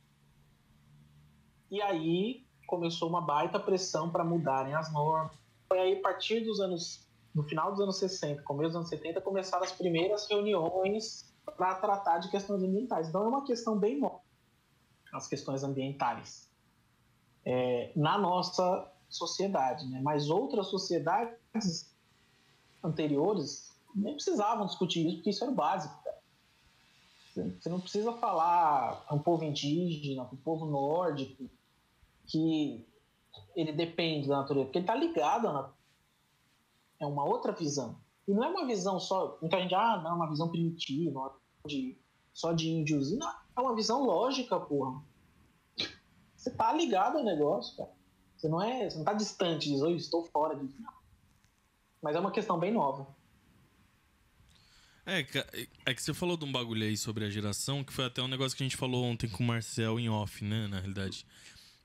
Speaker 4: E aí começou uma baita pressão para mudarem as normas. Foi aí a partir dos anos, no final dos anos 60, começo dos anos 70, começaram as primeiras reuniões para tratar de questões ambientais. Então é uma questão bem nova, as questões ambientais, é, na nossa sociedade. Né? Mas outras sociedades anteriores nem precisavam discutir isso, porque isso era o básico. Cara. Você não precisa falar para um povo indígena, para um povo nórdico, que ele depende da natureza, porque ele está ligado à natureza. É uma outra visão. E não é uma visão só. Muita gente, ah, não, é uma visão primitiva, de, só de índios. Não, é uma visão lógica, porra. Você tá ligado ao negócio, cara. Você não é. Você não tá distante disso, eu estou fora disso. Mas é uma questão bem nova.
Speaker 3: É, é que você falou de um bagulho aí sobre a geração, que foi até um negócio que a gente falou ontem com o Marcel em off, né, na realidade.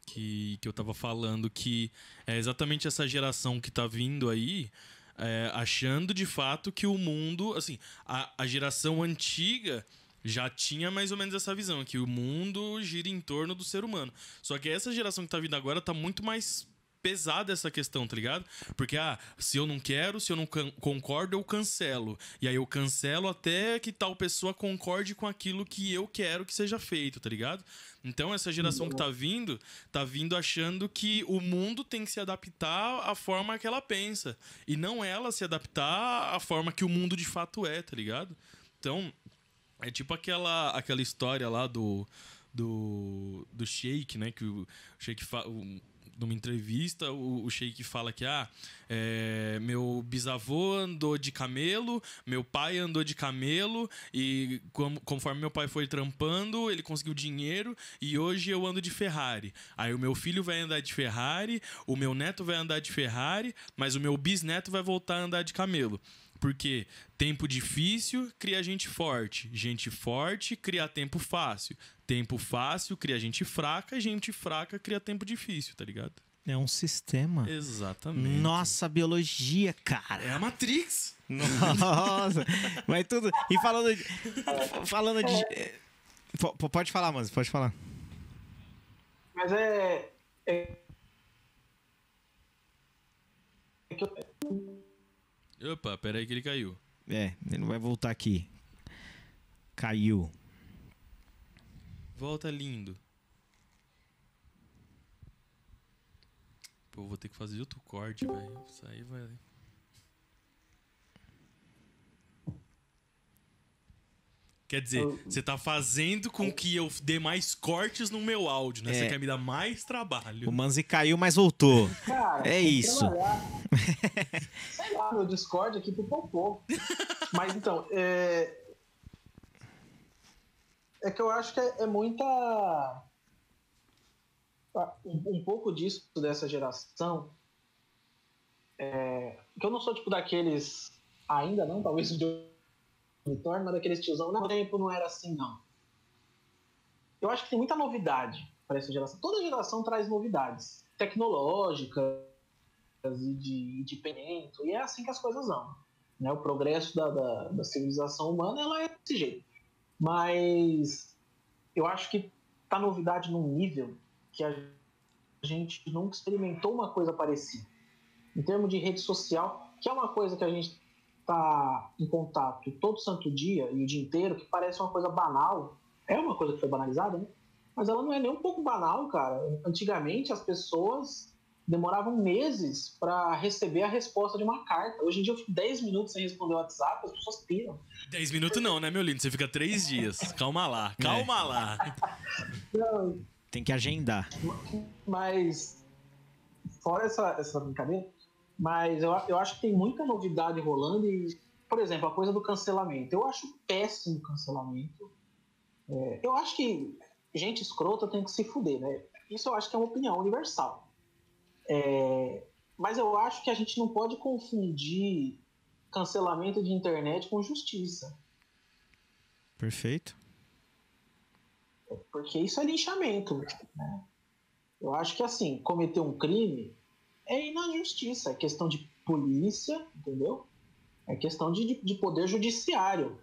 Speaker 3: Que, que eu tava falando que é exatamente essa geração que tá vindo aí, é, achando de fato que o mundo, assim, a, a geração antiga já tinha mais ou menos essa visão, que o mundo gira em torno do ser humano. Só que essa geração que tá vindo agora tá muito mais pesada essa questão, tá ligado? Porque, ah, se eu não quero, se eu não concordo, eu cancelo. E aí eu cancelo até que tal pessoa concorde com aquilo que eu quero que seja feito, tá ligado? Então, essa geração que tá vindo, tá vindo achando que o mundo tem que se adaptar à forma que ela pensa. E não ela se adaptar à forma que o mundo de fato é, tá ligado? Então, é tipo aquela, aquela história lá do, do, do Sheik, né? Que o Sheik fa, o- numa entrevista, o, o Sheik fala que ah, é, meu bisavô andou de camelo, meu pai andou de camelo, e como- conforme meu pai foi trampando, ele conseguiu dinheiro, e hoje eu ando de Ferrari. Aí o meu filho vai andar de Ferrari, o meu neto vai andar de Ferrari, mas o meu bisneto vai voltar a andar de camelo. Porque tempo difícil cria gente forte. Gente forte cria tempo fácil. Tempo fácil cria gente fraca. Gente fraca cria tempo difícil, tá ligado?
Speaker 2: É um sistema.
Speaker 3: Exatamente.
Speaker 2: Nossa, biologia, cara.
Speaker 3: É a Matrix.
Speaker 2: Nossa, mas tudo. E falando de. Falando de. P- p- Pode falar, mas pode falar.
Speaker 4: Mas é. é... é que eu-
Speaker 3: Opa, peraí que ele caiu.
Speaker 2: É, ele não vai voltar aqui. Caiu.
Speaker 3: Volta lindo. Pô, vou ter que fazer outro corte, velho. Isso aí vai. Quer dizer, você tá fazendo com que eu dê mais cortes no meu áudio, né? Você
Speaker 2: É.
Speaker 3: quer me dar mais trabalho.
Speaker 2: O Manzi caiu, mas voltou.
Speaker 4: Cara,
Speaker 2: É isso.
Speaker 4: Sei lá, meu Discord aqui por pouco. Mas então, é. É que eu acho que é, é muita. ah, Um, um pouco disso dessa geração. É, que eu não sou tipo daqueles. Ainda não, talvez me torne, mas daqueles tiozão. Não, o tempo não era assim, não. Eu acho que tem muita novidade para essa geração. Toda geração traz novidades tecnológicas e de, de pensamento, e é assim que as coisas vão. Né? O progresso da, da, da civilização humana ela é desse jeito. Mas eu acho que tá novidade num nível que a gente nunca experimentou uma coisa parecida. Em termos de rede social, que é uma coisa que a gente está em contato todo santo dia e o dia inteiro, que parece uma coisa banal, é uma coisa que foi banalizada, né? Mas ela não é nem um pouco banal, cara. Antigamente as pessoas demoravam meses para receber a resposta de uma carta. Hoje em dia eu fico 10 minutos sem responder o WhatsApp, as pessoas piram.
Speaker 3: 10 minutos não, né, meu lindo? Você fica três dias. Calma lá, calma lá.
Speaker 4: Não,
Speaker 2: Tem que agendar.
Speaker 4: mas fora essa, essa brincadeira, mas eu, eu acho que tem muita novidade rolando e, por exemplo, a coisa do cancelamento. Eu acho péssimo o cancelamento. É, eu acho que gente escrota tem que se fuder, né? Isso eu acho que é uma opinião universal. É, mas eu acho que a gente não pode confundir cancelamento de internet com justiça.
Speaker 2: Perfeito.
Speaker 4: Porque isso é linchamento. Né? Eu acho que, assim, cometer um crime é ir na justiça. É questão de polícia, entendeu? É questão de, de, de poder judiciário.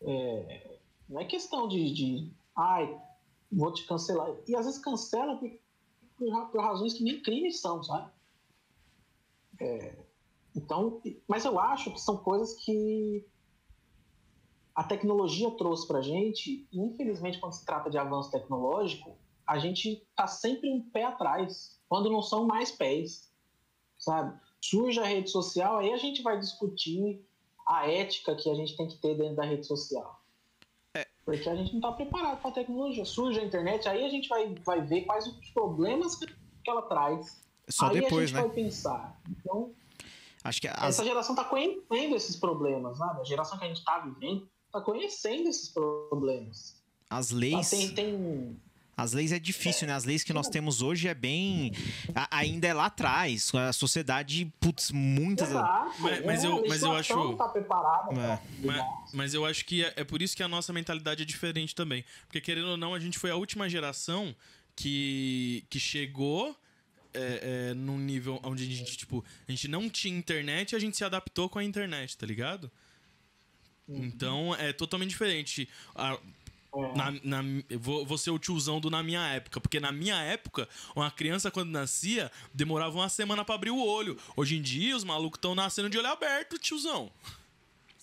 Speaker 4: É, não é questão de, de. Ai, vou te cancelar. E às vezes cancela por, por, por razões que nem crimes são, sabe? É, então, mas eu acho que são coisas que a tecnologia trouxe pra gente, e infelizmente quando se trata de avanço tecnológico, a gente tá sempre um pé atrás, quando não são mais pés, sabe? Surge a rede social, aí a gente vai discutir a ética que a gente tem que ter dentro da rede social. Porque a gente não tá preparado para a tecnologia. Surge a internet, aí a gente vai, vai ver quais os problemas que ela traz.
Speaker 2: Só
Speaker 4: aí
Speaker 2: depois,
Speaker 4: a gente
Speaker 2: né?
Speaker 4: vai pensar. Então,
Speaker 2: Acho que as,
Speaker 4: essa geração está conhecendo esses problemas, sabe? A geração que a gente está vivendo está conhecendo esses problemas.
Speaker 2: as
Speaker 4: Tá?
Speaker 2: leis.
Speaker 4: Tem, tem
Speaker 2: As leis é difícil, né? As leis que nós temos hoje é bem. a- ainda é lá atrás. A sociedade, putz, muitas.
Speaker 4: Exato,
Speaker 3: Mas- mas
Speaker 4: é,
Speaker 3: eu-
Speaker 4: a
Speaker 3: mas eu acho-
Speaker 4: não tá preparada
Speaker 2: É.
Speaker 4: pra
Speaker 3: Mas, mas eu acho que é, é por isso que a nossa mentalidade é diferente também. Porque, querendo ou não, a gente foi a última geração que, que chegou é, é, num nível onde a gente, tipo, a gente não tinha internet e a gente se adaptou com a internet, tá ligado? Então é totalmente diferente. A- Na, na, vou, vou ser o tiozão do na minha época. Porque na minha época, uma criança, quando nascia, demorava uma semana pra abrir o olho. Hoje em dia, os malucos estão nascendo de olho aberto, tiozão.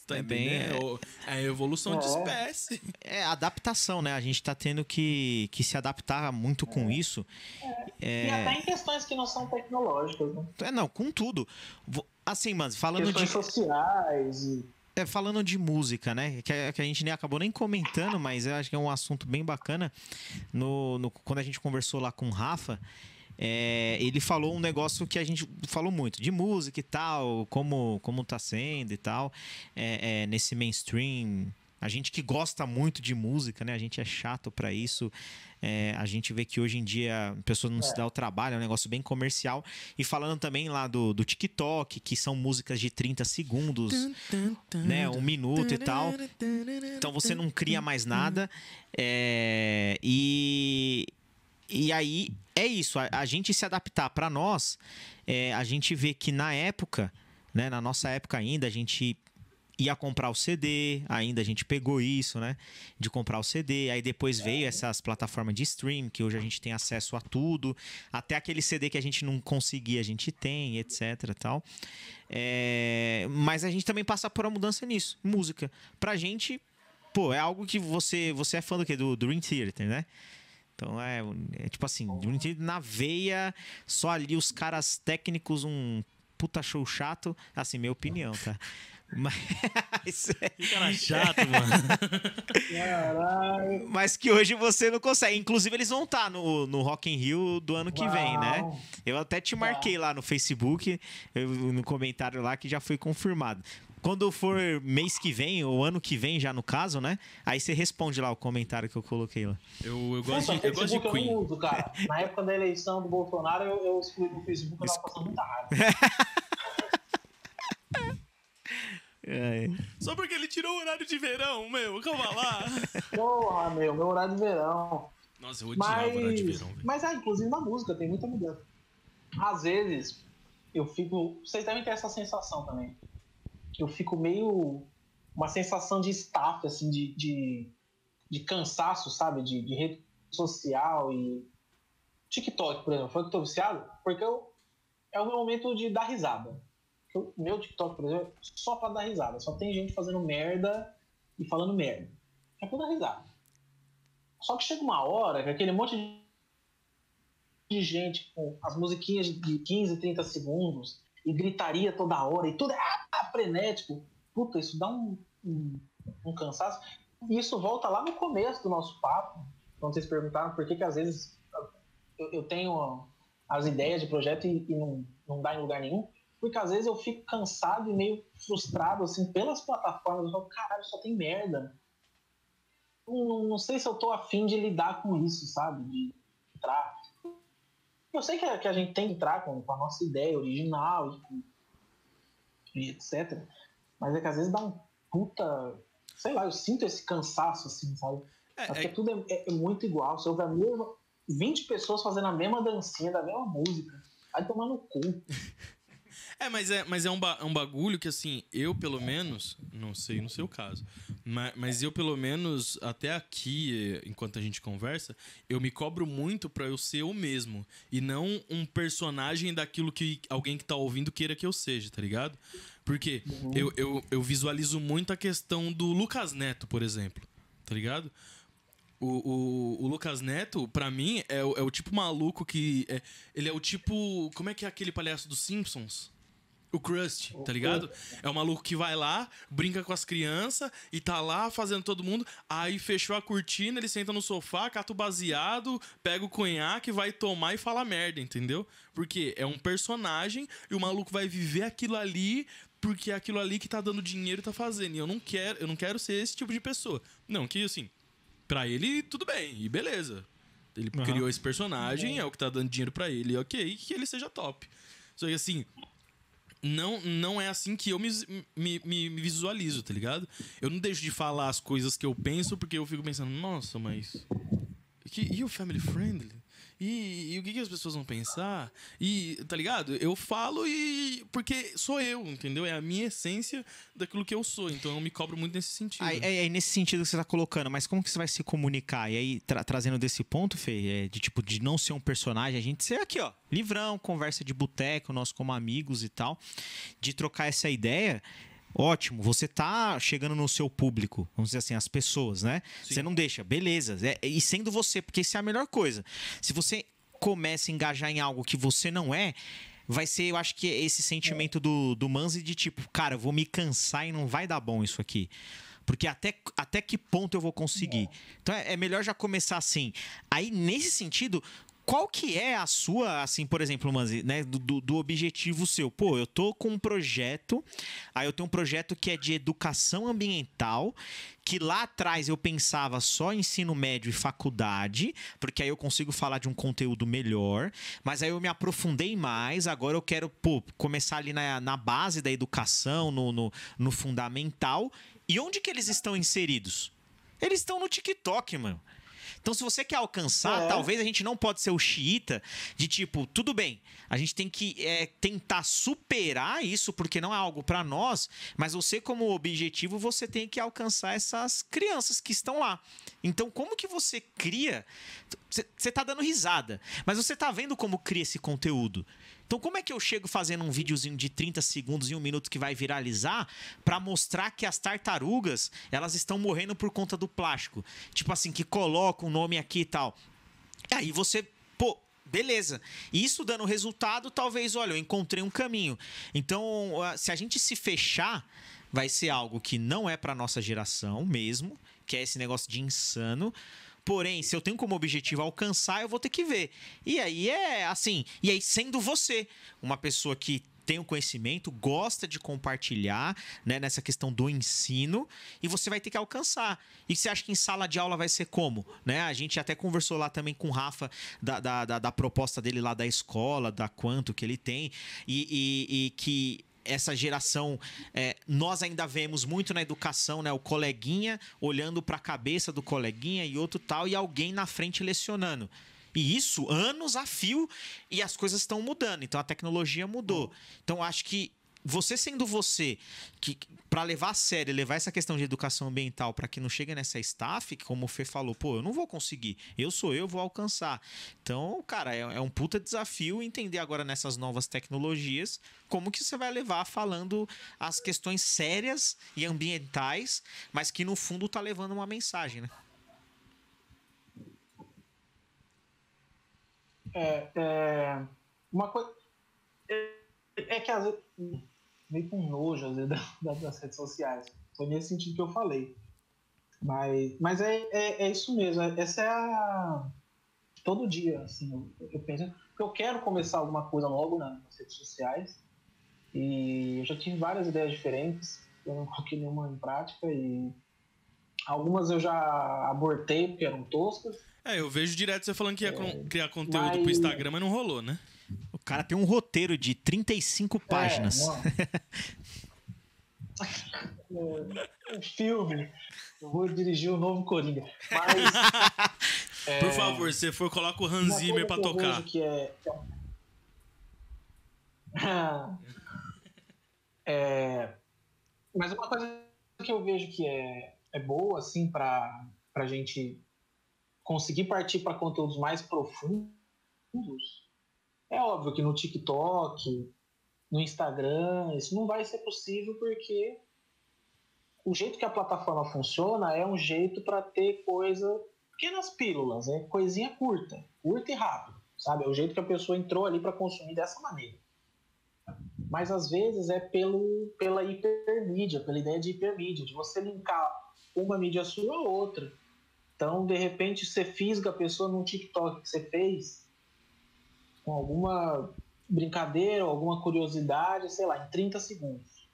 Speaker 3: Tá
Speaker 2: É bem-
Speaker 3: entendendo? É a evolução de
Speaker 4: É.
Speaker 3: espécie.
Speaker 2: É adaptação, né? A gente tá tendo que, que se adaptar muito com isso.
Speaker 4: E até em questões que não são tecnológicas, né?
Speaker 2: É, não, com tudo. Assim, mano, falando de,
Speaker 4: Questões sociais e.
Speaker 2: é, falando de música, né? Que, a- que a gente nem acabou nem comentando, mas eu acho que é um assunto bem bacana. No, no- quando a gente conversou lá com o Rafa, é, ele falou um negócio que a gente falou muito, de música e tal, como, como tá sendo e tal, é, é, nesse mainstream. A gente que gosta muito de música, né? A gente é chato pra isso. É, a gente vê que hoje em dia a pessoa não se dá o trabalho, é um negócio bem comercial. E falando também lá do, do TikTok, que são músicas de 30 segundos, né? Um minuto e tal. Então você não cria mais nada. É, e, e aí é isso. A, a gente se adaptar para nós, é, a gente vê que na época, né, na nossa época ainda, a gente ia comprar o CD, ainda a gente pegou isso, né? De comprar o CD. Aí depois veio essas plataformas de stream, que hoje a gente tem acesso a tudo. Até aquele CD que a gente não conseguia, a gente tem, etc. tal. É, Mas a gente também passa por uma mudança nisso. Música. Pra gente, pô, é algo que você. Você é fã do quê? Do Dream Theater, né? Então é, é tipo assim, Dream Theater na veia, só ali os caras técnicos, um puta show chato. Assim, minha opinião, tá? Mas,
Speaker 3: Que cara chato, mano.
Speaker 4: Caralho.
Speaker 2: mas que hoje você não consegue. Inclusive, eles vão estar no, no Rock in Rio do ano que vem, né? Eu até te marquei lá no Facebook, no comentário lá, que já foi confirmado. Quando for mês que vem, ou ano que vem já no caso, né? Aí você responde lá o comentário que eu coloquei lá.
Speaker 3: Eu, eu gosto,
Speaker 4: Nossa,
Speaker 3: de, eu gosto de Queen.
Speaker 4: Eu não uso, cara. Na época da eleição do Bolsonaro, eu, eu excluí do Facebook, eu tava passando muita raiva.
Speaker 2: É.
Speaker 3: Só porque ele tirou o horário de verão, meu. Calma lá.
Speaker 4: Porra, meu, meu horário de verão.
Speaker 3: Nossa, eu odiava o horário de
Speaker 4: Mas,
Speaker 3: verão, velho.
Speaker 4: mas ah, inclusive na música tem muita mudança. Às vezes, eu fico. Vocês devem ter essa sensação também. Eu fico meio. Uma sensação de staff, assim, de, de, de cansaço, sabe? De, de rede social e. TikTok, por exemplo. Foi que eu tô viciado? Porque eu, é o meu momento de dar risada. Eu- meu TikTok, por exemplo, só pra dar risada. Só tem gente fazendo merda e falando merda. É pra dar risada. Só que chega uma hora que aquele monte de- gente com as musiquinhas de 15, 30 segundos e gritaria toda hora e tudo é ah, frenético. Puta, isso dá um, um, um cansaço. E isso volta lá no começo do nosso papo, quando vocês perguntaram por que, que às vezes eu, eu tenho as ideias de projeto e, e não, não dá em lugar nenhum. Porque às vezes eu fico cansado e meio frustrado assim pelas plataformas. Eu falo, caralho, só tem merda não, não sei se eu tô afim de lidar com isso, sabe? De entrar. Eu sei que a, que a gente tem que entrar com, com a nossa ideia original e, com- e etc. Mas é que às vezes dá um puta. Sei lá, eu sinto esse cansaço, assim, sabe?
Speaker 3: É,
Speaker 4: Porque
Speaker 3: é-
Speaker 4: tudo é, é- é muito igual. Você ouve a mesma. 20 pessoas fazendo a mesma dancinha da mesma música. Vai tomar no cu.
Speaker 3: É, mas é, mas é um, ba- é um bagulho que, assim, eu pelo menos, não sei no seu caso, mas, mas eu pelo menos, até aqui, enquanto a gente conversa, eu me cobro muito pra eu ser eu mesmo. E não um personagem daquilo que alguém que tá ouvindo queira que eu seja, tá ligado? Porque eu, eu, eu visualizo muito a questão do Lucas Neto, por exemplo, tá ligado? O, o, o Lucas Neto, pra mim, é, o- é o tipo maluco que. é- ele é o tipo. Como é que é aquele palhaço dos Simpsons? O Krusty, tá ligado? É o maluco que vai lá, brinca com as crianças e tá lá fazendo todo mundo. Aí fechou a cortina, ele senta no sofá, cata o baseado, pega o conhaque, vai tomar e fala merda, entendeu? Porque é um personagem e o maluco vai viver aquilo ali porque é aquilo ali que tá dando dinheiro e tá fazendo. E eu não quero, eu não quero ser esse tipo de pessoa. Não, que assim, Pra ele, tudo bem, e beleza. Ele
Speaker 2: Aham.
Speaker 3: criou esse personagem, é o que tá dando dinheiro pra ele, ok, que ele seja top. Só que assim, não, não é assim que eu me, me, me- visualizo, tá ligado? Eu não deixo de falar as coisas que eu penso, porque eu fico pensando, nossa, mas. E o family friendly? E, e, o que, que as pessoas vão pensar? E, tá ligado? Eu falo e. Porque sou eu, entendeu? É a minha essência daquilo que eu sou. Então eu me cobro muito nesse sentido.
Speaker 2: Aí, nesse sentido que você tá colocando, mas como que você vai se comunicar? E aí, tra trazendo desse ponto, Fê, é de tipo, de não ser um personagem, a gente ser aqui, ó, livrão, conversa de boteco, nós como amigos e tal, de trocar essa ideia ótimo, você tá chegando no seu público, vamos dizer assim, as pessoas, né? Sim. Você não deixa, beleza. É, e sendo você, porque isso é a melhor coisa. Se você começa a engajar em algo que você não é, vai ser, eu acho que esse sentimento do, do Manzi de tipo, cara, eu vou me cansar e não vai dar bom isso aqui. Porque até, até que ponto eu vou conseguir? Então é, é melhor já começar assim. Aí, nesse sentido, qual que é a sua, assim, por exemplo, Manzi, né, do, do, objetivo seu? Pô, eu tô com um projeto, aí eu tenho um projeto que é de educação ambiental, que lá atrás eu pensava só ensino médio e faculdade, porque aí eu consigo falar de um conteúdo melhor, mas aí eu me aprofundei mais, agora eu quero, pô, começar ali na, na base da educação, no, no, no fundamental. E onde que eles estão inseridos? Eles estão no TikTok, mano. Então, se você quer alcançar, é. talvez a gente não pode ser o xiita de tipo, tudo bem, a gente tem que é, tentar superar isso, porque não é algo para nós, mas você, como objetivo, você tem que alcançar essas crianças que estão lá. Então, como que você cria? Você tá dando risada, mas você tá vendo como cria esse conteúdo. Então, como é que eu chego fazendo um videozinho de 30 segundos e um minuto que vai viralizar para mostrar que as tartarugas elas estão morrendo por conta do plástico? Tipo assim, que coloca um nome aqui e tal. E aí você, pô, beleza. Isso dando resultado, talvez, olha, eu encontrei um caminho. Então, se a gente se fechar, vai ser algo que não é para nossa geração mesmo, que é esse negócio de insano. Porém, se eu tenho como objetivo alcançar, eu vou ter que ver. E aí é assim. E aí, sendo você uma pessoa que tem o conhecimento, gosta de compartilhar né, nessa questão do ensino e você vai ter que alcançar. E você acha que em sala de aula vai ser como? Né? A gente até conversou lá também com o Rafa da, da, da, da proposta dele lá da escola, da quanto que ele tem, e, e, e que essa geração, é, nós ainda vemos muito na educação, né? O coleguinha olhando para a cabeça do coleguinha e outro tal, e alguém na frente lecionando. E isso anos a fio e as coisas estão mudando. Então a tecnologia mudou. Então acho que você sendo você, que para levar a sério, levar essa questão de educação ambiental para que não chegue nessa staff, como o Fê falou, pô, eu não vou conseguir, eu sou eu, vou alcançar. Então, cara, é, é um puta desafio entender agora nessas novas tecnologias como que você vai levar falando as questões sérias e ambientais, mas que no fundo tá levando uma mensagem, né?
Speaker 4: É, é uma coisa é, é que às vezes meio com nojo às vezes, das redes sociais. Foi nesse sentido que eu falei. Mas, mas é, é, é isso mesmo. É, essa é a. Todo dia, assim, eu, eu penso. Porque eu quero começar alguma coisa logo nas redes sociais. E eu já tive várias ideias diferentes. Eu não coloquei nenhuma em prática. E algumas eu já abortei porque eram toscas.
Speaker 3: É, eu vejo direto você falando que ia é, criar conteúdo mas... pro Instagram, mas não rolou, né?
Speaker 2: O cara tem um roteiro de 35 páginas.
Speaker 4: É, um filme. Eu vou dirigir o novo Coringa. Mas.
Speaker 3: é, Por favor, se for, coloca o Hans Zimmer pra tocar.
Speaker 4: Que é, é, mas uma coisa que eu vejo que é, é boa, assim, pra, pra gente conseguir partir para conteúdos mais profundos é óbvio que no TikTok, no Instagram, isso não vai ser possível porque o jeito que a plataforma funciona é um jeito para ter coisa, pequenas pílulas, é coisinha curta, curta e rápido, sabe? É o jeito que a pessoa entrou ali para consumir dessa maneira. Mas às vezes é pelo, pela hipermídia, pela ideia de hipermídia, de você linkar uma mídia sua a outra. Então, de repente, você fisga a pessoa num TikTok que você fez, com alguma brincadeira, alguma curiosidade, sei lá, em 30 segundos.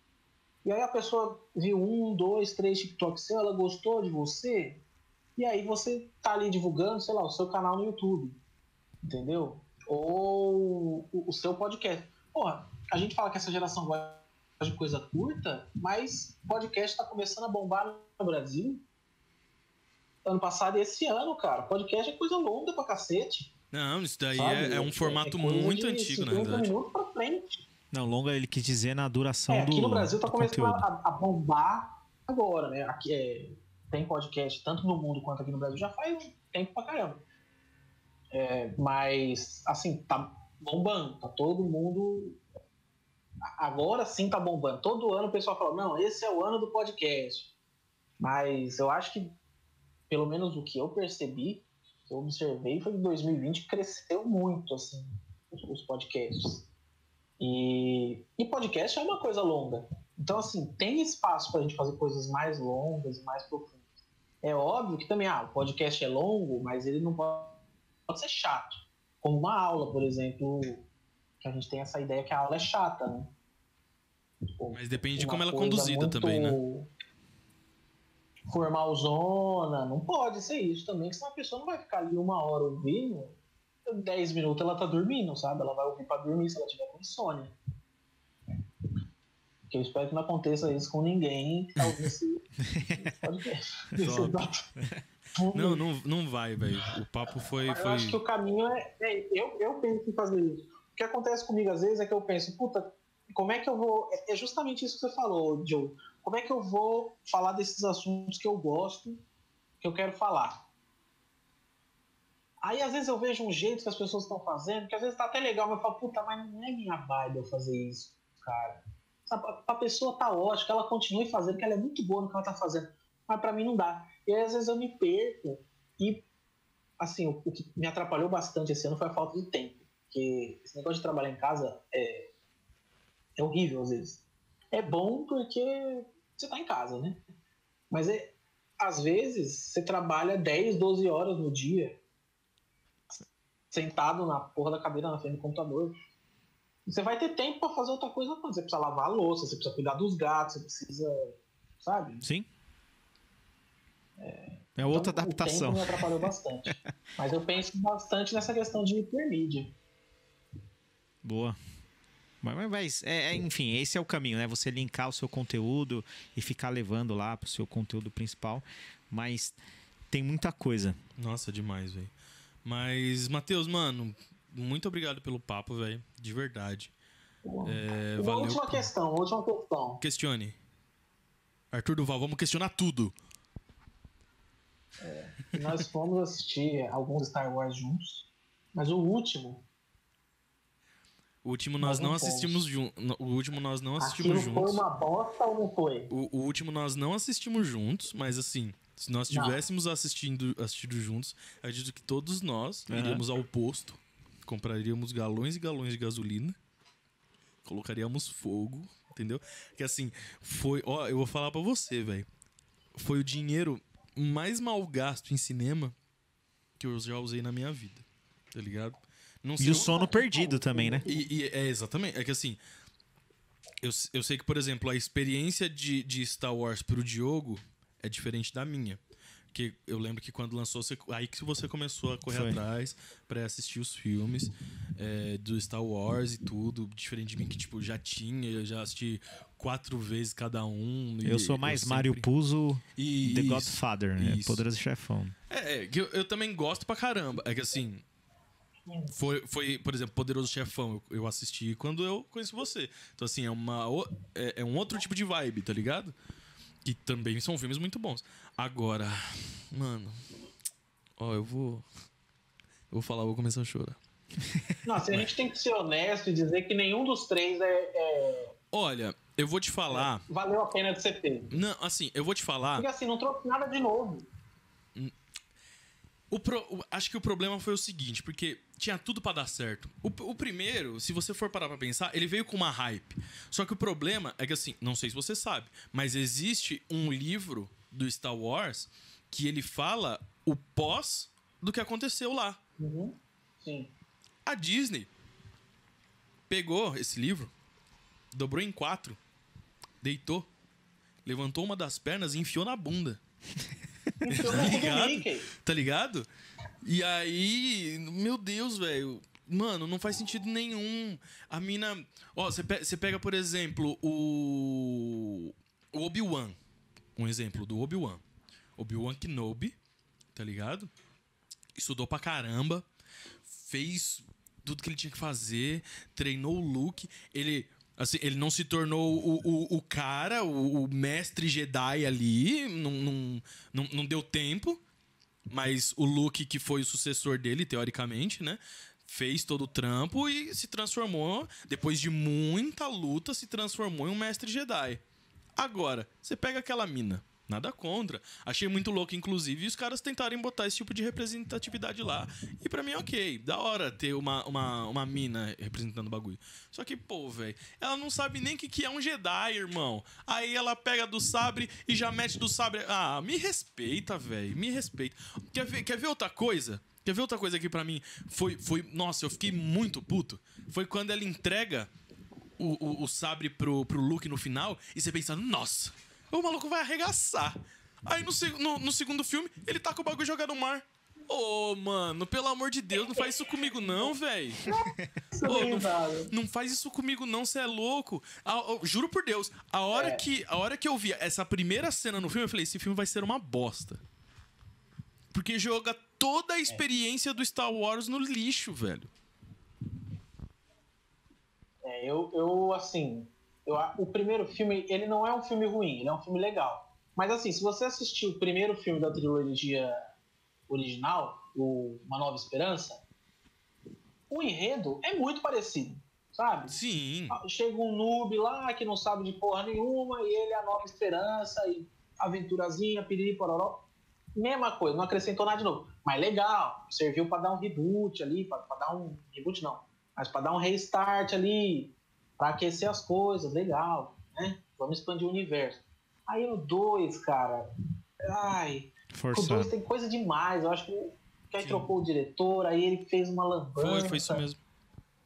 Speaker 4: E aí a pessoa viu um, dois, três TikToks seu, ela gostou de você, e aí você tá ali divulgando, sei lá, o seu canal no YouTube, entendeu? Ou o, seu podcast. Porra, a gente fala que essa geração gosta de coisa curta, mas podcast está começando a bombar no Brasil. Ano passado e esse ano, cara, podcast é coisa longa pra cacete
Speaker 3: Não, isso daí é, é um formato
Speaker 4: coisa
Speaker 3: muito antigo, na
Speaker 4: 50
Speaker 3: verdade.
Speaker 4: minutos pra frente.
Speaker 2: Não, longa ele quis dizer na duração
Speaker 4: É,
Speaker 2: do
Speaker 4: aqui no Brasil tá
Speaker 2: do
Speaker 4: começando a, a bombar agora, né? Aqui é, tem podcast tanto no mundo quanto aqui no Brasil já faz um tempo pra caramba. É, mas, assim, tá bombando, tá todo mundo. Agora sim tá bombando. Todo ano o pessoal fala: não, esse é o ano do podcast. Mas eu acho que, pelo menos o que eu percebi, eu observei, foi que 2020 cresceu muito, assim, os, podcasts. E, e podcast é uma coisa longa. Então, assim, tem espaço pra gente fazer coisas mais longas e mais profundas. É óbvio que também, ah, o podcast é longo, mas ele não pode, pode ser chato. Como uma aula, por exemplo, que a gente tem essa ideia que a aula é chata, né? Tipo,
Speaker 3: Mas depende de
Speaker 4: uma
Speaker 3: como ela é conduzida
Speaker 4: muito
Speaker 3: também, né?
Speaker 4: Formalzona, não pode ser isso também, que senão a pessoa não vai ficar ali uma hora ouvindo, 10 minutos ela tá dormindo, sabe? Ela vai ouvir pra dormir se ela tiver com insônia. Que eu espero que não aconteça isso com ninguém que tá ouvindo esse podcast.
Speaker 3: Não, não, não vai, velho. O papo foi.
Speaker 4: Eu
Speaker 3: foi...
Speaker 4: acho que o caminho é. é, eu, eu penso em fazer isso. O que acontece comigo às vezes é que eu penso, puta, como é que eu vou. É é justamente isso que você falou, Joe. Como é que eu vou falar desses assuntos que eu gosto, que eu quero falar? Aí às vezes eu vejo um jeito que as pessoas estão fazendo, que às vezes tá até legal, mas eu falo, puta, mas não é minha vibe eu fazer isso, cara. Pra pessoa tá ótimo, que ela continue fazendo, que ela é muito boa no que ela tá fazendo. Mas pra mim não dá. E aí às vezes eu me perco e assim, o, o que me atrapalhou bastante esse ano foi a falta de tempo. Porque esse negócio de trabalhar em casa é, é horrível às vezes. É bom porque você tá em casa, né? Mas é, às vezes você trabalha 10, 12 horas no dia sentado na porra da cadeira na frente do computador. Você vai ter tempo pra fazer outra coisa quando você precisa lavar a louça, você precisa cuidar dos gatos, você precisa, sabe?
Speaker 2: Sim. É outra
Speaker 4: Então,
Speaker 2: adaptação.
Speaker 4: O tempo me atrapalhou bastante. Mas eu penso bastante nessa questão de hipermídia.
Speaker 2: Boa. Mas, mas- mas, é, é, enfim, esse é o caminho, né? Você linkar o seu conteúdo e ficar levando lá pro seu conteúdo principal. Mas tem muita coisa.
Speaker 3: Nossa, demais, velho. Mas, Matheus, mano, muito obrigado pelo papo, velho. De verdade. É,
Speaker 4: Uma
Speaker 3: valeu.
Speaker 4: última
Speaker 3: por-
Speaker 4: questão, última questão.
Speaker 3: Questione. Arthur Duval, vamos questionar tudo.
Speaker 4: Nós fomos assistir alguns Star Wars juntos, mas o último,
Speaker 3: O último nós não
Speaker 4: não
Speaker 3: assistimos juntos. O último nós não
Speaker 4: aquilo
Speaker 3: assistimos
Speaker 4: foi
Speaker 3: juntos.
Speaker 4: uma bosta ou não foi?
Speaker 3: O, o último nós não assistimos juntos, mas assim, se nós
Speaker 4: Não.
Speaker 3: tivéssemos assistindo, assistido juntos, acredito que todos nós
Speaker 2: Aham.
Speaker 3: iríamos ao posto, compraríamos galões e galões de gasolina, colocaríamos fogo, entendeu? Que assim, foi. Ó, eu vou falar pra você, velho. Foi o dinheiro mais mal gasto em cinema que eu já usei na minha vida, tá ligado? Não
Speaker 2: E o sono perdido também, né?
Speaker 3: e, e é exatamente. É que assim. Eu, eu sei que, por exemplo, a experiência de, de Star Wars pro Diogo é diferente da minha. Porque eu lembro que quando lançou, você, aí que você começou a correr
Speaker 2: Foi.
Speaker 3: atrás pra assistir os filmes é, do Star Wars e tudo. Diferente de mim, que tipo, já tinha, eu já assisti quatro vezes cada um. e
Speaker 2: Eu sou mais
Speaker 3: sempre-
Speaker 2: Mario Puzo
Speaker 3: E-
Speaker 2: The
Speaker 3: isso.
Speaker 2: Godfather, né?
Speaker 3: isso.
Speaker 2: Poderoso Chefão.
Speaker 3: É, é, que eu, eu também gosto pra caramba. É que assim. Foi, foi por exemplo, Poderoso Chefão. Eu, eu assisti quando eu conheci você. Então, assim, é, uma, é, é um outro tipo de vibe, tá ligado? Que também são filmes muito bons. Agora, mano. Ó, eu vou. Eu vou falar, eu vou começar a chorar.
Speaker 4: Não, assim, a gente tem que ser honesto e dizer que nenhum dos três é, é-
Speaker 3: Olha, eu vou te falar.
Speaker 4: valeu a pena de ser feito.
Speaker 3: Não, assim, eu vou te falar.
Speaker 4: Porque assim, não trouxe nada de novo.
Speaker 3: O pro- acho que o problema foi o seguinte, porque tinha tudo pra dar certo. O, o primeiro, se você for parar pra pensar, ele veio com uma hype. Só que o problema é que, assim, não sei se você sabe, mas existe um livro do Star Wars que ele fala o pós do que aconteceu lá.
Speaker 4: Uhum. Sim.
Speaker 3: A Disney pegou esse livro, dobrou em quatro, deitou, levantou uma das pernas e enfiou na bunda. Tá
Speaker 4: não,
Speaker 3: ligado? Tá ligado? E aí, meu Deus, velho. Mano, não faz sentido nenhum. A mina. Ó, você pe- pega, por exemplo, o. O Obi-Wan. Um exemplo do Obi-Wan. Obi-Wan Kenobi, tá ligado? Estudou pra caramba. fez tudo que ele tinha que fazer, treinou o Luke, ele. Assim, ele não se tornou o, o, o cara, o, o mestre Jedi ali, não, não, não, não deu tempo. Mas o Luke, que foi o sucessor dele, teoricamente, né? Fez todo o trampo e se transformou, depois de muita luta, se transformou em um mestre Jedi. Agora, você pega aquela mina. Nada contra. Achei muito louco, inclusive, os caras tentarem botar esse tipo de representatividade lá. E pra mim, ok. Da hora ter uma, uma, uma mina representando o bagulho. Só que, pô, velho, ela não sabe nem o que, que é um Jedi, irmão. Aí ela pega do sabre e já mete do sabre. Ah, me respeita, velho. Me respeita. Quer ver, quer ver outra coisa? Quer ver outra coisa aqui pra mim? Foi, foi. Nossa, eu fiquei muito puto. Foi quando ela entrega o, o, o sabre pro, pro Luke no final e você pensa, nossa o maluco vai arregaçar. Aí no, no, no segundo filme, ele tá com o bagulho jogado no mar. Ô, oh, mano, pelo amor de Deus, não faz isso comigo não, velho. Oh, não, não, faz isso comigo não, você é louco. juro por Deus, a hora, é. que, a hora que eu vi essa primeira cena no filme, eu falei, esse filme vai ser uma bosta. Porque joga toda a é. experiência é. do Star Wars no lixo, velho.
Speaker 4: É, eu, eu assim, eu, o primeiro filme, ele não é um filme ruim, ele é um filme legal. Mas assim, se você assistir o primeiro filme da trilogia original, o Uma Nova Esperança, o enredo é muito parecido, sabe?
Speaker 3: Sim.
Speaker 4: Ah, chega um noob lá que não sabe de porra nenhuma e ele é a Nova Esperança e aventurazinha, piriri, pororó. Mesma coisa, não acrescentou nada de novo. Mas legal, serviu para dar um reboot ali, para dar um reboot não, mas para dar um restart ali, para aquecer as coisas, legal, né? Vamos expandir o universo. Aí o 2, cara, ai, Forçado. o 2 tem coisa demais. Eu acho que, que aí Sim. trocou o diretor, aí ele fez uma lambança.
Speaker 3: Foi, foi isso mesmo.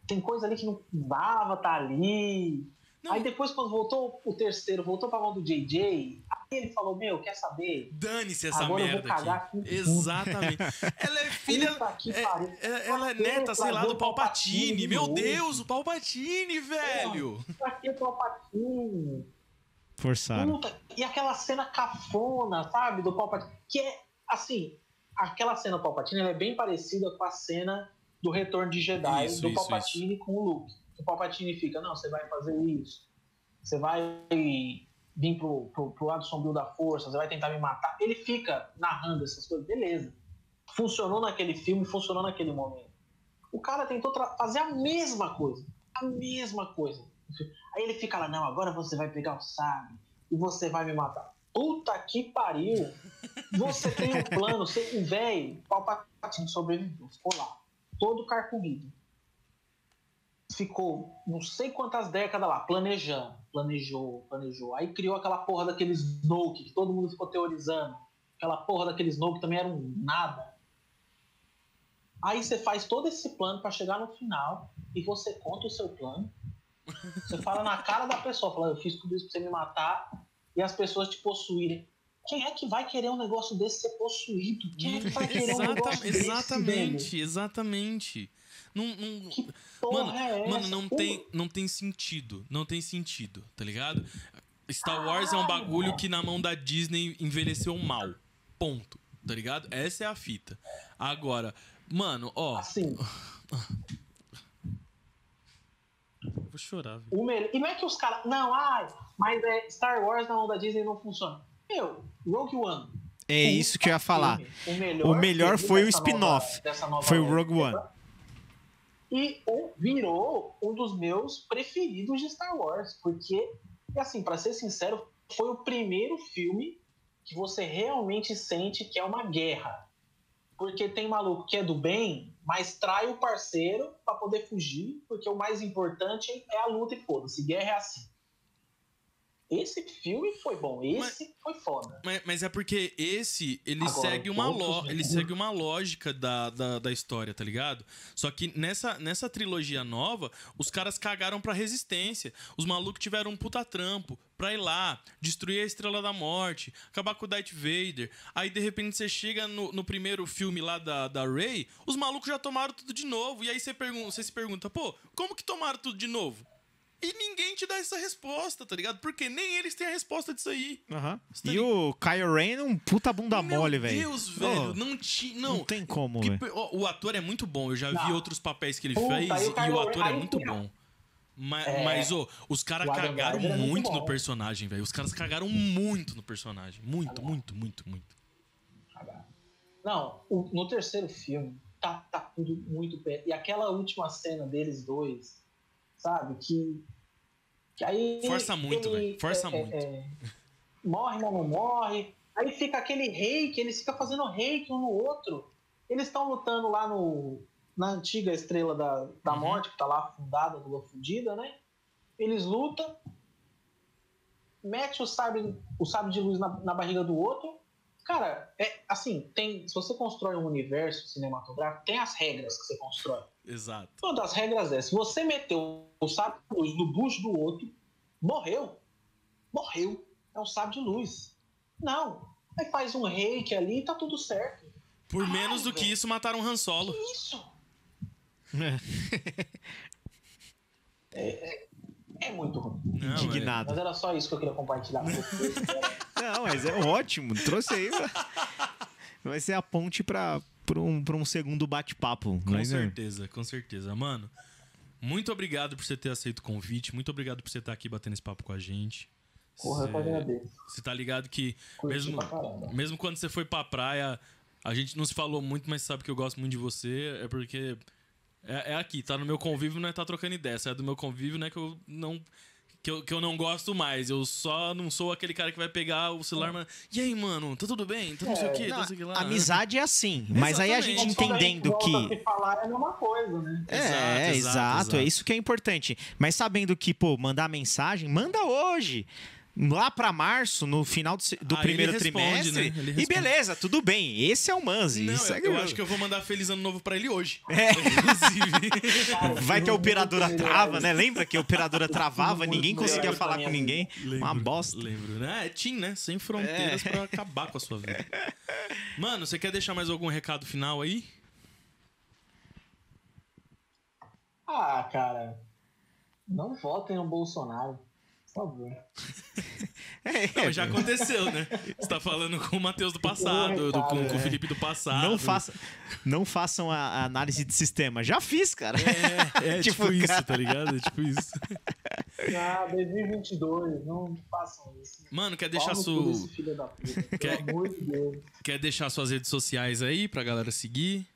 Speaker 4: Tem coisa ali que não dava, tá ali. Não. Aí depois, quando voltou o terceiro, voltou pra mão do JJ, ele falou: Meu, quer saber?
Speaker 3: Dane-se essa Agora merda. Eu vou cagar aqui. aqui Exatamente. ela é filha. É, é, ela é neta, sei lá, do Palpatine. Palpatine Meu Deus, o Palpatine, velho.
Speaker 4: Pra que o Palpatine?
Speaker 2: Forçaram.
Speaker 4: Puta, e aquela cena cafona, sabe, do Palpatine. Que é, assim, aquela cena do Palpatine é bem parecida com a cena do Retorno de Jedi isso, do isso, Palpatine isso. com o Luke o Palpatine fica, não, você vai fazer isso, você vai vir pro, pro, pro lado sombrio da força, você vai tentar me matar. Ele fica narrando essas coisas, beleza. Funcionou naquele filme, funcionou naquele momento. O cara tentou fazer a mesma coisa, a mesma coisa. Aí ele fica lá, não, agora você vai pegar o sábio e você vai me matar. Puta que pariu! Você tem um plano, você, o velho, Palpatine sobreviveu, ficou lá, todo carcomido ficou não sei quantas décadas lá planejando, planejou, planejou. Aí criou aquela porra daqueles Snoke que todo mundo ficou teorizando. Aquela porra daqueles Snoke também era um nada. Aí você faz todo esse plano para chegar no final e você conta o seu plano. Você fala na cara da pessoa, fala, eu fiz tudo isso pra você me matar e as pessoas te possuírem. Quem é que vai querer um negócio desse ser possuído? Quem é que vai querer um negócio desse?
Speaker 3: Exatamente, exatamente. Não, não, mano, é mano não, tem, não tem sentido. Não tem sentido, tá ligado? Star Wars é um bagulho que na mão da Disney envelheceu mal. Ponto. Tá ligado? Essa é a fita. Agora, mano, ó.
Speaker 4: Assim.
Speaker 3: Vou chorar.
Speaker 4: O melhor... E não é que os caras. Não, ai, mas é Star Wars na mão da Disney não funciona. Meu, Rogue One.
Speaker 2: É isso que eu ia falar. O melhor, o melhor foi o spin-off. Foi o Rogue One
Speaker 4: e virou um dos meus preferidos de Star Wars, porque, assim, para ser sincero, foi o primeiro filme que você realmente sente que é uma guerra. Porque tem maluco que é do bem, mas trai o parceiro para poder fugir, porque o mais importante é a luta e foda-se. Guerra é assim. Esse filme foi bom, esse mas, foi foda.
Speaker 3: Mas, mas, é porque esse, ele Agora, segue uma lo, ele segue uma lógica da, da, da, história, tá ligado? Só que nessa, nessa trilogia nova, os caras cagaram pra resistência. Os malucos tiveram um puta trampo pra ir lá, destruir a Estrela da Morte, acabar com o Darth Vader. Aí, de repente, você chega no, no primeiro filme lá da, da Rey, os malucos já tomaram tudo de novo. E aí você, pergunta, você se pergunta, pô, como que tomaram tudo de novo? E ninguém te dá essa resposta, tá ligado? Porque nem eles têm a resposta disso aí. Você tá
Speaker 2: E o Kylo Ren é um puta bunda mole, velho.
Speaker 3: Meu Deus, velho.
Speaker 2: Oh,
Speaker 3: não tinha.
Speaker 2: não,
Speaker 3: Não,
Speaker 2: tem como,
Speaker 3: Que ó, o ator é muito bom. Eu já vi
Speaker 4: Não.
Speaker 3: outros papéis que ele
Speaker 4: Puta,
Speaker 3: fez
Speaker 4: o
Speaker 3: e o ator
Speaker 4: Ren-
Speaker 3: é muito bom. Ma-
Speaker 4: É,
Speaker 3: Mas, ô, os caras
Speaker 4: o
Speaker 3: cagaram
Speaker 4: muito
Speaker 3: muito no personagem, velho. Os caras cagaram muito no personagem. Muito, muito, muito, muito.
Speaker 4: Não, o- no terceiro filme tá, tá tudo muito perto. E aquela última cena deles dois, sabe? Que. que aí.
Speaker 3: Força muito, velho. Força
Speaker 4: é,
Speaker 3: muito.
Speaker 4: é, é, morre, mas não morre. Aí fica aquele reiki, eles ficam fazendo reiki um no outro. Eles estão lutando lá no, na antiga estrela da, da
Speaker 3: Uhum.
Speaker 4: morte, que tá lá afundada, lua fundida, né? Eles lutam, mete o sabre, o sabre de luz na, na barriga do outro. Cara, é assim, tem, se você constrói um universo cinematográfico, tem as regras que você constrói.
Speaker 3: Exato.
Speaker 4: Uma das regras é, se você meteu o sabre de luz no bucho do outro, morreu. Morreu. É um sabre de luz. Não. Aí faz um reiki ali e tá tudo certo.
Speaker 3: Por
Speaker 4: Ai,
Speaker 3: menos do que isso, mataram Han Solo.
Speaker 4: Que isso? É muito ruim.
Speaker 3: Não, é.
Speaker 2: Indignado.
Speaker 4: Mas era só isso que eu queria compartilhar com vocês.
Speaker 2: Não, mas é ótimo. Trouxe aí. Vai ser a ponte pra, pra, um, pra um segundo bate-papo.
Speaker 3: Com
Speaker 2: é,
Speaker 3: certeza, com certeza. Mano, muito obrigado por você ter aceito o convite. Muito obrigado por você estar aqui batendo esse papo com a gente.
Speaker 4: Porra, eu que agradeço.
Speaker 3: Você tá ligado que
Speaker 4: Curti
Speaker 3: mesmo, mesmo quando você foi pra praia, a gente não se falou muito, mas sabe que eu gosto muito de você. É porque é, é aqui, tá no meu convívio, não é tá trocando ideia. Se é do meu convívio, não é que eu não. Que eu, que eu não gosto mais. Eu só não sou aquele cara que vai pegar o celular, mas. E aí, mano? Tá tudo bem? Tá não sei o quê?
Speaker 2: não,
Speaker 3: tá não sei o que lá.
Speaker 2: amizade é assim. Mas aí a
Speaker 3: Exatamente.
Speaker 2: gente
Speaker 4: Quando a gente
Speaker 2: entendendo que.
Speaker 4: a se falar é a mesma coisa, né?
Speaker 2: É,
Speaker 3: Exato,
Speaker 2: exato,
Speaker 3: exato, exato.
Speaker 2: É isso que é importante. Mas sabendo que, pô, mandar mensagem, manda hoje. Lá pra março, no final do, do primeiro
Speaker 3: ele responde,
Speaker 2: trimestre.
Speaker 3: né? Ele
Speaker 2: E beleza, tudo bem. Esse é o Manzi.
Speaker 3: Não, eu, eu
Speaker 2: o-
Speaker 3: acho que eu vou mandar Feliz Ano Novo pra ele hoje.
Speaker 2: É.
Speaker 3: Inclusive.
Speaker 2: Vai que a
Speaker 4: eu
Speaker 2: operadora trava, né? Lembra que a operadora travava, ninguém conseguia falar com ninguém? Uma bosta.
Speaker 3: Lembro, né? É Team, né? Sem fronteiras
Speaker 2: É.
Speaker 3: pra acabar com a sua vida. Mano, você quer deixar mais algum recado final aí?
Speaker 4: Ah, cara. Não votem no Bolsonaro. Por favor.
Speaker 2: É,
Speaker 3: Não, já aconteceu, né? Você tá falando com o Matheus do passado, do- com, com o Felipe do passado.
Speaker 2: Não, faça, não façam a, a análise de sistema. Já fiz, cara.
Speaker 3: É, é tipo,
Speaker 2: Tipo,
Speaker 3: isso, tá ligado? É tipo isso.
Speaker 4: Ah, 2022, não façam isso.
Speaker 3: Mano, quer deixar,
Speaker 4: Pau no cu
Speaker 3: su...
Speaker 4: desse filho da puta,
Speaker 3: Quer-
Speaker 4: Pelo amor de Deus.
Speaker 3: quer deixar suas redes sociais aí pra galera seguir?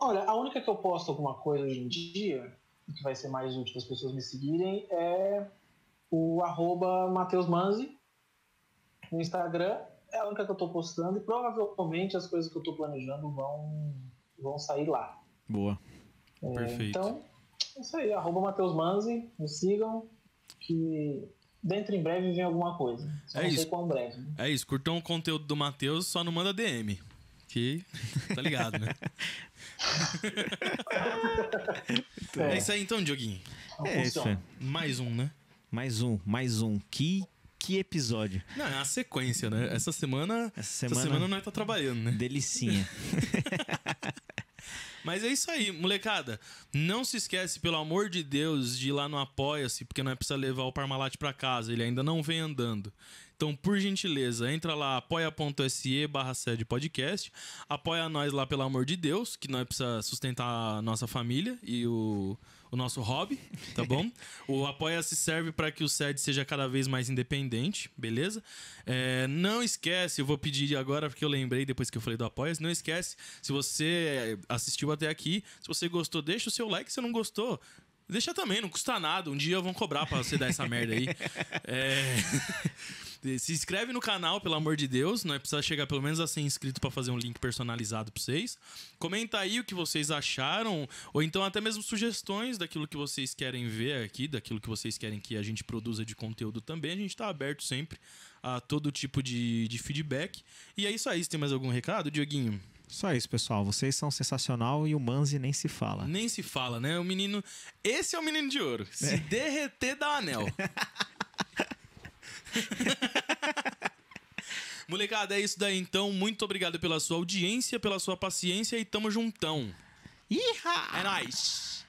Speaker 4: Olha, a única que eu posto alguma coisa hoje em dia, que vai ser mais útil para as pessoas me seguirem, é o arroba Matheus Manzi no Instagram. É a única que eu tô postando e provavelmente as coisas que eu tô planejando vão, vão sair lá.
Speaker 2: Boa.
Speaker 4: É,
Speaker 3: Perfeito.
Speaker 4: Então, é isso aí, arroba Matheus Manzi, me sigam, que dentro em breve vem alguma coisa. Só
Speaker 3: É
Speaker 4: não
Speaker 3: isso.
Speaker 4: sei quão breve. né?
Speaker 3: É isso, curtam o conteúdo do Matheus, só não manda DM. Que tá ligado, né? é isso aí então, Dioguinho.
Speaker 4: Não
Speaker 2: É isso, é.
Speaker 3: Mais um, né?
Speaker 2: Mais um, mais um. Que, que episódio.
Speaker 3: Não, é a sequência, né? Essa semana.
Speaker 2: Essa
Speaker 3: Essa
Speaker 2: semana,
Speaker 3: semana nós tá trabalhando, né?
Speaker 2: delicinha.
Speaker 3: Mas é isso aí, molecada. Não se esquece, pelo amor de Deus, de ir lá no Apoia-se, porque nós precisamos levar o Parmalat pra casa. Ele ainda não vem andando. Então, por gentileza, entra lá, apoia.se barra sede podcast. Apoia nós lá, pelo amor de Deus, que nós precisamos sustentar a nossa família e o, o nosso hobby, tá bom? o Apoia-se serve para que o sede seja cada vez mais independente, beleza? É, não esquece, eu vou pedir agora, porque eu lembrei depois que eu falei do Apoia-se, não esquece, se você assistiu até aqui, se você gostou, deixa o seu like, se não gostou, Deixa também, não custa nada. Um dia vão cobrar pra você dar essa merda aí. É... Se inscreve no canal, pelo amor de Deus. Não é precisa chegar pelo menos a ser inscrito pra fazer um link personalizado pra vocês. Comenta aí o que vocês acharam, ou então até mesmo sugestões daquilo que vocês querem ver aqui, daquilo que vocês querem que a gente produza de conteúdo também. A gente tá aberto sempre a todo tipo de, de feedback. E é isso aí. Você tem mais algum recado, Dioguinho?
Speaker 2: Só isso, pessoal. Vocês são sensacional e o Manzi nem se fala.
Speaker 3: Nem se fala, né? O menino. Esse é o menino de ouro. Se derreter, dá um anel. Molecada, é isso daí então. Muito obrigado pela sua audiência, pela sua paciência e tamo juntão.
Speaker 2: Iha!
Speaker 3: É nóis!